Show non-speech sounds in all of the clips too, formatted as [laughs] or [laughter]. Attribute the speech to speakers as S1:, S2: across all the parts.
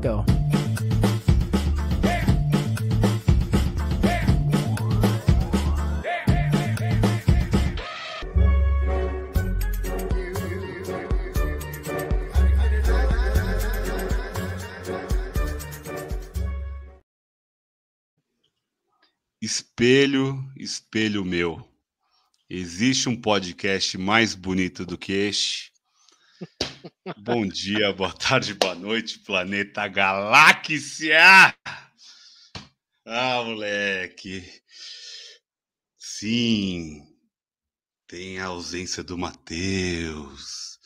S1: Go.
S2: Espelho, espelho meu. Existe um podcast mais bonito do que este? Bom dia, boa tarde, boa noite, planeta Galáxia! Ah, moleque. Sim, tem a ausência do Matheus.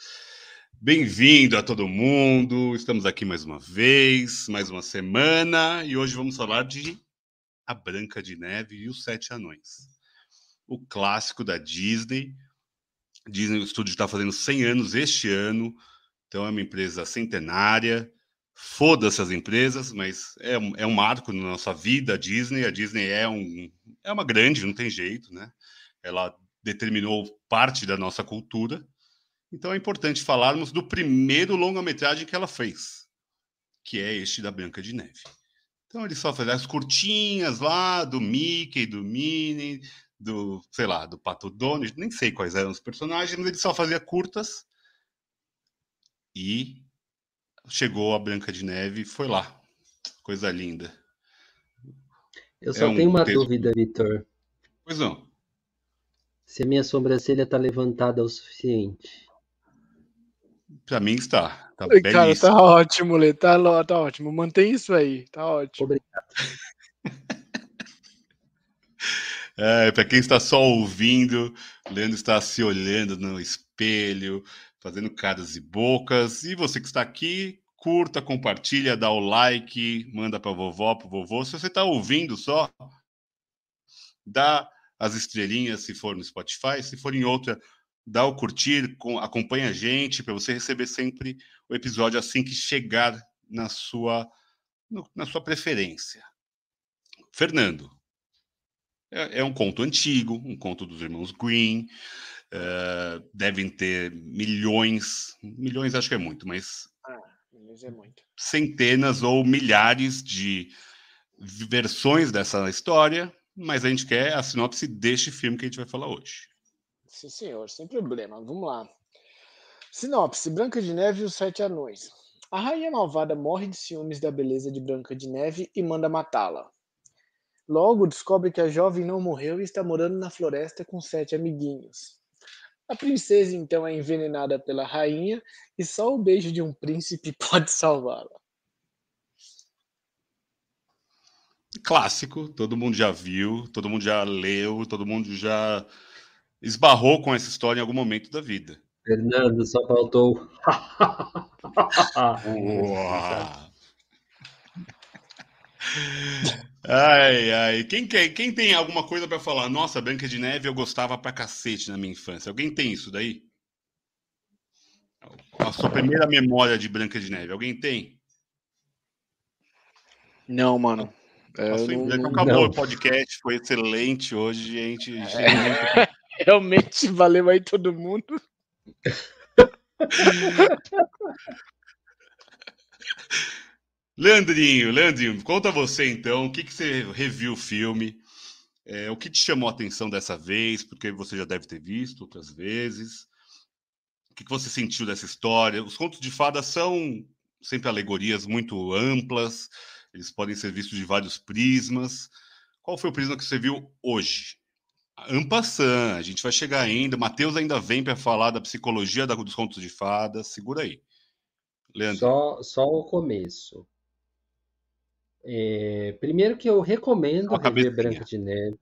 S2: Bem-vindo a todo mundo. Estamos aqui mais uma vez, mais uma semana, e hoje vamos falar de A Branca de Neve e os Sete Anões. O clássico da Disney. Disney o estúdio está fazendo 100 anos este ano, então é uma empresa centenária. Foda-se as empresas, mas é um, é um marco na nossa vida, a Disney. A Disney é, um, é uma grande, não tem jeito, né? Ela determinou parte da nossa cultura. Então é importante falarmos do primeiro longa-metragem que ela fez, que é este da Branca de Neve. Então ele só faz as curtinhas lá do Mickey, do Minnie, do, sei lá, do Pato Donald, nem sei quais eram os personagens, mas ele só fazia curtas. E chegou a Branca de Neve e foi lá. Coisa linda.
S3: Eu só
S2: É um
S3: tenho uma
S2: texto-
S3: dúvida, Vitor.
S2: Pois não.
S3: Se a minha sobrancelha tá levantada o suficiente.
S2: Pra mim está. Tá
S4: Cara,
S2: belíssimo.
S4: tá ótimo, Lê. Tá, tá ótimo. Mantém isso aí. Tá ótimo.
S3: Obrigado.
S2: É, para quem está só ouvindo, Leandro está se olhando no espelho, fazendo caras e bocas. E você que está aqui, curta, compartilha, dá o like, manda para vovó, para vovô. Se você está ouvindo só, dá as estrelinhas se for no Spotify, se for em outra, dá o curtir, com- acompanha a gente para você receber sempre o episódio assim que chegar na sua na sua preferência. Fernando, é, é um conto antigo, um conto dos irmãos Green. eh, devem ter milhões, milhões acho que é muito, mas
S4: Mas é muito.
S2: centenas ou milhares de versões dessa história. Mas a gente quer a sinopse deste filme que a gente vai falar hoje.
S4: Sim, senhor, sem problema. Vamos lá. Sinopse: Branca de Neve e os Sete Anões. A rainha malvada morre de ciúmes da beleza de Branca de Neve e manda matá-la. Logo descobre que a jovem não morreu e está morando na floresta com sete amiguinhos. A princesa então é envenenada pela rainha e só o beijo de um príncipe [laughs] pode salvá-la.
S2: Clássico, todo mundo já viu, todo mundo já leu, todo mundo já esbarrou com essa história em algum momento da vida.
S3: Fernando, só faltou. [laughs]
S2: Uau. Ai, ai. Quem, quer, quem tem alguma coisa pra falar? Nossa, Branca de Neve eu gostava pra cacete na minha infância. Alguém tem isso daí? A sua primeira memória de Branca de Neve, alguém tem?
S4: Não, mano. É,
S2: Passou
S4: não-
S2: branco.
S4: não-
S2: Acabou
S3: não.
S2: o podcast, foi excelente hoje, gente. [laughs]
S4: Realmente valeu aí todo mundo. [laughs]
S2: Leandrinho, Leandrinho, conta você então, o que, que você reviu o filme? É, o que te chamou a atenção dessa vez? Porque você já deve ter visto outras vezes. O que, que você sentiu dessa história? Os contos de fadas são sempre alegorias muito amplas, eles podem ser vistos de vários prismas. Qual foi o prisma que você viu hoje? Ampassan, a gente vai chegar ainda. Matheus ainda vem para falar da psicologia dos contos de fadas. Segura aí. Leandro.
S3: Só, só o começo. É, primeiro que eu recomendo
S2: a
S3: rever. Branca de Neve.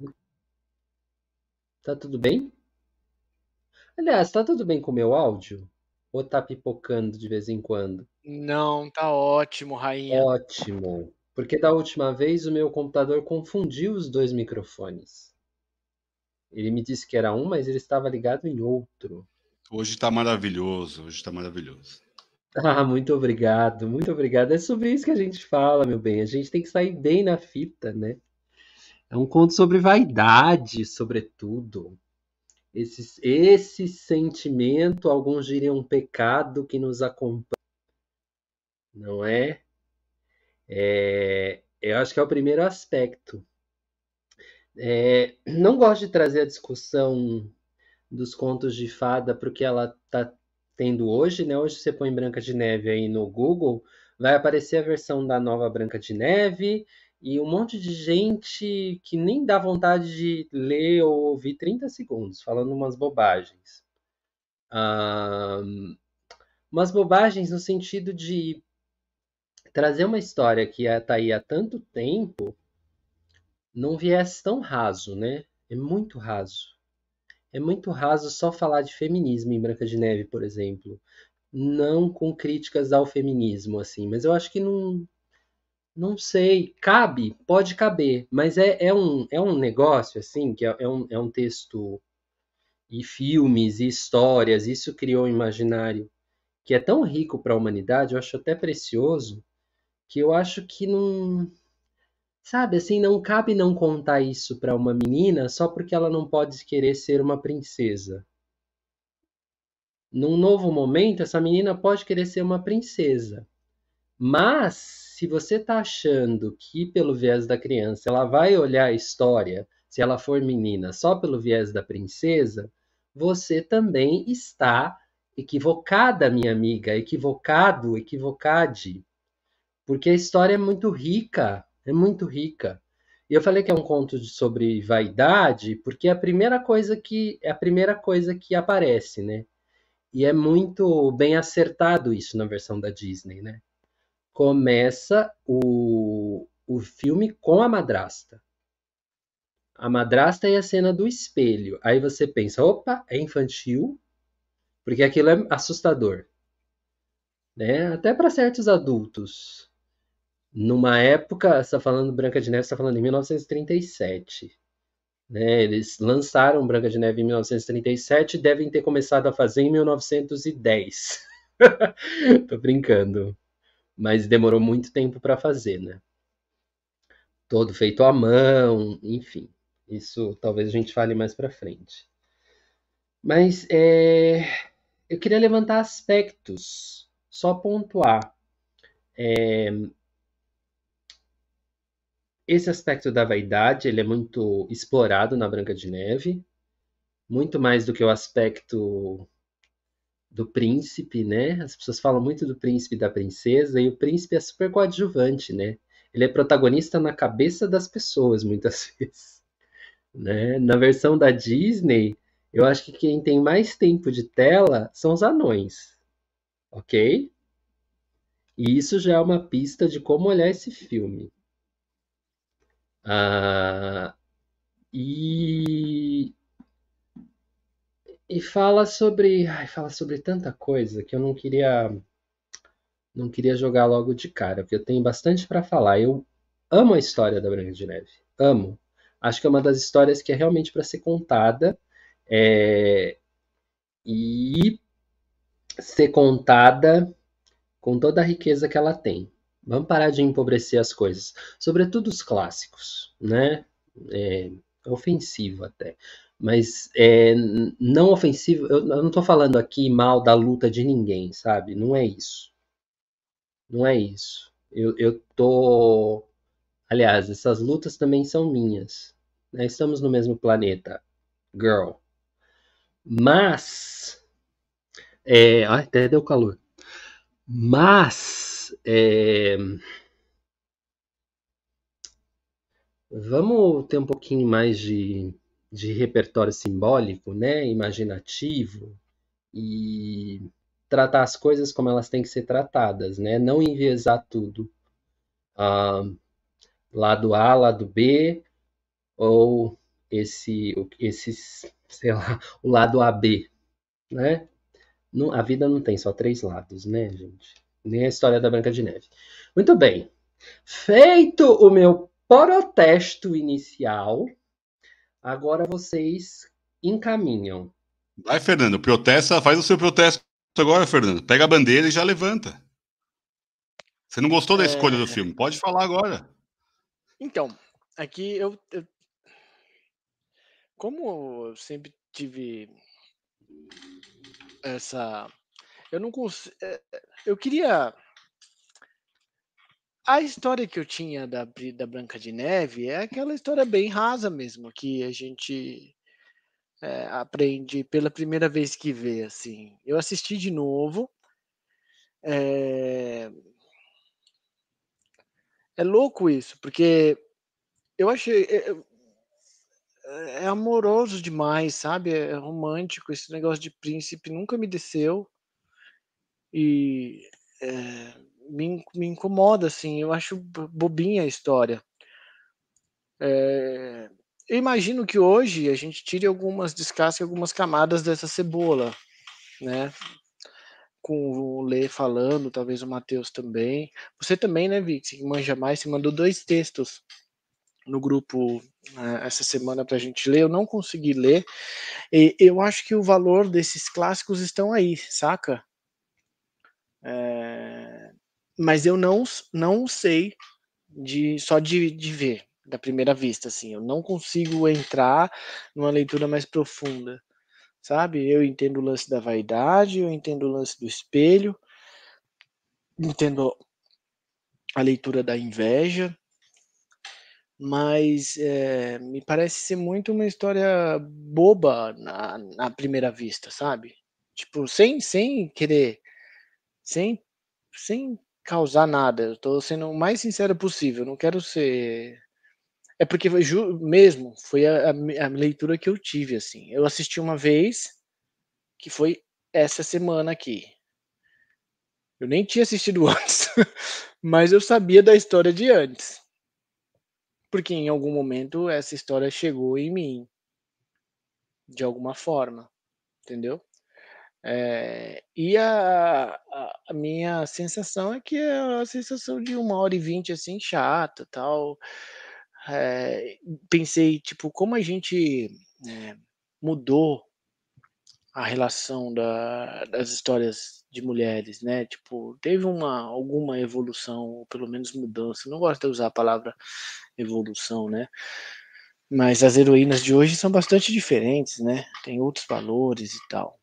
S3: Tá tudo bem? Aliás, tá tudo bem com o meu áudio? Ou tá pipocando de vez em quando?
S4: Não, tá ótimo, rainha.
S3: Ótimo. Porque da última vez o meu computador confundiu os dois microfones. Ele me disse que era um, mas ele estava ligado em outro.
S2: Hoje tá maravilhoso, hoje tá maravilhoso.
S3: Ah, muito obrigado, muito obrigado. É sobre isso que a gente fala, meu bem. A gente tem que sair bem na fita, né? É um conto sobre vaidade, sobretudo. Esse, esse sentimento, alguns diriam um pecado que nos acompanha, não é? É, eu acho que é o primeiro aspecto. É, não gosto de trazer a discussão dos contos de fada para o que ela está tendo hoje, né? Hoje você põe Branca de Neve aí no Google, vai aparecer a versão da nova Branca de Neve e um monte de gente que nem dá vontade de ler ou ouvir 30 segundos falando umas bobagens. Um, umas bobagens no sentido de trazer uma história que está aí há tanto tempo num viés tão raso, né? É muito raso. É muito raso só falar de feminismo em Branca de Neve, por exemplo. Não com críticas ao feminismo, assim, mas eu acho que não. Não sei, cabe, pode caber, mas é, é, um, é um negócio, assim, que é, é um, é um texto e filmes e histórias, isso criou um imaginário que é tão rico para a humanidade, eu acho até precioso, que eu acho que não. Sabe, assim, não cabe não contar isso para uma menina só porque ela não pode querer ser uma princesa. Num novo momento, essa menina pode querer ser uma princesa. Mas, se você está achando que, pelo viés da criança, ela vai olhar a história, se ela for menina, só pelo viés da princesa, você também está equivocada, minha amiga, equivocado, equivocade. Porque a história é muito rica, é muito rica. E eu falei que é um conto sobre vaidade, porque é a primeira coisa que é a primeira coisa que aparece, né? E é muito bem acertado isso na versão da Disney, né? Começa o, o filme com a madrasta. A madrasta e a cena do espelho. Aí você pensa, opa, é infantil, porque aquilo é assustador. Né? Até para certos adultos. Numa época, está falando Branca de Neve, está falando em 1937. Né? Eles lançaram Branca de Neve em 1937 e devem ter começado a fazer em 1910. [laughs] Tô brincando. Mas demorou muito tempo para fazer, né? Todo feito à mão, enfim. Isso talvez a gente fale mais para frente. Mas é, eu queria levantar aspectos, só pontuar. É, esse aspecto da vaidade ele é muito explorado na Branca de Neve, muito mais do que o aspecto do príncipe, né? As pessoas falam muito do príncipe e da princesa, e o príncipe é super coadjuvante, né? Ele é protagonista na cabeça das pessoas, muitas [laughs] vezes. Né? Na versão da Disney, eu acho que quem tem mais tempo de tela são os anões, ok? E isso já é uma pista de como olhar esse filme. Ah, e e fala sobre, ai, fala sobre tanta coisa que eu não queria não queria jogar logo de cara, porque eu tenho bastante para falar. Eu amo a história da Branca de Neve, amo. Acho que é uma das histórias que é realmente para ser contada é, e ser contada com toda a riqueza que ela tem. Vamos parar de empobrecer as coisas, sobretudo os clássicos, né? É, ofensivo até, mas é, não ofensivo. Eu, não estou falando aqui mal da luta de ninguém, sabe? Não é isso. Não é isso. Eu, eu tô. Aliás, essas lutas também são minhas. Né? Estamos no mesmo planeta, girl. Mas. É, até deu calor. Mas é... Vamos ter um pouquinho mais de, de repertório simbólico, né? imaginativo, e tratar as coisas como elas têm que ser tratadas, né? Não enviesar tudo. Ah, lado A, lado B, ou esse, esse, sei lá, o lado AB, né? Não, a vida não tem só três lados, né, gente? Nem a história da Branca de Neve. Muito bem. Feito o meu protesto inicial, agora vocês encaminham.
S2: Vai, Fernando, protesta, faz o seu protesto agora, Fernando. Pega a bandeira e já levanta. Você não gostou da escolha é... do filme? Pode falar agora.
S4: Então, aqui eu, eu como eu sempre tive essa eu não consigo. Eh, eu queria. a história que eu tinha da, da Branca de Neve é aquela história bem rasa mesmo, que a gente é, aprende pela primeira vez que vê, assim. Eu assisti de novo. É, é louco isso, porque eu achei. É, é amoroso demais, sabe? É romântico. Esse negócio de príncipe nunca me desceu. E é, me, me incomoda, assim. Eu acho bobinha a história. É, eu imagino que hoje a gente tire algumas, descasque algumas camadas dessa cebola, né? Com o Lê falando, talvez o Matheus também. Você também, né, Vic? Que manja mais, você mandou dois textos no grupo né, essa semana para a gente ler. Eu não consegui ler. E eu acho que o valor desses clássicos estão aí, saca? É... Mas eu não, não sei de só de, de ver da primeira vista, assim. Eu não consigo entrar numa leitura mais profunda, sabe? Eu entendo o lance da vaidade, eu entendo o lance do espelho, entendo a leitura da inveja, mas é, me parece ser muito uma história boba na, na primeira vista, sabe? Tipo, sem, sem querer, sem, sem causar nada. Eu tô sendo o mais sincero possível. Não quero ser é porque foi mesmo, foi a, a, leitura que eu tive, assim. Eu assisti uma vez, que foi essa semana aqui. Eu nem tinha assistido [laughs] antes, mas eu sabia da história de antes. Porque em algum momento essa história chegou em mim. De alguma forma. Entendeu? É, e a, a, minha sensação é que é a sensação de uma hora e vinte, assim, chata tal é, pensei, tipo, como a gente é, mudou a relação da, das histórias de mulheres, né? Tipo, teve uma alguma evolução, ou pelo menos mudança. Não gosto de usar a palavra evolução, né? Mas as heroínas de hoje são bastante diferentes, né? Tem outros valores e tal.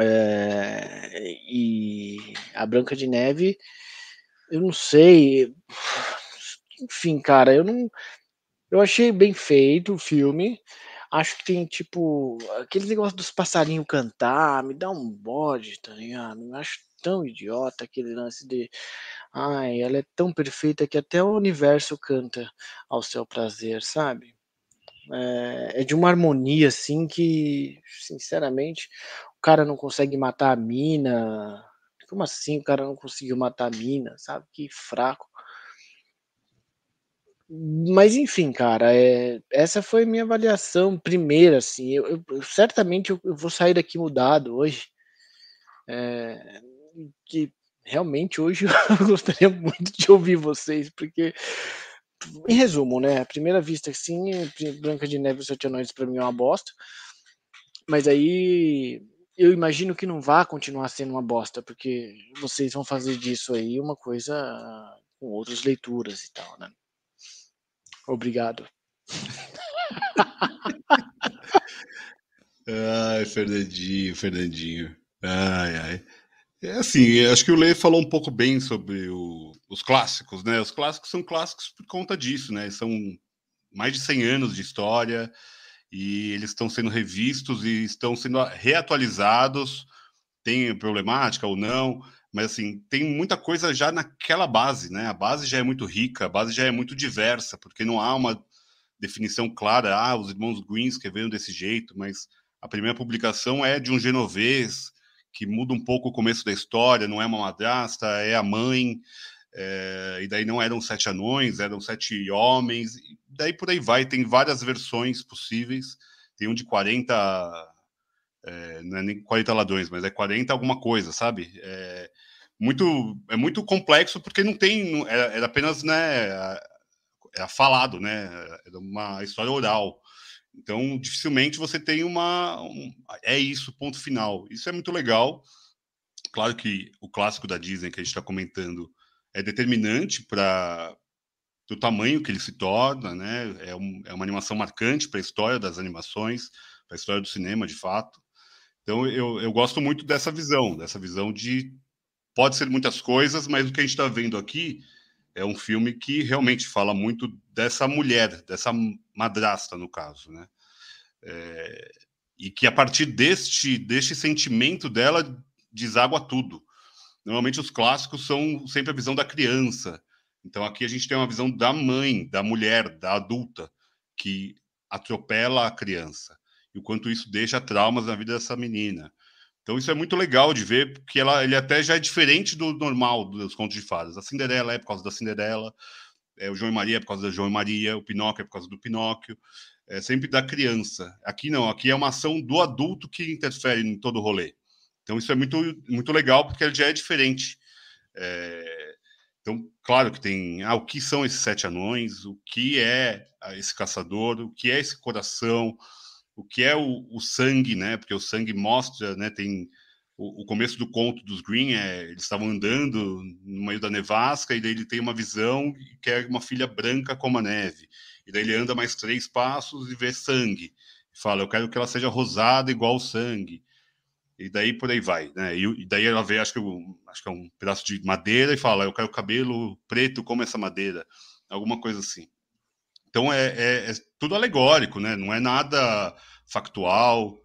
S4: É, e a Branca de Neve, eu não sei, enfim, cara, eu não. Eu achei bem feito o filme. Acho que tem, tipo, aquele negócio dos passarinhos cantar, me dá um bode, tá ligado? Eu acho tão idiota aquele lance de. Ai, ela é tão perfeita que até o universo canta ao seu prazer, sabe? É, é de uma harmonia, assim, que, sinceramente, o cara não consegue matar a mina. Como assim o cara não conseguiu matar a mina, sabe? Que fraco. Mas enfim, cara, é, essa foi minha avaliação primeira, assim. Eu, eu certamente eu, eu, vou sair daqui mudado hoje. É, que realmente hoje [laughs] eu gostaria muito de ouvir vocês, porque, em resumo, né? À primeira vista, sim, Branca de Neve e Sete Anões para mim é uma bosta. Mas aí eu imagino que não vá continuar sendo uma bosta, porque vocês vão fazer disso aí uma coisa com outras leituras e tal, né? Obrigado. [laughs]
S2: ai, Fernandinho, Fernandinho. Ai, ai. É assim, acho que o Lê falou um pouco bem sobre o, os clássicos, né? Os clássicos são clássicos por conta disso, né? São mais de 100 anos de história e eles estão sendo revistos e estão sendo reatualizados. Tem problemática ou não, mas assim, tem muita coisa já naquela base, né? A base já é muito rica, a base já é muito diversa, porque não há uma definição clara, ah, os irmãos Green escreveram desse jeito, mas a primeira publicação é de um genovês que muda um pouco o começo da história, não é uma madrasta, é a mãe, é, e daí não eram sete anões, eram sete homens, e daí por aí vai, tem várias versões possíveis, tem um de 40 é, não é nem 40 ladrões, mas é 40 alguma coisa, sabe? É muito, é muito complexo porque não tem, era, era apenas, né, era falado, né, era uma história oral. Então, dificilmente você tem uma, um, é isso, ponto final. Isso é muito legal. Claro que o clássico da Disney que a gente está comentando é determinante para o tamanho que ele se torna, né? É, um, é uma animação marcante para a história das animações, para a história do cinema, de fato. Então, eu, eu gosto muito dessa visão, dessa visão de pode ser muitas coisas, mas o que a gente está vendo aqui é um filme que realmente fala muito dessa mulher, dessa madrasta, no caso, né? É, e que a partir deste, deste sentimento dela deságua tudo. Normalmente os clássicos são sempre a visão da criança. Então aqui a gente tem uma visão da mãe, da mulher, da adulta, que atropela a criança. E o quanto isso deixa traumas na vida dessa menina. Então isso é muito legal de ver, porque ela, ele até já é diferente do normal dos contos de fadas. A Cinderela é por causa da Cinderela, é, o João e Maria é por causa da João e Maria, o Pinóquio é por causa do Pinóquio, é sempre da criança. Aqui não, aqui é uma ação do adulto que interfere em todo o rolê. Então isso é muito, muito legal, porque ele já é diferente. É... Então, claro que tem ah, o que são esses sete anões, o que é esse caçador, o que é esse coração, o que é o, o sangue, né? Porque o sangue mostra, né? Tem o, o começo do conto dos Green, é, eles estavam andando no meio da nevasca e daí ele tem uma visão que é uma filha branca como a neve. E daí ele anda mais três passos e vê sangue. E fala, eu quero que ela seja rosada igual o sangue. E daí por aí vai, né? E, e daí ela vê, acho que, acho que é um pedaço de madeira e fala, eu quero cabelo preto como essa madeira. Alguma coisa assim. Então é, é, é, tudo alegórico, né? Não é nada factual.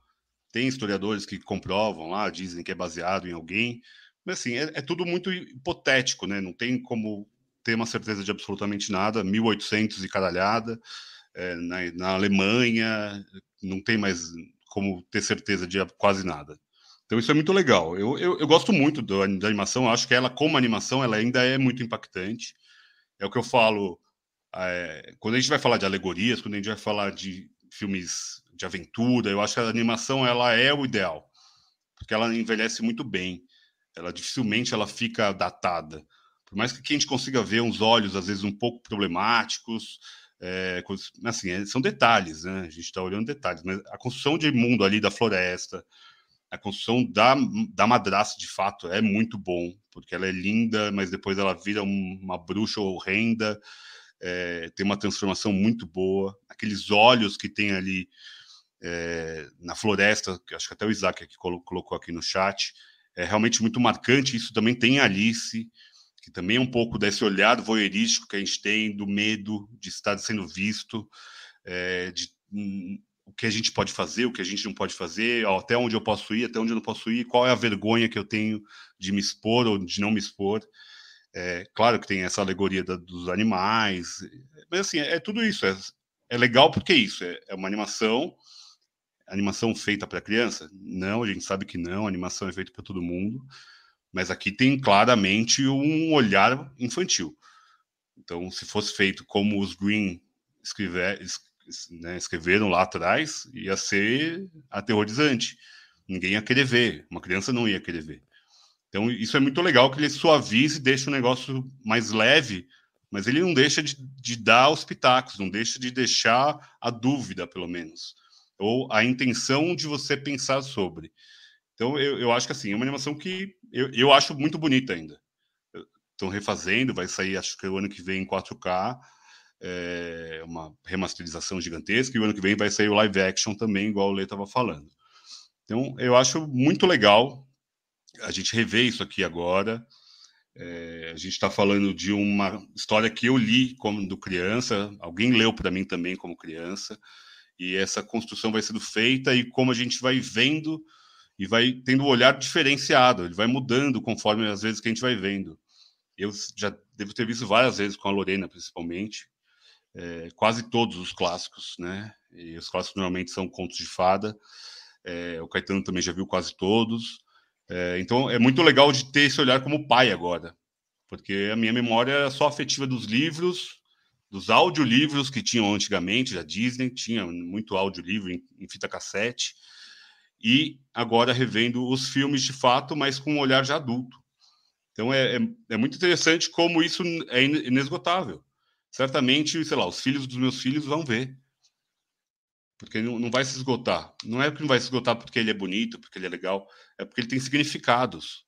S2: Tem historiadores que comprovam lá, dizem que é baseado em alguém, mas assim é, é tudo muito hipotético, né? Não tem como ter uma certeza de absolutamente nada. 1800 e caralhada é, na, na Alemanha não tem mais como ter certeza de quase nada. Então isso é muito legal. Eu, eu, eu gosto muito do, da animação. Acho que ela, como animação, ela ainda é muito impactante. É o que eu falo é, quando a gente vai falar de alegorias, quando a gente vai falar de filmes de aventura, eu acho que a animação ela é o ideal, porque ela envelhece muito bem. Ela dificilmente ela fica datada. Por mais que a gente consiga ver uns olhos às vezes um pouco problemáticos, é, assim, é, são detalhes, né? A gente está olhando detalhes, mas a construção de mundo ali da floresta, a construção da, da madraça de fato é muito bom, porque ela é linda, mas depois ela vira uma bruxa horrenda é, tem uma transformação muito boa. Aqueles olhos que tem ali é, na floresta, que acho que até o Isaac aqui colocou aqui no chat, é realmente muito marcante. Isso também tem Alice, que também é um pouco desse olhar voyeurístico que a gente tem, do medo de estar sendo visto, é, de um, o que a gente pode fazer, o que a gente não pode fazer, ó, até onde eu posso ir, até onde eu não posso ir, qual é a vergonha que eu tenho de me expor ou de não me expor. É, claro que tem essa alegoria da, dos animais, mas assim, é, é tudo isso. É, é, legal porque é isso, é, é uma animação, animação feita para criança? Não, a gente sabe que não, a animação é feita para todo mundo, mas aqui tem claramente um olhar infantil. Então, se fosse feito como os Green escrever, né, escreveram lá atrás, ia ser aterrorizante. Ninguém ia querer ver, uma criança não ia querer ver. Então, isso é muito legal que ele suavize e deixa o negócio mais leve, mas ele não deixa de, de dar os pitacos, não deixa de deixar a dúvida, pelo menos, ou a intenção de você pensar sobre. Então, eu, eu acho que assim, é uma animação que eu, eu acho muito bonita ainda. Estão refazendo, vai sair, acho que o ano que vem em 4K, é uma remasterização gigantesca, e o ano que vem vai sair o live action também, igual o Lê estava falando. Então, eu acho muito legal a gente revê isso aqui agora. É, a gente está falando de uma história que eu li como do criança, alguém leu para mim também como criança, e essa construção vai sendo feita e como a gente vai vendo e vai tendo um olhar diferenciado, ele vai mudando conforme as vezes que a gente vai vendo. Eu já devo ter visto várias vezes com a Lorena, principalmente, é, quase todos os clássicos, né? E os clássicos normalmente são contos de fada. É, o Caetano também já viu quase todos. É, então é muito legal de ter esse olhar como pai agora, porque a minha memória é só afetiva dos livros, dos audiolivros que tinham antigamente, da Disney, tinha muito audiolivro em, em fita cassete, e agora revendo os filmes de fato, mas com um olhar de adulto. Então é, é, é muito interessante como isso é inesgotável. Certamente, sei lá, os filhos dos meus filhos vão ver porque não, não vai se esgotar. Não é que não vai se esgotar porque ele é bonito, porque ele é legal, é porque ele tem significados.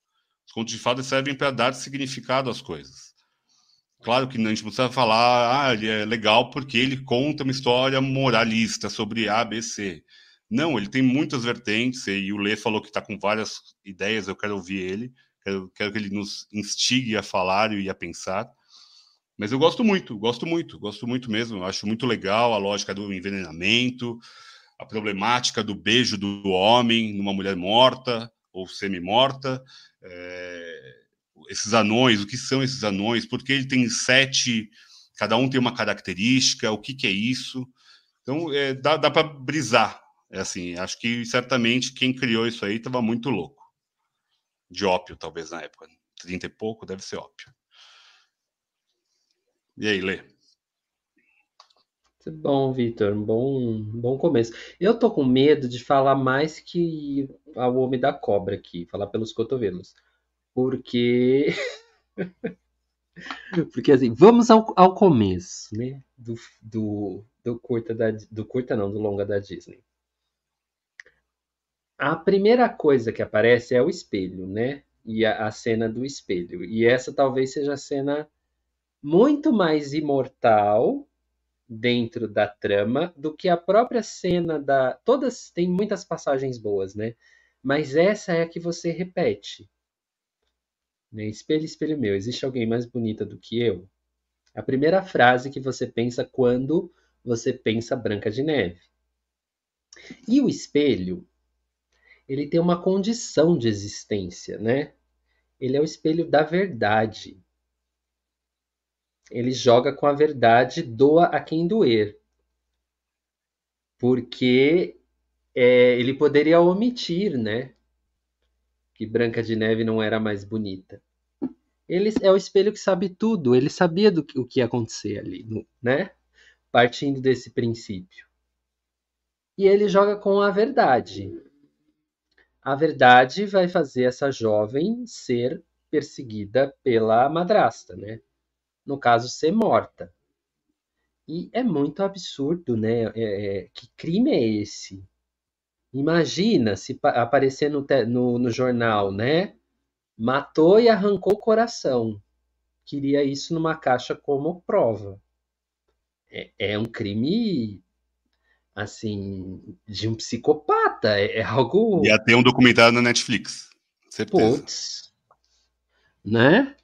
S2: Os contos de fadas servem para dar significado às coisas. Claro que a gente precisa falar, ah, ele é legal porque ele conta uma história moralista sobre A, B, C. Não, ele tem muitas vertentes, e o Lê falou que está com várias ideias, eu quero ouvir ele, quero, quero que ele nos instigue a falar e a pensar. Mas eu gosto muito, gosto muito, gosto muito mesmo. Eu acho muito legal a lógica do envenenamento, a problemática do beijo do homem numa mulher morta ou semi-morta. É... Esses anões, o que são esses anões? Por que ele tem sete? Cada um tem uma característica. O que, que é isso? Então, é, dá, dá para brisar. É assim, acho que certamente quem criou isso aí estava muito louco. De ópio, talvez, na época. Trinta e pouco deve ser ópio. E aí, Lê?
S3: Bom, Vitor, bom, bom começo. Eu tô com medo de falar mais que o Homem da Cobra aqui, falar pelos cotovelos. Porque. [laughs] Porque assim, vamos ao, ao começo, né? Do, do, do curta da, do curta não, do longa da Disney. A primeira coisa que aparece é o espelho, né? E a, a cena do espelho. E essa talvez seja a cena muito mais imortal dentro da trama do que a própria cena da. Todas têm muitas passagens boas, né? Mas essa é a que você repete. Né? Espelho, espelho meu, existe alguém mais bonita do que eu? A primeira frase que você pensa quando você pensa Branca de Neve. E o espelho, ele tem uma condição de existência, né? Ele é o espelho da verdade ele joga com a verdade, doa a quem doer. Porque é, ele poderia omitir, né? Que Branca de Neve não era mais bonita. Ele é o espelho que sabe tudo, ele sabia do que, o que ia acontecer ali, né? Partindo desse princípio. E ele joga com a verdade. A verdade vai fazer essa jovem ser perseguida pela madrasta, né? no caso, ser morta. E é muito absurdo, né? É, é, que crime é esse? Imagina se aparecer no, no, no jornal, né? Matou e arrancou o coração. Queria isso numa caixa como prova. É, é um crime, assim, de um psicopata. É, é algo.
S2: Ia ter um documentário na Netflix. Certeza.
S3: Putz. Né?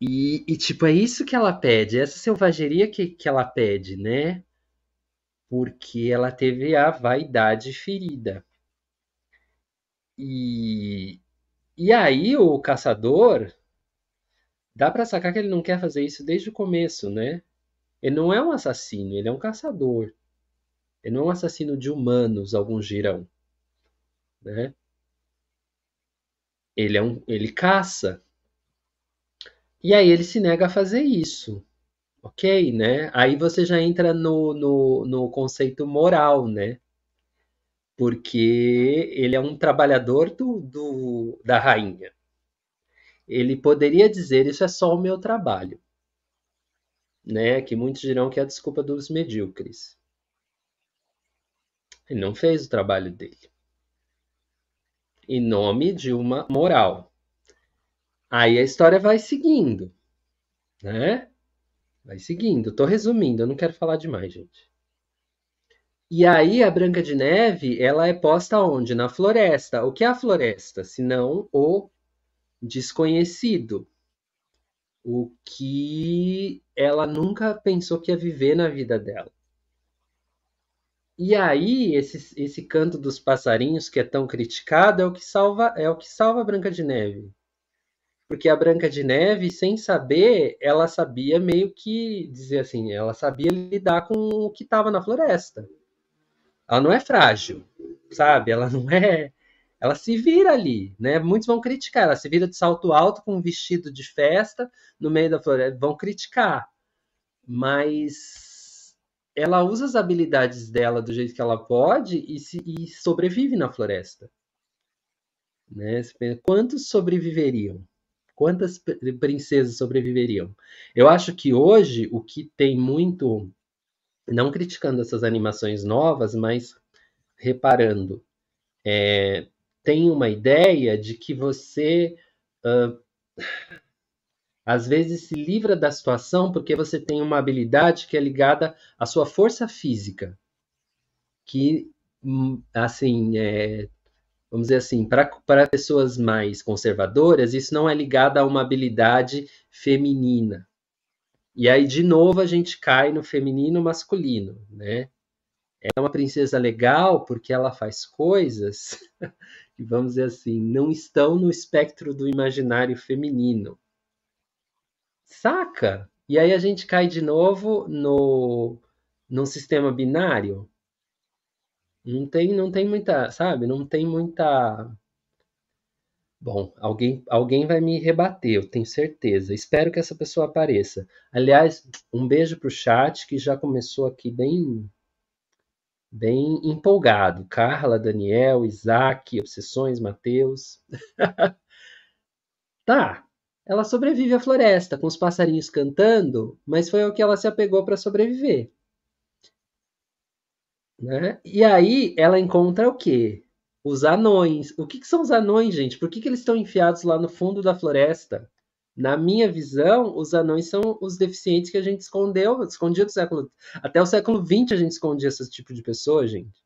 S3: E, e, tipo, é isso que ela pede, essa selvageria que, que ela pede, né? Porque ela teve a vaidade ferida. E, e aí o caçador dá para sacar que ele não quer fazer isso desde o começo, né? Ele não é um assassino, ele é um caçador. Ele não é um assassino de humanos, alguns dirão, né? Ele é um, ele caça. E aí ele se nega a fazer isso. Ok, né? Aí você já entra no, no, no conceito moral, né? Porque ele é um trabalhador do, do, da rainha. Ele poderia dizer: Isso é só o meu trabalho. Né? Que muitos dirão que é a desculpa dos medíocres. Ele não fez o trabalho dele. Em nome de uma moral. Aí a história vai seguindo, né? Vai seguindo. Tô resumindo, eu não quero falar demais, gente. E aí a Branca de Neve, ela é posta onde? Na floresta. O que é a floresta? Senão o desconhecido. O que ela nunca pensou que ia viver na vida dela. E aí, esse, esse canto dos passarinhos que é tão criticado é o que salva é o que salva a Branca de Neve. Porque a Branca de Neve, sem saber, ela sabia meio que dizer assim, ela sabia lidar com o que estava na floresta. Ela não é frágil, sabe? Ela não é. Ela se vira ali, né? Muitos vão criticar. Ela se vira de salto alto com um vestido de festa no meio da floresta. Vão criticar. Mas ela usa as habilidades dela do jeito que ela pode e, se, e sobrevive na floresta. Né? Quantos sobreviveriam? Quantas princesas sobreviveriam? Eu acho que hoje o que tem muito, não criticando essas animações novas, mas reparando, é, tem uma ideia de que você uh, às vezes se livra da situação porque você tem uma habilidade que é ligada à sua força física, que hum, assim é, vamos dizer assim, para pessoas mais conservadoras, isso não é ligado a uma habilidade feminina. E aí, de novo, a gente cai no feminino masculino, né? É uma princesa legal porque ela faz coisas [laughs] que, vamos dizer assim, não estão no espectro do imaginário feminino. Saca? E aí a gente cai de novo no, no sistema binário. Não tem, não tem muita, sabe? Não tem muita. Bom, alguém, alguém vai me rebater, eu tenho certeza. Espero que essa pessoa apareça. Aliás, um beijo pro chat que já começou aqui bem bem empolgado. Carla, Daniel, Isaac, Obsessões, Matheus. [laughs] tá, ela sobrevive à floresta com os passarinhos cantando, mas foi o que ela se apegou para sobreviver. Né? E aí ela encontra o quê? Os anões. O que, que são os anões, gente? Por que, que eles estão enfiados lá no fundo da floresta? Na minha visão, os anões são os deficientes que a gente escondeu, escondia do século. Até o século XX a gente escondia esse tipo de pessoa, gente.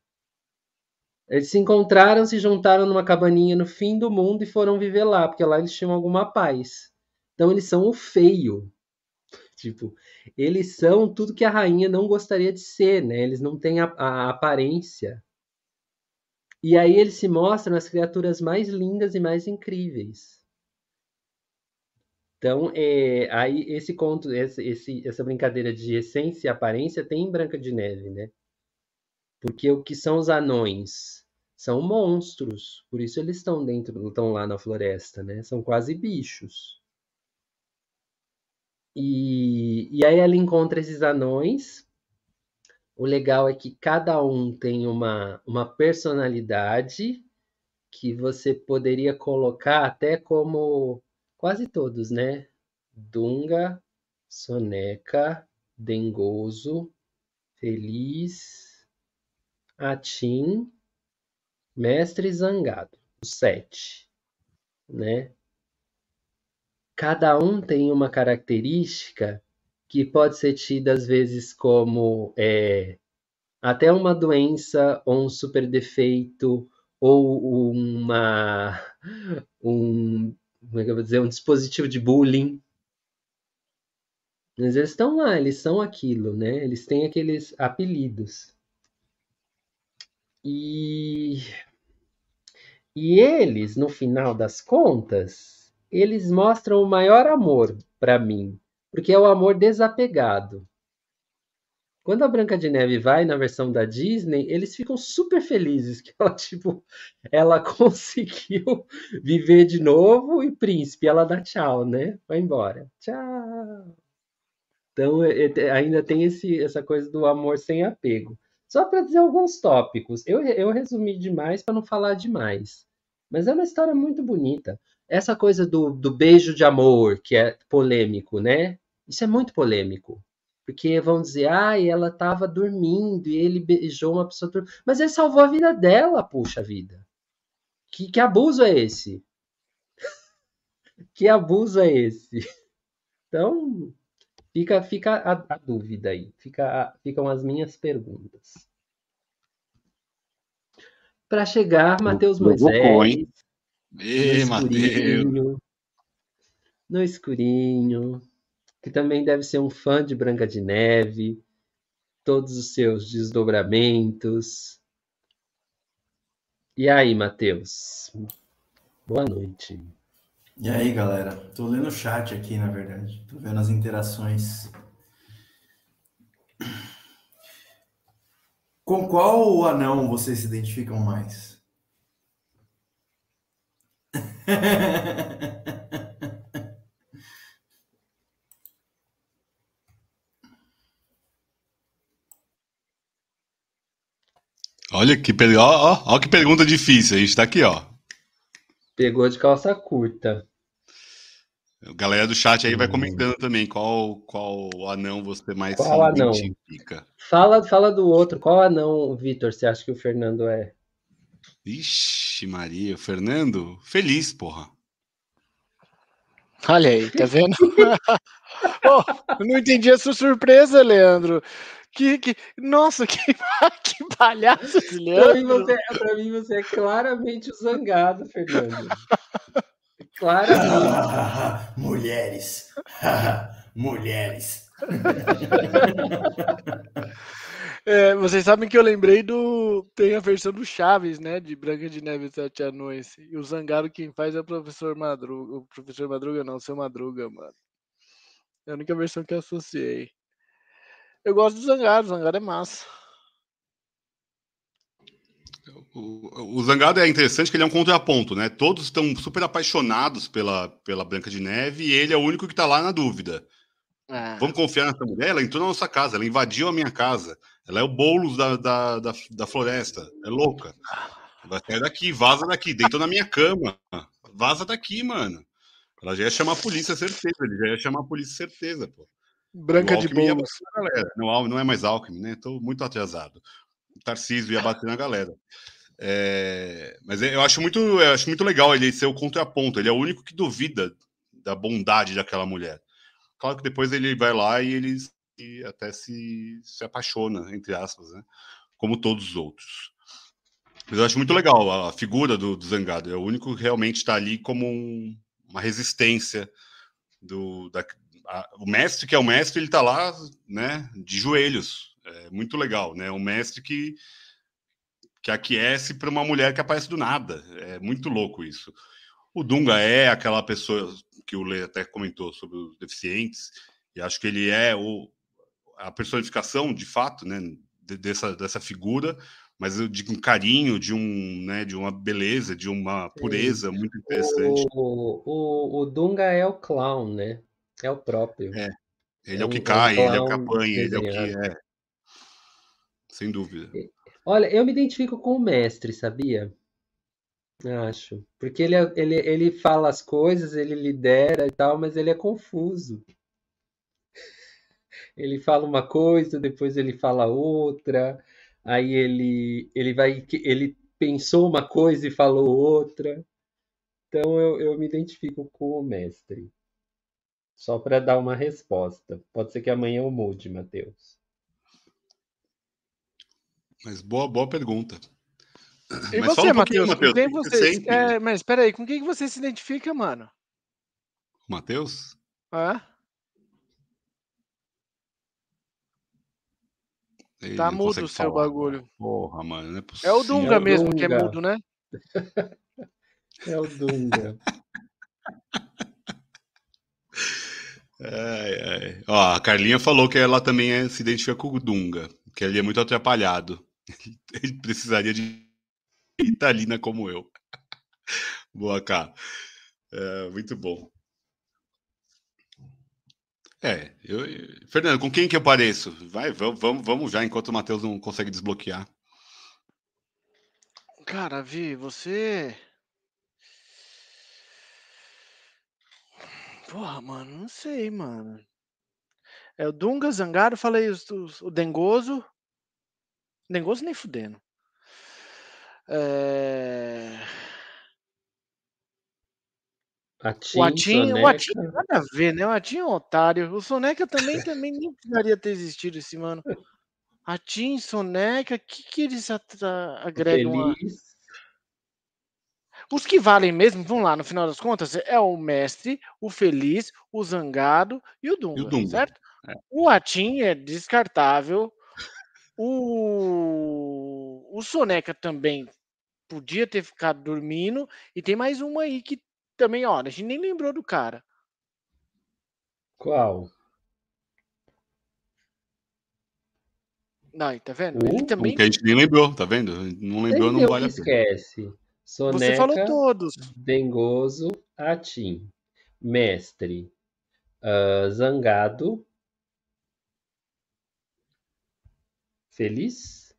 S3: Eles se encontraram, se juntaram numa cabaninha no fim do mundo e foram viver lá, porque lá eles tinham alguma paz. Então eles são o feio. Tipo, eles são tudo que a rainha não gostaria de ser, né? Eles não têm a, a aparência. E aí eles se mostram as criaturas mais lindas e mais incríveis. Então, é, aí esse conto, esse, esse, essa brincadeira de essência e aparência tem em Branca de Neve, né? Porque o que são os anões? São monstros, por isso eles estão dentro, estão lá na floresta, né? São quase bichos. E, e aí ela encontra esses anões. O legal é que cada um tem uma, uma personalidade que você poderia colocar até como quase todos, né? Dunga, Soneca, Dengoso, Feliz, Atim, Mestre Zangado, os sete, né? Cada um tem uma característica que pode ser tida às vezes como é, até uma doença ou um super defeito ou uma um como é que eu vou dizer um dispositivo de bullying. Mas eles estão lá eles são aquilo né? Eles têm aqueles apelidos. E e eles no final das contas eles mostram o maior amor para mim, porque é o amor desapegado. Quando a Branca de Neve vai na versão da Disney, eles ficam super felizes que ela [laughs] tipo, ela conseguiu viver de novo e príncipe, ela dá tchau, né? Vai embora. Tchau. Então é, é, ainda tem esse, essa coisa do amor sem apego. Só para dizer alguns tópicos. Eu, eu resumi demais para não falar demais. Mas é uma história muito bonita essa coisa do, do beijo de amor, que é polêmico, né? Isso é muito polêmico. Porque vão dizer, ah, ela estava dormindo e ele beijou uma pessoa. Mas ele salvou a vida dela, puxa vida. Que, que abuso é esse? [laughs] que abuso é esse? Então, fica, fica a, a dúvida aí. Fica, ficam as minhas perguntas. Para chegar, Matheus Moisés.
S2: No
S3: escurinho, no escurinho, que também deve ser um fã de Branca de Neve, todos os seus desdobramentos. E aí, Matheus? Boa noite.
S1: E aí, galera? Tô lendo o chat aqui, na verdade. Tô vendo as interações. Com qual anão vocês se identificam mais? [laughs]
S2: Olha que, per... ó, ó, ó que pergunta difícil. A gente tá aqui, ó.
S3: Pegou de calça curta.
S2: A galera do chat aí vai hum. comentando também qual, qual anão você mais
S3: qual se anão? identifica. Fala, fala do outro. Qual anão, Vitor, você acha que o Fernando é?
S2: Ixi, Maria, o Fernando? Feliz, porra.
S4: Olha aí, tá vendo? [laughs] oh, não entendi a sua surpresa, Leandro. Que, que, nossa, que, [laughs] que palhaço Leandro. Pra mim,
S3: você, pra mim, você é claramente o zangado, Fernando. Claramente. [laughs]
S1: mulheres. mulheres.
S4: É, vocês sabem que eu lembrei do. Tem a versão do Chaves, né? De Branca de Neve e Sete Anões. E o Zangaro quem faz é o professor Madruga. O professor Madruga não, o seu Madruga, mano. É a única versão que eu associei. Eu gosto do Zangaro, o Zangaro é massa.
S2: O, o Zangado é interessante que ele é um contraponto, né? Todos estão super apaixonados pela, pela Branca de Neve e ele é o único que está lá na dúvida.
S4: É.
S2: Vamos confiar nessa mulher? Ela entrou na nossa casa, ela invadiu a minha casa. Ela é o Boulos da, da, da, da floresta. É louca. Vai sair daqui, vaza daqui. Deitou na minha cama. Vaza daqui, mano. Ela já ia chamar a polícia, certeza. Ele já ia chamar a polícia, certeza, pô.
S4: Branca de
S2: galera. Não, não é mais Alckmin, né? Tô muito atrasado. O Tarcísio ia bater na galera. É, mas eu acho muito, eu acho muito legal ele ser o contraponto. Ele é o único que duvida da bondade daquela mulher. Claro que depois ele vai lá e ele se- até se, se apaixona, entre aspas, né? Como todos os outros. Mas eu acho muito legal a figura do, do Zangado. É o único que realmente está ali como um- uma resistência do da, a- o mestre que é o mestre ele está lá, né? De joelhos. É muito legal, né? Um mestre que que aquece para uma mulher que aparece do nada. É muito louco isso. O Dunga é aquela pessoa que o Lê até comentou sobre os deficientes, e acho que ele é o, a personificação, de fato, né, de- dessa, dessa figura, mas digo um carinho, de, um, né, de uma beleza, de uma pureza muito interessante.
S3: O, o, o Dunga é o clown, né? É o próprio.
S2: É, Ele
S3: é
S2: é, o que
S3: um- é um
S2: cai, ele é o que apanha, ele é o que é. Sem dúvida.
S3: Olha, eu me identifico com o mestre, sabia? Acho. Porque ele, é- ele, ele fala as coisas, ele lidera e tal, mas ele é confuso. Ele fala uma coisa, depois ele fala outra, aí ele, ele vai, ele pensou uma coisa e falou outra. Então eu, eu me identifico com o mestre. Só para dar uma resposta. Pode ser que amanhã eu mude, Matheus.
S2: Mas boa, boa pergunta.
S4: E
S2: Mas
S4: você,
S2: um
S4: Matheus? Com
S2: Matheus,
S4: quem você. É, mas peraí, com quem que você se identifica, mano?
S2: Matheus?
S4: Hã?
S2: Ele
S4: Tá mudo o seu
S2: falar.
S4: bagulho.
S2: Porra, mano, não é
S4: É
S2: possível.
S4: o Dunga
S3: É o
S4: mesmo que é
S3: Dunga.
S4: mudo, né? [laughs]
S3: É o Dunga. [laughs]
S2: Ai, ai. Ó, a Carlinha falou que ela também é- se identifica com o Dunga, que ele é muito atrapalhado. [laughs] Ele precisaria de Italina como eu. Boa, cá. É, muito bom. É, eu, Fernando, com quem que eu pareço? Vai, vamos, vamos, já, enquanto o Matheus não consegue desbloquear.
S4: Cara, Vi, você. Porra, mano, não sei, mano. É o Dunga, Zangaro, falei os, os- o Dengoso. Dengoso nem fudendo. É...
S3: Atim,
S4: O Atim, o Atim nada a ver, né? O Atim é um otário. O Soneca também, [laughs] também nem precisaria ter existido esse mano. Atim, Soneca, o que, que eles agregam a... Os que valem mesmo, vamos lá, no final das contas, é o mestre, o feliz, o zangado e o Dunga,
S2: Dunga,
S4: certo?
S2: é.
S4: O Atim é descartável. O... o Soneca também podia ter ficado dormindo. E tem mais uma aí que também, ó, a gente nem lembrou do cara.
S3: Qual?
S4: Não, tá vendo? Ele
S3: Uh,
S4: também.
S2: Um que a gente nem lembrou, tá vendo? Não lembrou, não vale a pena.
S3: esquece.
S4: Você falou
S3: Soneca,
S4: todos.
S3: Dengoso, Atim. Mestre. ah, Zangado. Feliz.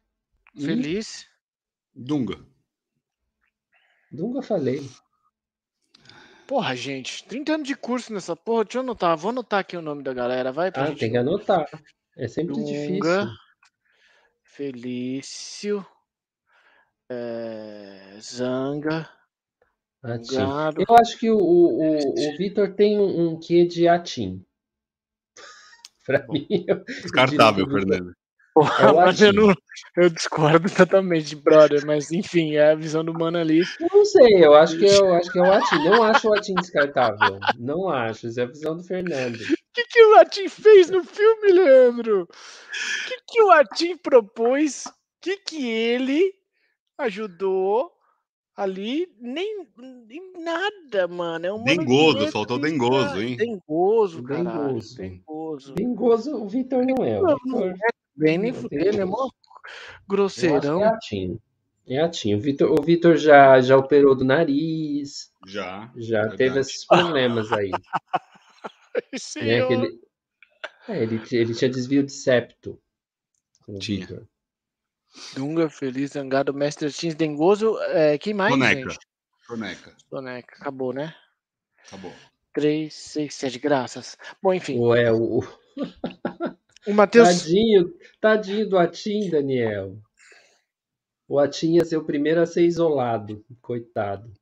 S3: E
S4: Feliz.
S2: Dunga.
S3: Dunga falei.
S4: Porra, gente, 30 anos de curso nessa porra. Deixa eu anotar. Vou anotar aqui o nome da galera. Vai pra
S3: Ah,
S4: gente.
S3: tem que anotar. É sempre
S4: Dunga.
S3: difícil.
S4: Felício. é, Zanga.
S3: Atim.
S4: Zangado.
S3: Eu acho que o, o, o, o Vitor tem um, um quê de Atim. [laughs] Pra
S2: Bom,
S3: mim, eu
S2: Descartável, Fernando.
S3: É
S4: Mas eu,
S3: Atim.
S4: não, eu discordo [laughs] totalmente, brother. Mas enfim, é a visão do mano ali.
S3: Eu não sei, eu acho que, eu acho que é o Atim. Não acho o Atim descartável. Não acho. Isso é a visão do Fernando.
S4: O que, que o Atim fez no filme, Leandro? O que, que o Atim propôs? O que, que ele ajudou ali? Nem, nem nada, mano. É um mano
S2: Dengoso,
S4: direto
S2: faltou
S4: que-
S2: dengoso, hein?
S4: Dengoso, caralho.
S3: Dengoso.
S4: Dengoso.
S3: O Vitor não é. O
S4: Não,
S3: Vitor,
S4: Bem, nem fuder? Mó
S3: Dengoso. eu acho
S4: grosseirão.
S3: é Atim. É Atim. O Vitor, o Vitor já, já operou do nariz,
S2: Já.
S3: já
S2: Verdade.
S3: teve esses problemas aí. [laughs] Né? Ele, é, ele, ele tinha desvio de septo.
S2: Tinha.
S3: Vitor.
S4: Dunga, Feliz, Zangado, Mestre Teams, Dengoso. É, quem mais,
S2: Soneca.
S4: gente?
S2: Soneca.
S4: Soneca. Acabou, né?
S2: Acabou.
S4: 3, 6, 7, graças. Bom, enfim.
S3: Ou é o,
S4: O Matheus.
S3: Tadinho, tadinho do Atim, Daniel. O Atim ia ser o primeiro a ser isolado, coitado.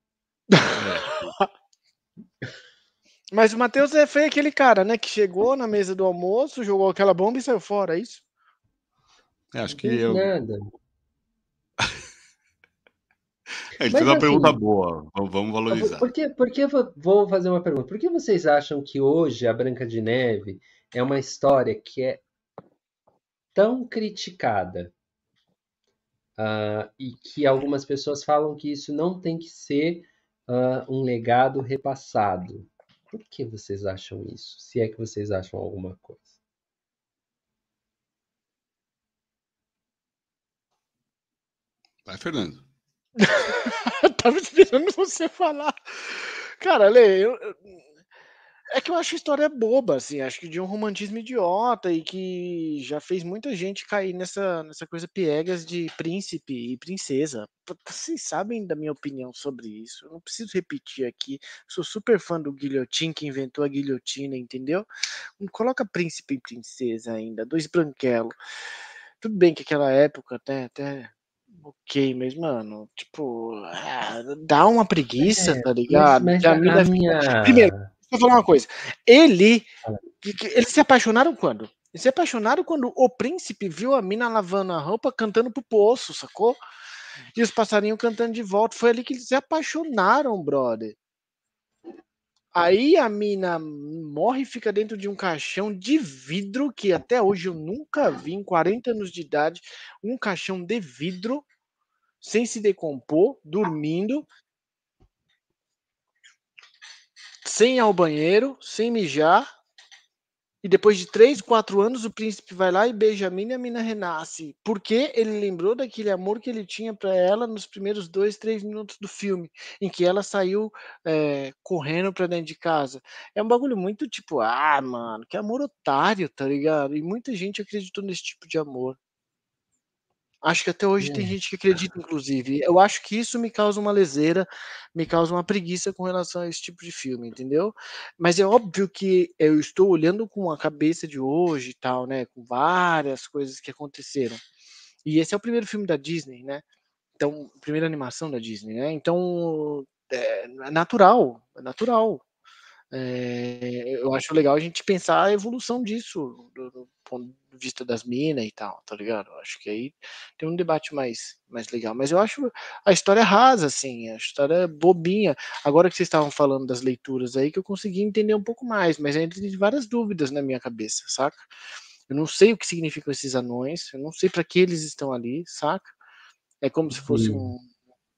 S3: [laughs]
S4: Mas o Matheus é, foi aquele cara, né? Que chegou na mesa do almoço, jogou aquela bomba e saiu fora, é isso?
S2: É, acho que eu.
S3: nada. [laughs]
S2: Ele
S3: Mas
S2: fez uma
S3: assim-
S2: pergunta boa. Vamos, valorizar.
S3: Por que, por que vo- vou fazer uma pergunta? Por que vocês acham que hoje a Branca de Neve é uma história que é tão criticada? Ah, e que algumas pessoas falam que isso não tem que ser ah, um legado repassado. Por que vocês acham isso? Se é que vocês acham alguma coisa.
S2: Vai, Fernando.
S4: Eu [laughs] tava esperando você falar. Cara, Lê, eu- é que eu acho a história boba, assim, acho que de um romantismo idiota e que já fez muita gente cair nessa, nessa coisa piegas de príncipe e princesa. Vocês sabem da minha opinião sobre isso, eu não preciso repetir aqui. Sou super fã do Guilhotin, que inventou a guilhotina, entendeu? Não coloca príncipe e princesa ainda, dois branquelos. Tudo bem que aquela época até, até ok, mas, mano, tipo, ah, dá uma preguiça,
S3: É,
S4: tá
S3: Mas,
S4: ligado?
S3: mas
S4: Que a
S3: a
S4: mina fica-
S3: minha.
S4: Primeiro, Deixa eu falar uma coisa. Ele. Eles se apaixonaram quando? Eles se apaixonaram quando o príncipe viu a mina lavando a roupa, cantando pro poço, sacou? E os passarinhos cantando de volta. Foi ali que eles se apaixonaram, brother. Aí a mina morre e fica dentro de um caixão de vidro, que até hoje eu nunca vi, em 40 anos de idade, um caixão de vidro, sem se decompor, dormindo, sem ir ao banheiro, sem mijar. E depois de 3, 4 anos, o príncipe vai lá e beija a mina e a mina renasce. Porque ele lembrou daquele amor que ele tinha pra ela nos primeiros 2, 3 minutos do filme, em que ela saiu é, correndo pra dentro de casa. É um bagulho muito tipo, ah, mano, que amor otário, tá ligado? E muita gente acreditou nesse tipo de amor. Acho que até hoje tem
S3: É.
S4: gente que acredita, inclusive. Eu acho que isso me causa uma leseira, me causa uma preguiça com relação a esse tipo de filme, entendeu? Mas é óbvio que eu estou olhando com a cabeça de hoje e tal, né? Com várias coisas que aconteceram. E esse é o primeiro filme da Disney, né? Então, primeira animação da Disney, né? Então, é natural, é natural. É, eu acho legal a gente pensar a evolução disso, do, do ponto de vista das minas e tal, tá ligado? Eu acho que aí tem um debate mais, mais legal. Mas eu acho a história rasa, assim, a história bobinha. Agora que vocês estavam falando das leituras aí, que eu consegui entender um pouco mais, mas ainda tem várias dúvidas na minha cabeça, saca? Eu não sei o que significam esses anões, eu não sei para que eles estão ali, saca? É como se fosse
S3: Hum.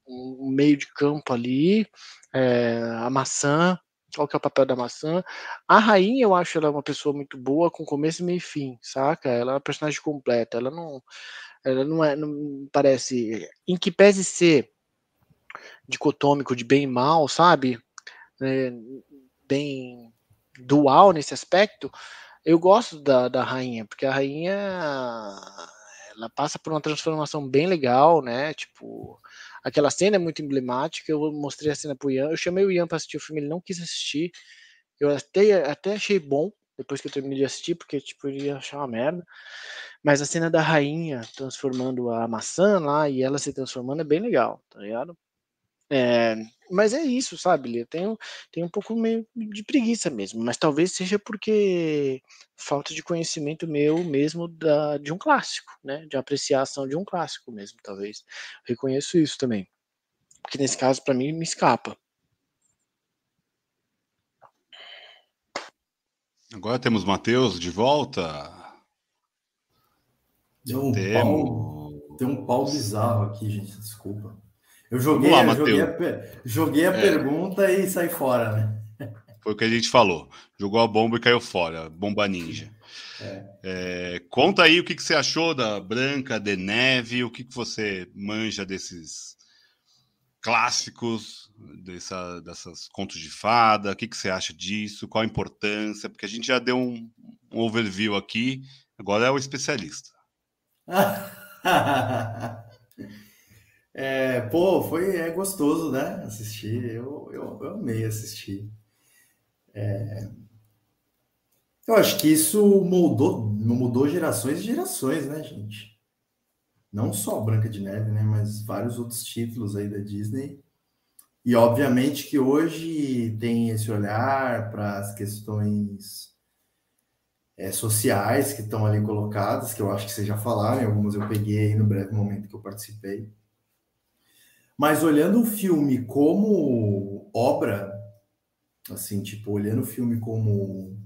S4: um, um meio de campo ali, é, a maçã, qual que é o papel da maçã. A rainha, eu acho ela uma pessoa muito boa, com começo, meio e fim, saca? Ela é uma personagem completa, ela não, ela não é, não parece, em que pese ser dicotômico de bem e mal, sabe? É, bem dual nesse aspecto, eu gosto da, da rainha, porque a rainha ela passa por uma transformação bem legal, né? Tipo, aquela cena é muito emblemática. Eu mostrei a cena pro Ian. Eu chamei o Ian para assistir o filme, ele não quis assistir. Eu até, até achei bom depois que eu terminei de assistir, porque tipo, ele ia achar uma merda. Mas a cena da rainha transformando a maçã lá e ela se transformando é bem legal, tá ligado? É, mas é isso, sabe? Eu tenho, tenho um pouco meio de preguiça mesmo, mas talvez seja porque falta de conhecimento meu mesmo da, de um clássico, né? De apreciação de um clássico mesmo, talvez. Reconheço isso também. Porque nesse caso, para mim, me escapa.
S2: Agora temos Matheus de volta.
S1: Deu um,
S2: Temos.
S1: pau, deu um pau bizarro aqui, gente. Desculpa. Eu joguei,
S2: lá,
S1: joguei, a, joguei a
S2: É.
S1: pergunta e saí fora, né?
S2: Foi o que a gente falou. Jogou a bomba e caiu fora. Bomba ninja. É, conta aí o que, que você achou da Branca de Neve, o que, que você manja desses clássicos, dessa, dessas contos de fada, o que, que você acha disso, qual a importância, porque a gente já deu um, um overview aqui, agora é o especialista. [laughs]
S1: É, pô, foi é gostoso, né? Assistir. Eu, eu, eu amei assistir. É, eu acho que isso moldou, mudou gerações e gerações, né, gente? Não só Branca de Neve, né? Mas vários outros títulos aí da Disney. E obviamente que hoje tem esse olhar para as questões é, sociais que estão ali colocadas, que eu acho que vocês já falaram, algumas eu peguei no breve momento que eu participei. Mas olhando o filme como obra, assim, tipo, olhando o filme como,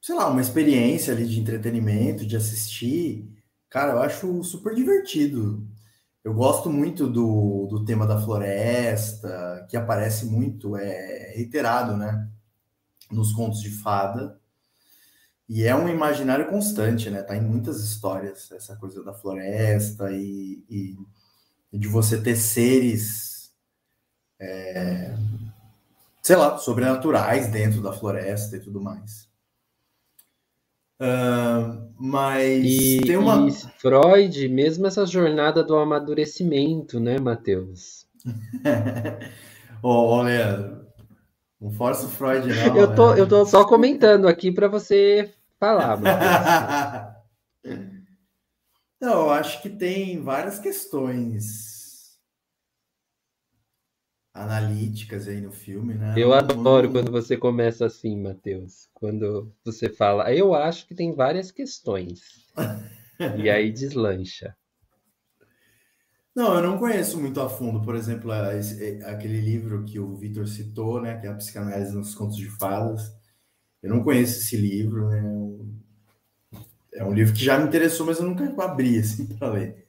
S1: sei lá, uma experiência ali de entretenimento, de assistir, cara, eu acho super divertido. Eu gosto muito do, do tema da floresta, que aparece muito, é reiterado, né? Nos contos de fada. E é um imaginário constante, né? Tá em muitas histórias, essa coisa da floresta e, e de você ter seres, é, sei lá, sobrenaturais dentro da floresta e tudo mais. Uh, mas
S3: E,
S1: tem uma.
S3: Freud, mesmo essa jornada do amadurecimento, né, Matheus?
S1: Leandro, [laughs] não força o Freud, não.
S3: Eu tô,
S1: né?
S3: eu tô só comentando aqui para você falar, Matheus. [laughs]
S1: Não, eu acho que tem várias questões analíticas aí no filme, né?
S3: Eu adoro quando você começa assim, Matheus. Quando você fala, eu acho que tem várias questões. E [laughs] aí deslancha.
S1: Não, eu não conheço muito a fundo, por exemplo, a- esse- é, aquele livro que o Vitor citou, né, que é a Psicanálise nos Contos de Fadas. Eu não conheço esse livro, né? um- É um livro que já me interessou, mas eu nunca abri assim [laughs] para ler.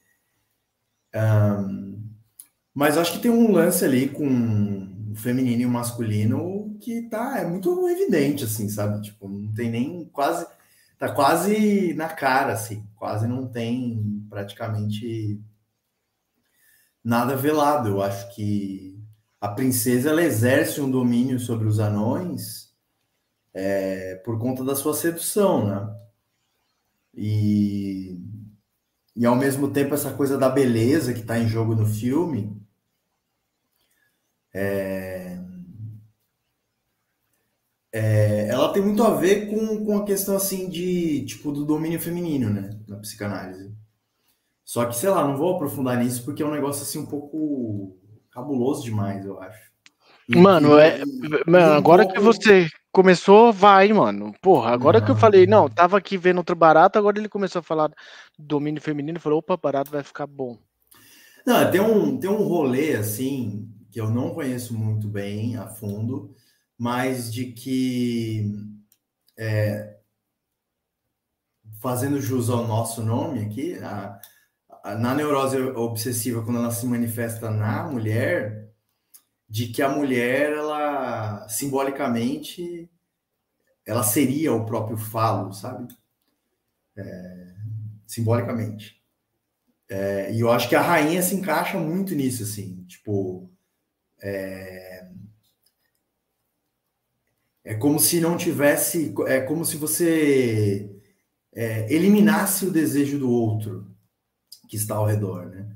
S1: Ahn, mas acho que tem um lance ali com o feminino e o masculino que tá é muito evidente, assim, sabe? Tipo, não tem nem quase tá quase na cara, assim, quase não tem praticamente nada velado. Eu acho que a princesa ela exerce um domínio sobre os anões é, por conta da sua sedução, né? E, e ao mesmo tempo essa coisa da beleza que está em jogo no filme é, é, ela tem muito a ver com, com a questão assim de tipo do domínio feminino, né? Na psicanálise. Só que, sei lá, não vou aprofundar nisso porque é um negócio assim um pouco cabuloso demais, eu acho. E-
S4: Mano, é-
S1: e-
S4: Mano, agora
S1: pouco-
S4: que você começou, vai, mano. Porra, agora que eu falei, não, tava aqui vendo outro barato, agora ele começou a falar do domínio feminino, falou, opa, barato vai ficar bom.
S1: Não, tem um, tem um rolê assim que eu não conheço muito bem a fundo, mas de que é, fazendo jus ao nosso nome aqui, a- a- na neurose obsessiva, quando ela se manifesta na mulher, de que a mulher, ela simbolicamente, ela seria o próprio falo, sabe? É, simbolicamente. É, e eu acho que a rainha se encaixa muito nisso, assim, tipo. É, é como se não tivesse. É como se você é, eliminasse o desejo do outro que está ao redor, né?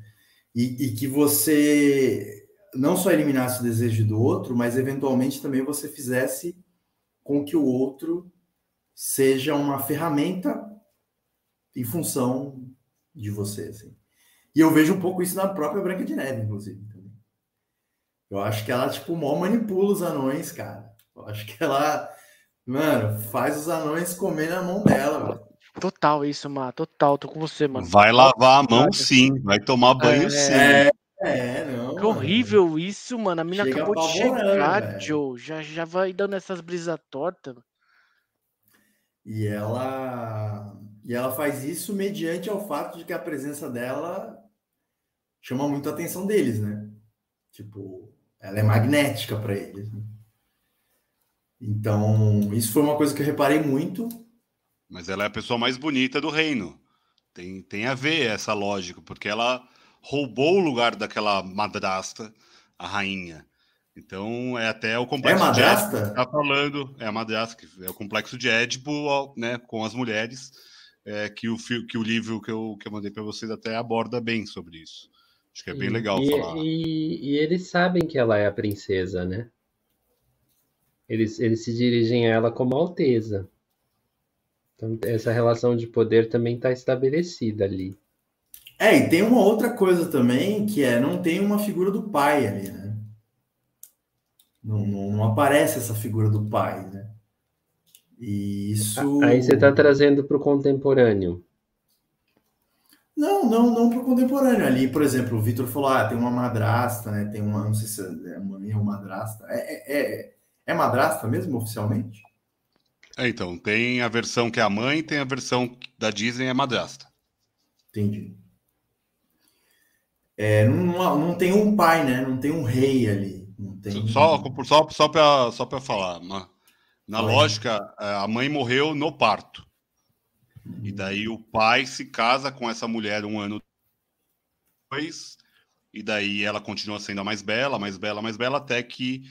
S1: E, e que você não só eliminasse o desejo do outro, mas eventualmente também você fizesse com que o outro seja uma ferramenta em função de você, assim. E eu vejo um pouco isso na própria Branca de Neve, inclusive. Eu acho que ela, tipo, mal manipula os anões, cara. Eu acho que ela, mano, faz os anões comer na mão dela, velho.
S4: Total isso, Má. Total, tô com você, mano.
S2: Vai lavar a mão sim, vai tomar banho
S4: É,
S2: sim.
S1: É, é, não.
S4: Que horrível isso, mano. A mina
S1: Chega
S4: acabou de chegar,
S1: velho.
S4: Joe. Já, já vai dando essas brisas tortas.
S1: E ela e ela faz isso mediante ao fato de que a presença dela chama muito a atenção deles, né? Tipo, ela é magnética para eles. né? Então, isso foi uma coisa que eu reparei muito.
S2: Mas ela é a pessoa mais bonita do reino. Tem, tem a ver essa lógica, porque ela roubou o lugar daquela madrasta, a rainha. Então é até o
S1: É
S2: complexo de Édipo
S1: madrasta?
S2: que tá falando, é a madrasta, que é o complexo de Édipo, né, com as mulheres, é, que, o, que o livro que eu, que eu mandei para vocês até aborda bem sobre isso. Acho que é bem
S3: E-
S2: legal
S3: e,
S2: falar.
S3: E, e eles sabem que ela é a princesa, né? Eles, eles se dirigem a ela como alteza. Então, essa relação de poder também está estabelecida ali.
S1: É, e tem uma outra coisa também, que é não tem uma figura do pai ali, né? Não, não, não aparece essa figura do pai, né? E isso.
S3: Aí você está trazendo para o contemporâneo.
S1: Não, não, não pro contemporâneo. Ali, por exemplo, o Vitor falou: ah, tem uma madrasta, né? Tem uma, não sei se é mãe ou madrasta. É, é, é, é madrasta mesmo, oficialmente?
S2: É, então, tem a versão que é a mãe, tem a versão da Disney é madrasta.
S1: Entendi. É, não, não tem um pai, né? Não tem um rei ali. Não tem...
S2: Só, só, só para só pra falar, ma- na
S1: Oi.
S2: lógica, é, a mãe morreu no parto. E daí o pai se casa com essa mulher um ano depois, e daí ela continua sendo a mais bela, mais bela, mais bela, até que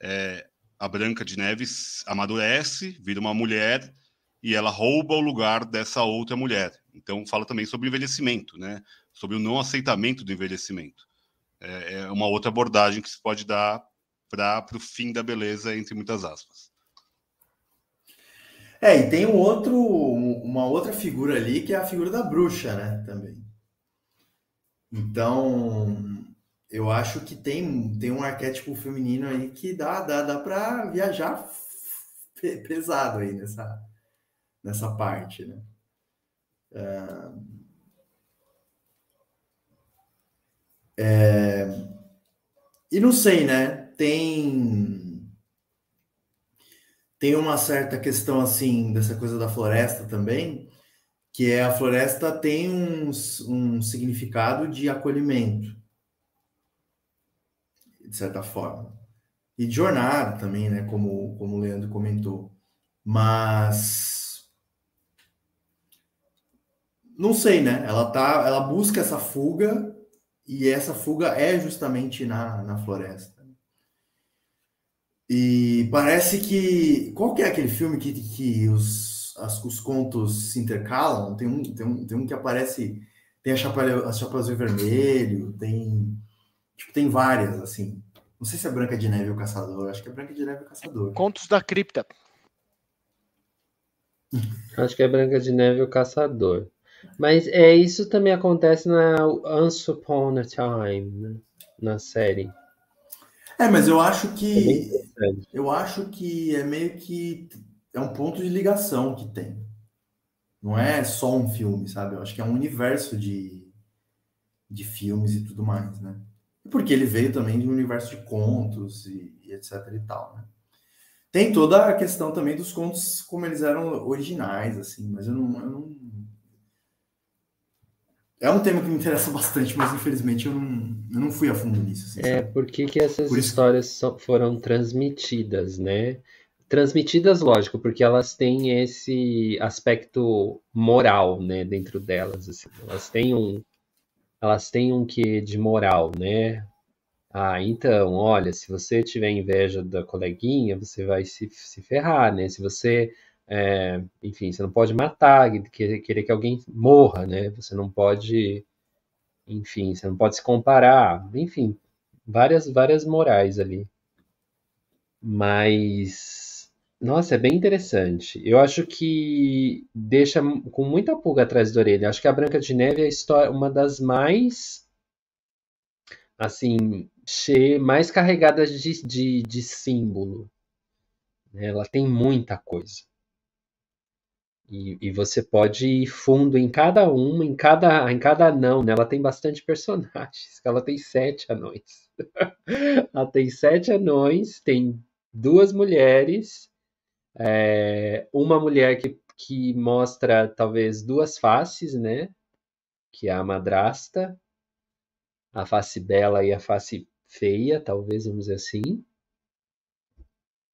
S2: é, a Branca de Neves amadurece, vira uma mulher, e ela rouba o lugar dessa outra mulher. Então fala também sobre envelhecimento, né? Sobre o não aceitamento do envelhecimento. É, é uma outra abordagem que se pode dar para o fim da beleza, entre muitas aspas.
S1: É, e tem um outro, uma outra figura ali que é a figura da bruxa, né? Também. Então, eu acho que tem, tem um arquétipo feminino aí que dá, dá, dá para viajar [laughs] pe- pesado aí nessa, nessa parte, né? Ah, é, e não sei, né? Tem tem uma certa questão assim dessa coisa da floresta também, que é a floresta tem um, um significado de acolhimento, de certa forma, e de jornada também, né? Como, como o Leandro comentou. Mas não sei, né? Ela tá, ela busca essa fuga e essa fuga é justamente na, na floresta. E parece que. Qual que é aquele filme que, que os, as- os contos se intercalam? Tem um, tem um, tem um que aparece. Tem a Chapeuzinho Vermelho, tem. Tipo, tem várias, assim. Não sei se é Branca de Neve e o Caçador, acho que é Branca de Neve e o Caçador.
S4: Contos da Cripta. [laughs]
S3: Acho que é Branca de Neve e o Caçador. Mas é isso também acontece na Once Upon a Time, né? na série.
S1: É, mas eu acho
S3: É
S1: que.
S3: interessante.
S1: Eu acho que é meio que. É um ponto de ligação que tem. Não é só um filme, sabe? Eu acho que é um universo de, de filmes e tudo mais, né? Porque ele veio também de um universo de contos e, e etc e tal, né? Tem toda a questão também dos contos como eles eram originais, assim, mas eu não, eu não... É um tema que me interessa bastante, mas infelizmente eu não, eu não fui a fundo nisso. Assim,
S3: É, por que que essas
S1: Por
S3: histórias so- foram transmitidas, né? Transmitidas, lógico, porque elas têm esse aspecto moral, né, dentro delas, assim. Elas têm um, elas têm um quê de moral, né? Ah, então, olha, se você tiver inveja da coleguinha, você vai se, se ferrar, né? Se você, é, enfim, você não pode matar, querer, querer que alguém morra, né? Você não pode, enfim, você não pode se comparar, enfim, várias, várias morais ali. Mas, nossa, é bem interessante. Eu acho que deixa com muita pulga atrás da orelha. Acho que a Branca de Neve é história, uma das mais assim, cheia, mais carregada de, de, de símbolo. Ela tem muita coisa. E, e, você pode ir fundo em cada uma, em cada, em cada anão, né? Ela tem bastante personagens. [laughs] Ela tem sete anões. [laughs] ela tem sete anões, tem duas mulheres, é, uma mulher que, que mostra talvez duas faces, né? Que é a madrasta, a face bela e a face feia, talvez vamos dizer assim.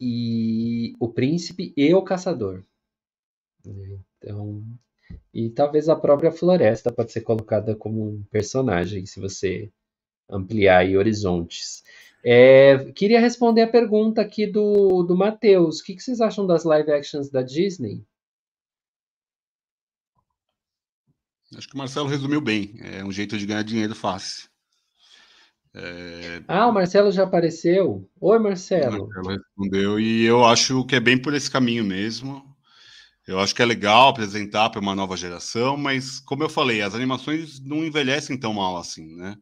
S3: E o príncipe e o caçador. Então, e talvez a própria floresta pode ser colocada como um personagem, se você ampliar aí horizontes. É, queria responder a pergunta aqui do, do Matheus. O que, que vocês acham das live actions da Disney?
S2: Acho que o Marcelo resumiu bem. É um jeito de ganhar dinheiro fácil.
S3: É... Ah, o Marcelo já apareceu. Oi, Marcelo.
S2: O Marcelo respondeu e eu acho que é bem por esse caminho mesmo. Eu acho que é legal apresentar para uma nova geração, mas como eu falei, as animações não envelhecem tão mal assim, né?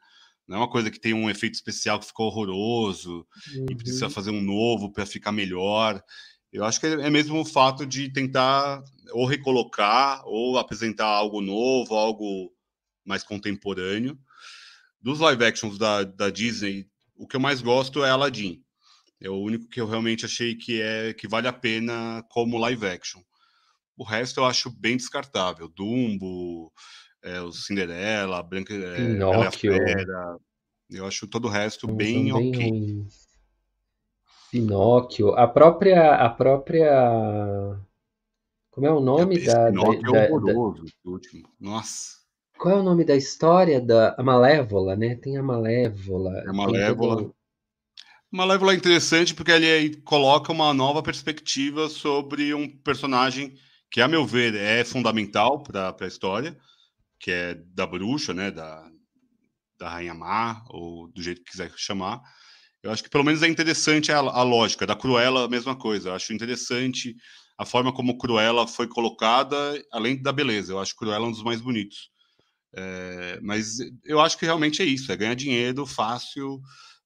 S2: Não é uma coisa que tem um efeito especial que ficou horroroso uhum. e precisa uhum. fazer um novo para ficar melhor. Eu acho que é mesmo o fato de tentar ou recolocar ou apresentar algo novo, algo mais contemporâneo. Dos live actions da, da Disney, o que eu mais gosto é Aladdin. É o único que eu realmente achei que é que vale a pena como live action. O resto eu acho bem descartável. Dumbo, é, o Cinderela, Branca, é,
S3: Pinóquio.
S2: Fera, eu acho todo o resto bem, bem ok.
S3: Pinóquio, a própria, a própria, como é o nome Esse da,
S2: Pinóquio da, é horroroso, da, último. Nossa.
S3: Qual é o nome da história da a Malévola, né? Tem a Malévola.
S2: É a Malévola. Todo... Malévola é interessante porque ele coloca uma nova perspectiva sobre um personagem que, a meu ver, é fundamental para a história, que é da bruxa, né, da, da Rainha Má, ou do jeito que quiser chamar. Eu acho que pelo menos é interessante a, a lógica. Da Cruella, a mesma coisa. Eu acho interessante a forma como Cruella foi colocada, além da beleza. Eu acho Cruella um dos mais bonitos. É, mas eu acho que realmente é isso: é ganhar dinheiro fácil,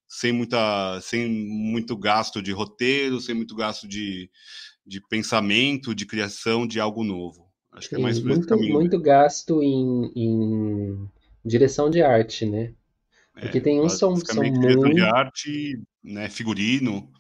S2: sem, muita, sem muito gasto de roteiro, sem muito gasto de, de pensamento, de criação de algo novo. Acho que é mais
S3: por muito, caminho. Muito gasto em, em direção de arte, né? Porque é, tem uns são, são muito...
S2: de arte, né, figurino.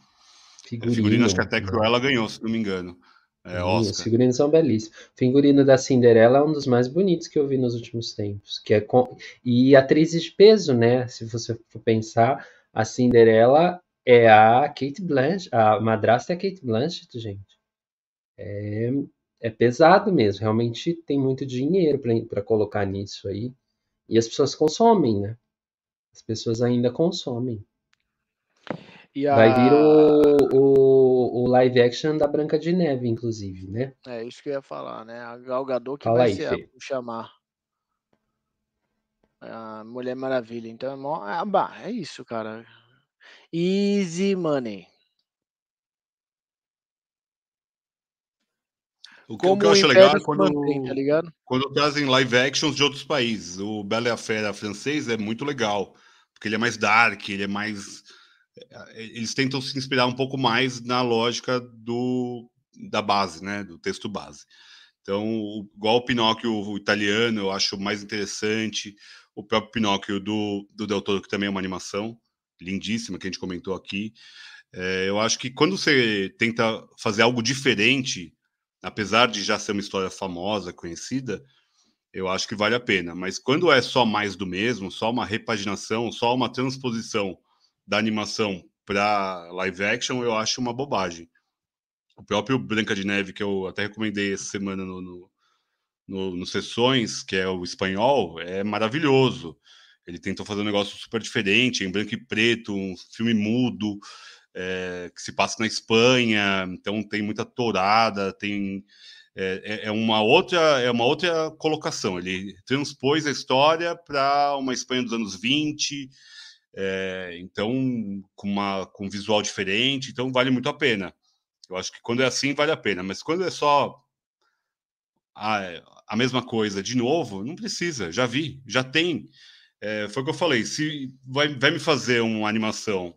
S2: Figurino, é, figurino acho que até Cruella ganhou, se não me engano. É,
S3: Sim, os figurinos são belíssimos. O figurino da Cinderela é um dos mais bonitos que eu vi nos últimos tempos. Que é com... E atrizes de peso, né? Se você for pensar, a Cinderela é a Kate Blanchett, a madrasta é a Kate Blanchett, gente é, é pesado mesmo. Realmente tem muito dinheiro para colocar nisso aí. E as pessoas consomem, né? As pessoas ainda consomem. A... Vai vir o, o, o, live action da Branca de Neve, inclusive, né?
S4: É isso que eu ia falar, né? A Galgador que Fala vai aí, ser Fê. chamar a Mulher Maravilha. Então é, mó... é, bah, é isso, cara. Easy money.
S2: O que, o que eu acho legal é quando, mantém, tá quando trazem live actions de outros países. O Bela e a Fera francês é muito legal, porque ele é mais dark, ele é mais. É, eles tentam se inspirar um pouco mais na lógica do, da base, né? Do texto base. Então, igual o Pinóquio o italiano, eu acho mais interessante. O próprio Pinóquio do, do Del Toro, que também é uma animação lindíssima, que a gente comentou aqui. É, eu acho que quando você tenta fazer algo diferente apesar de já ser uma história famosa, conhecida, eu acho que vale a pena. Mas quando é só mais do mesmo, só uma repaginação, só uma transposição da animação para live action, eu acho uma bobagem. O próprio Branca de Neve, que eu até recomendei essa semana no, no, no, no Sessões, que é o espanhol, é maravilhoso. Ele tentou fazer um negócio super diferente, em branco e preto, um filme mudo, é, que se passa na Espanha, então tem muita tourada, tem é, é, é uma outra é uma outra colocação. Ele transpôs a história para uma Espanha dos anos 20, é, então com uma com um visual diferente, então vale muito a pena. Eu acho que quando é assim vale a pena, mas quando é só a, a mesma coisa de novo, não precisa. Já vi, já tem É, foi o que eu falei. Se vai, vai me fazer uma animação,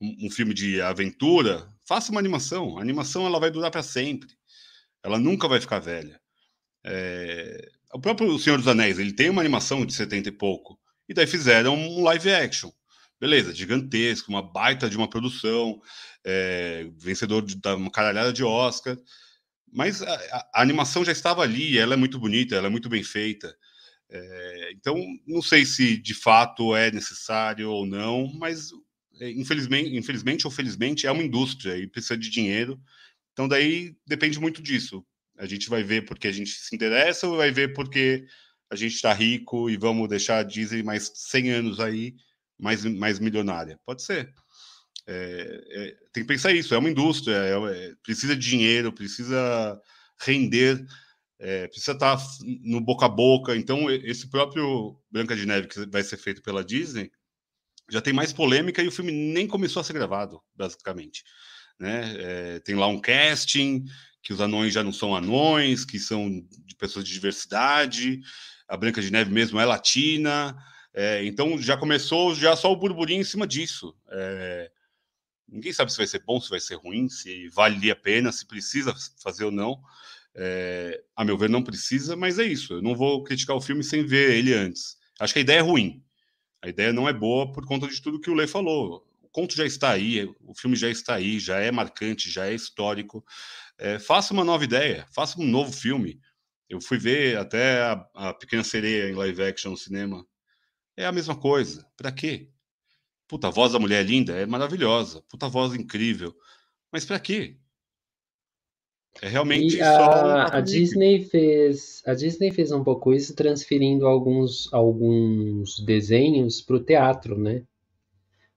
S2: um, filme de aventura, faça uma animação. A animação ela vai durar para sempre. Ela nunca vai ficar velha. É, o próprio Senhor dos Anéis, ele tem uma animação de 70 e pouco. E daí fizeram um live action. Beleza, gigantesco, uma baita de uma produção, é, vencedor de uma caralhada de Oscar. Mas a, a, animação já estava ali, ela é muito bonita, ela é muito bem feita. É, então, não sei se de fato é necessário ou não, mas infelizmente, infelizmente ou felizmente é uma indústria e precisa de dinheiro. Então, daí depende muito disso. A gente vai ver porque a gente se interessa ou vai ver porque a gente está rico e vamos deixar a Disney mais 100 anos aí, mais, mais milionária? Pode ser. É, é, tem que pensar isso, é uma indústria, é, é precisa de dinheiro, precisa render, é, precisa estar tá no boca a boca. Então, esse próprio Branca de Neve, que vai ser feito pela Disney, já tem mais polêmica e o filme nem começou a ser gravado, basicamente. Né? É, tem lá um casting, que os anões já não são anões, que são de pessoas de diversidade, a Branca de Neve mesmo é latina, é, então já começou já só o burburinho em cima disso. É, ninguém sabe se vai ser bom, se vai ser ruim, se vale a pena, se precisa fazer ou não. A meu ver, não precisa, mas é isso. Eu não vou criticar o filme sem ver ele antes. Acho que a ideia é ruim. A ideia não é boa por conta de tudo que o Lê falou. O conto já está aí, o filme já está aí, já é marcante, já é histórico. É, faça uma nova ideia, faça um novo filme. Eu fui ver até a, a Pequena Sereia em live action no cinema. É a mesma coisa. Para quê? Puta, a voz da mulher é linda, é maravilhosa. Puta voz incrível. Mas para quê?
S3: É realmente e a, a Disney fez a Disney fez um pouco isso transferindo alguns alguns desenhos para o teatro, né?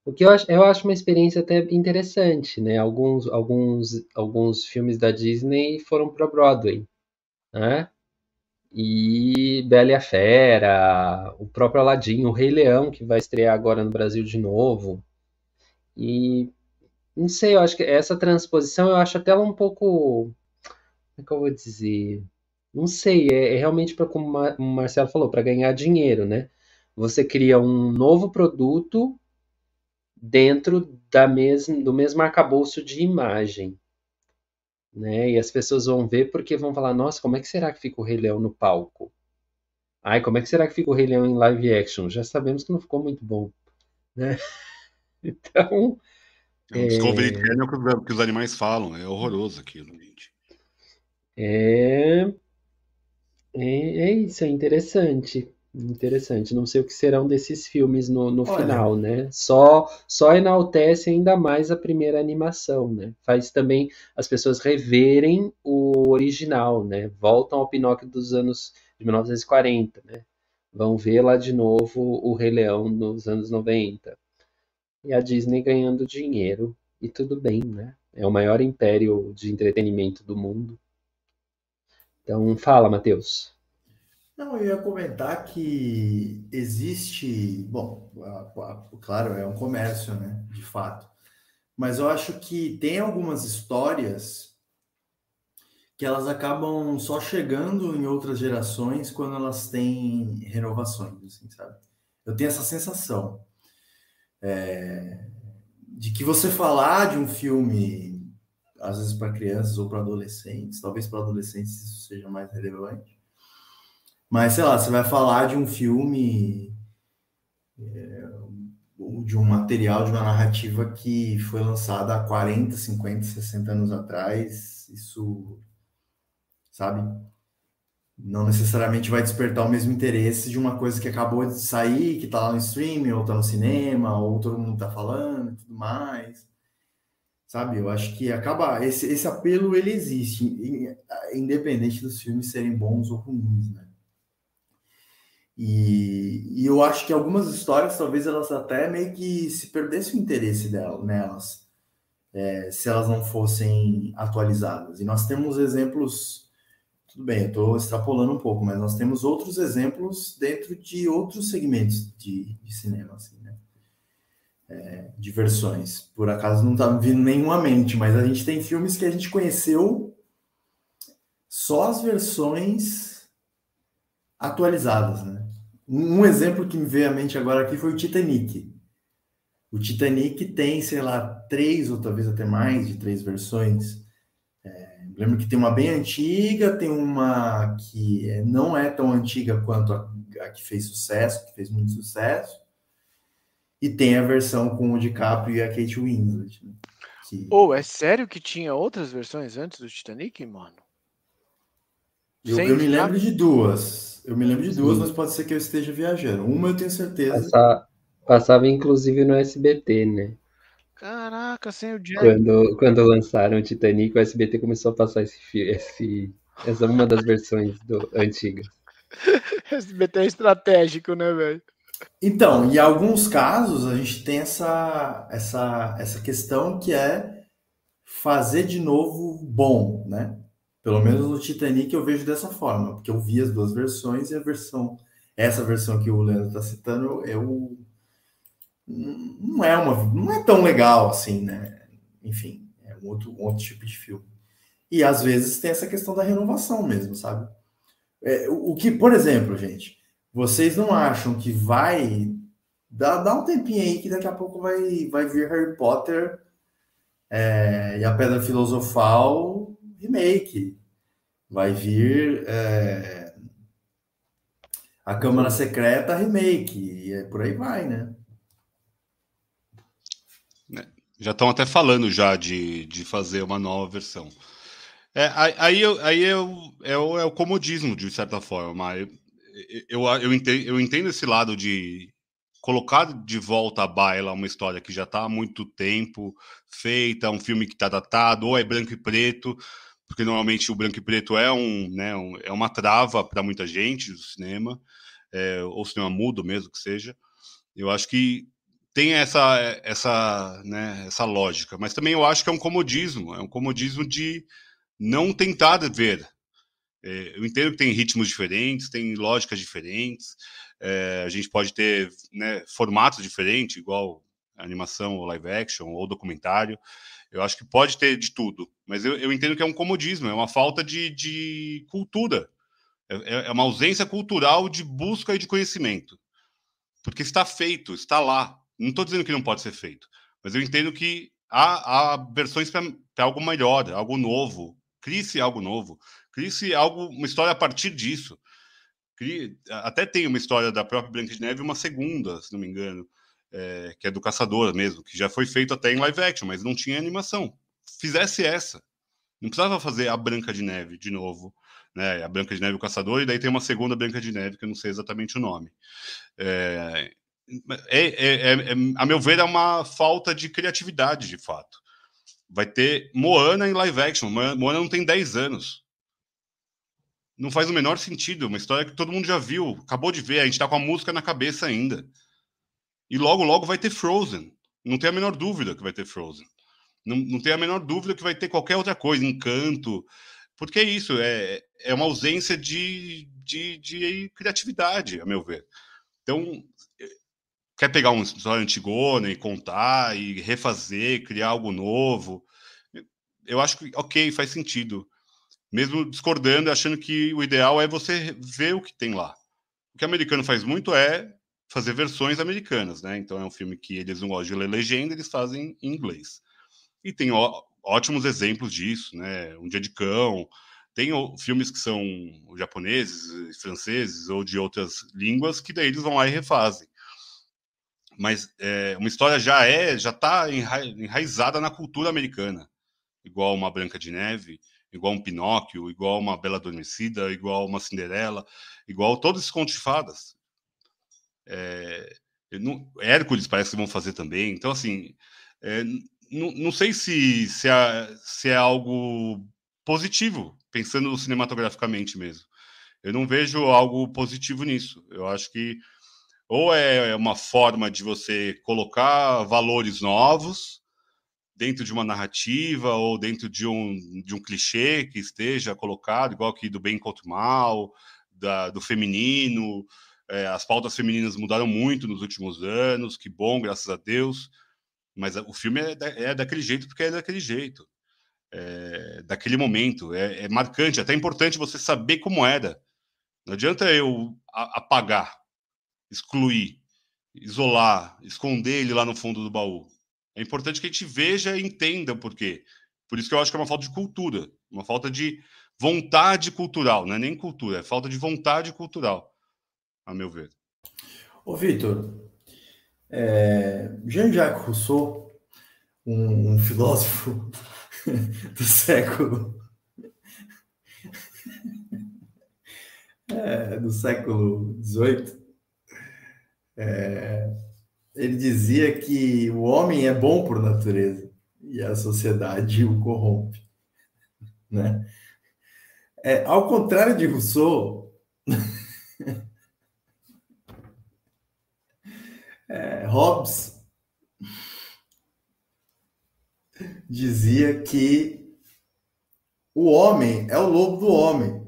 S3: O que eu acho, eu acho uma experiência até interessante, né? Alguns alguns alguns filmes da Disney foram para Broadway, né? E Bela e a Fera, o próprio Aladdin, o Rei Leão que vai estrear agora no Brasil de novo. E não sei, eu acho que essa transposição eu acho até ela um pouco é que eu vou dizer? Não sei, é, é realmente para como o Marcelo falou, para ganhar dinheiro, né? Você cria um novo produto dentro da mesma, do mesmo arcabouço de imagem. Né? E as pessoas vão ver porque vão falar: nossa, como é que será que fica o Rei Leão no palco? Ai, como é que será que fica o Rei Leão em live action? Já sabemos que não ficou muito bom. Né? [laughs] Então.
S2: É Discovery é... o que os animais falam, é horroroso aquilo, gente.
S3: É, é, é isso, é interessante. Interessante. Não sei o que serão desses filmes no, no final, né? Só, só enaltece ainda mais a primeira animação, né? Faz também as pessoas reverem o original, né? Voltam ao Pinóquio dos anos de 1940, né? Vão ver lá de novo o Rei Leão nos anos 90. E a Disney ganhando dinheiro. E tudo bem, né? É o maior império de entretenimento do mundo. Então, fala, Matheus.
S1: Não, eu ia comentar que existe, bom, claro, é um comércio, né, de fato. Mas eu acho que tem algumas histórias que elas acabam só chegando em outras gerações quando elas têm renovações, assim, sabe? Eu tenho essa sensação é, de que você falar de um filme às vezes para crianças ou para adolescentes, talvez para adolescentes seja mais relevante. Mas, sei lá, você vai falar de um filme, é, de um material, de uma narrativa que foi lançada há 40, 50, 60 anos atrás, isso, sabe? Não necessariamente vai despertar o mesmo interesse de uma coisa que acabou de sair, que está lá no streaming, ou está no cinema, ou todo mundo está falando e tudo mais sabe? Eu acho que acaba esse, esse apelo ele existe, independente dos filmes serem bons ou ruins, né? E, e, eu acho que algumas histórias talvez elas até meio que se perdesse o interesse dela, nelas, é, se elas não fossem atualizadas. E nós temos exemplos, tudo bem, eu estou extrapolando um pouco, mas nós temos outros exemplos dentro de outros segmentos de, de cinema, assim é, de versões. Por acaso não está vindo nenhuma mente, mas a gente tem filmes que a gente conheceu só as versões atualizadas, né? Um exemplo que me veio à mente agora aqui foi o Titanic. O Titanic tem, sei lá, três ou talvez até mais de três versões. É, lembro que tem uma bem antiga, tem uma que é, não é tão antiga quanto a, a, que fez sucesso, que fez muito sucesso, e tem a versão com o DiCaprio e a Kate Winslet. Né?
S4: Que... Oh, é sério que tinha outras versões antes do Titanic, mano?
S1: Eu, eu me lembro de duas. Eu me lembro de duas, Sim. mas pode ser que eu esteja viajando. Uma eu tenho certeza.
S3: Passava, passava inclusive no SBT, né?
S4: Caraca, sem o Jack.
S3: Quando, quando lançaram o Titanic, o SBT começou a passar esse, esse essa é uma das versões do, antigas. [laughs]
S4: SBT é estratégico, né, velho?
S1: Então, em alguns casos, a gente tem essa, essa, essa questão que é fazer de novo bom, né? Pelo menos no Titanic eu vejo dessa forma, porque eu vi as duas versões e a versão, essa versão que o Leandro está citando, eu não é uma, não é tão legal assim, né? Enfim, é um outro, um outro tipo de filme. E às vezes tem essa questão da renovação mesmo, sabe? É, o, o, que, por exemplo, gente, vocês não acham que vai dá, dá um tempinho aí que daqui a pouco vai, vai vir Harry Potter é, e a Pedra Filosofal remake. Vai vir é, a Câmara Secreta remake, e é por aí vai, né?
S2: É, já estão até falando já de, de fazer uma nova versão. É, aí eu, aí eu, é, o, é o comodismo, de certa forma. Eu, eu, entendo, eu entendo esse lado de colocar de volta à baila uma história que já está há muito tempo feita, um filme que está datado, ou é branco e preto, porque normalmente o branco e preto é, um, né, um, é uma trava para muita gente do cinema, é, ou cinema mudo mesmo que seja. Eu acho que tem essa, essa, né, essa lógica, mas também eu acho que é um comodismo, é um comodismo de não tentar ver. É, eu entendo que tem ritmos diferentes, tem lógicas diferentes, é, a gente pode ter né, formatos diferentes, igual animação ou live action ou documentário. Eu acho que pode ter de tudo, mas eu, eu entendo que é um comodismo, é uma falta de, de cultura, é, é, é uma ausência cultural de busca e de conhecimento. Porque está feito, está lá. Não estou dizendo que não pode ser feito, mas eu entendo que há, há versões para algo melhor, algo novo. Crie-se algo novo, crie-se algo, uma história a partir disso. Crie, até tem uma história da própria Branca de Neve, uma segunda, se não me engano, é, que é do Caçador mesmo, que já foi feito até em live action, mas não tinha animação. Fizesse essa. Não precisava fazer a Branca de Neve de novo, né? A Branca de Neve e o Caçador, e daí tem uma segunda Branca de Neve, que eu não sei exatamente o nome. É, é, é, é, a meu ver, é uma falta de criatividade, de fato. Vai ter Moana em live action. Moana não tem 10 anos. Não faz o menor sentido. Uma história que todo mundo já viu, acabou de ver, a gente tá com a música na cabeça ainda. E logo, logo vai ter Frozen. Não tem a menor dúvida que vai ter Frozen. Não, não tem a menor dúvida que vai ter qualquer outra coisa, encanto. Porque é isso, é, é uma ausência de, de, de criatividade, a meu ver. Então, quer pegar uma história antigona e contar e refazer, criar algo novo. Eu acho que, ok, faz sentido. Mesmo discordando, achando que o ideal é você ver o que tem lá. O que o americano faz muito é fazer versões americanas, né? Então é um filme que eles não gostam de ler legenda, eles fazem em inglês. E tem ó, ótimos exemplos disso, né? Um Dia de Cão. Tem filmes que são japoneses, franceses ou de outras línguas que daí eles vão lá e refazem. Mas é, uma história já é, já está enra enraizada na cultura americana, igual uma Branca de Neve, igual um Pinóquio, igual uma Bela Adormecida, igual uma Cinderela, igual todos esses contos de fadas. É, não, Hércules parece que vão fazer também. Então, assim, é, não, não sei se, se, é, se é algo positivo, pensando cinematograficamente mesmo. Eu não vejo algo positivo nisso. Eu acho que ou é uma forma de você colocar valores novos dentro de uma narrativa ou dentro de um, de um clichê que esteja colocado, igual aqui do bem contra o mal, da, do feminino, é, as pautas femininas mudaram muito nos últimos anos, que bom, graças a Deus. Mas o filme é, da, é daquele jeito porque é daquele jeito. É, daquele momento. É, é, marcante, é até importante você saber como era. Não adianta eu apagar. excluir, isolar, esconder ele lá no fundo do baú. É importante que a gente veja e entenda o porquê. Por isso que eu acho que é uma falta de cultura, uma falta de vontade cultural, não é nem cultura, é falta de vontade cultural, a meu ver.
S1: Ô, Vitor, é, Jean-Jacques Rousseau, um, um filósofo [laughs] do século [laughs] é, do século XVIII, é, ele dizia que o homem é bom por natureza e a sociedade o corrompe, né? É, ao contrário de Rousseau, [laughs] é, Hobbes dizia que o homem é o lobo do homem.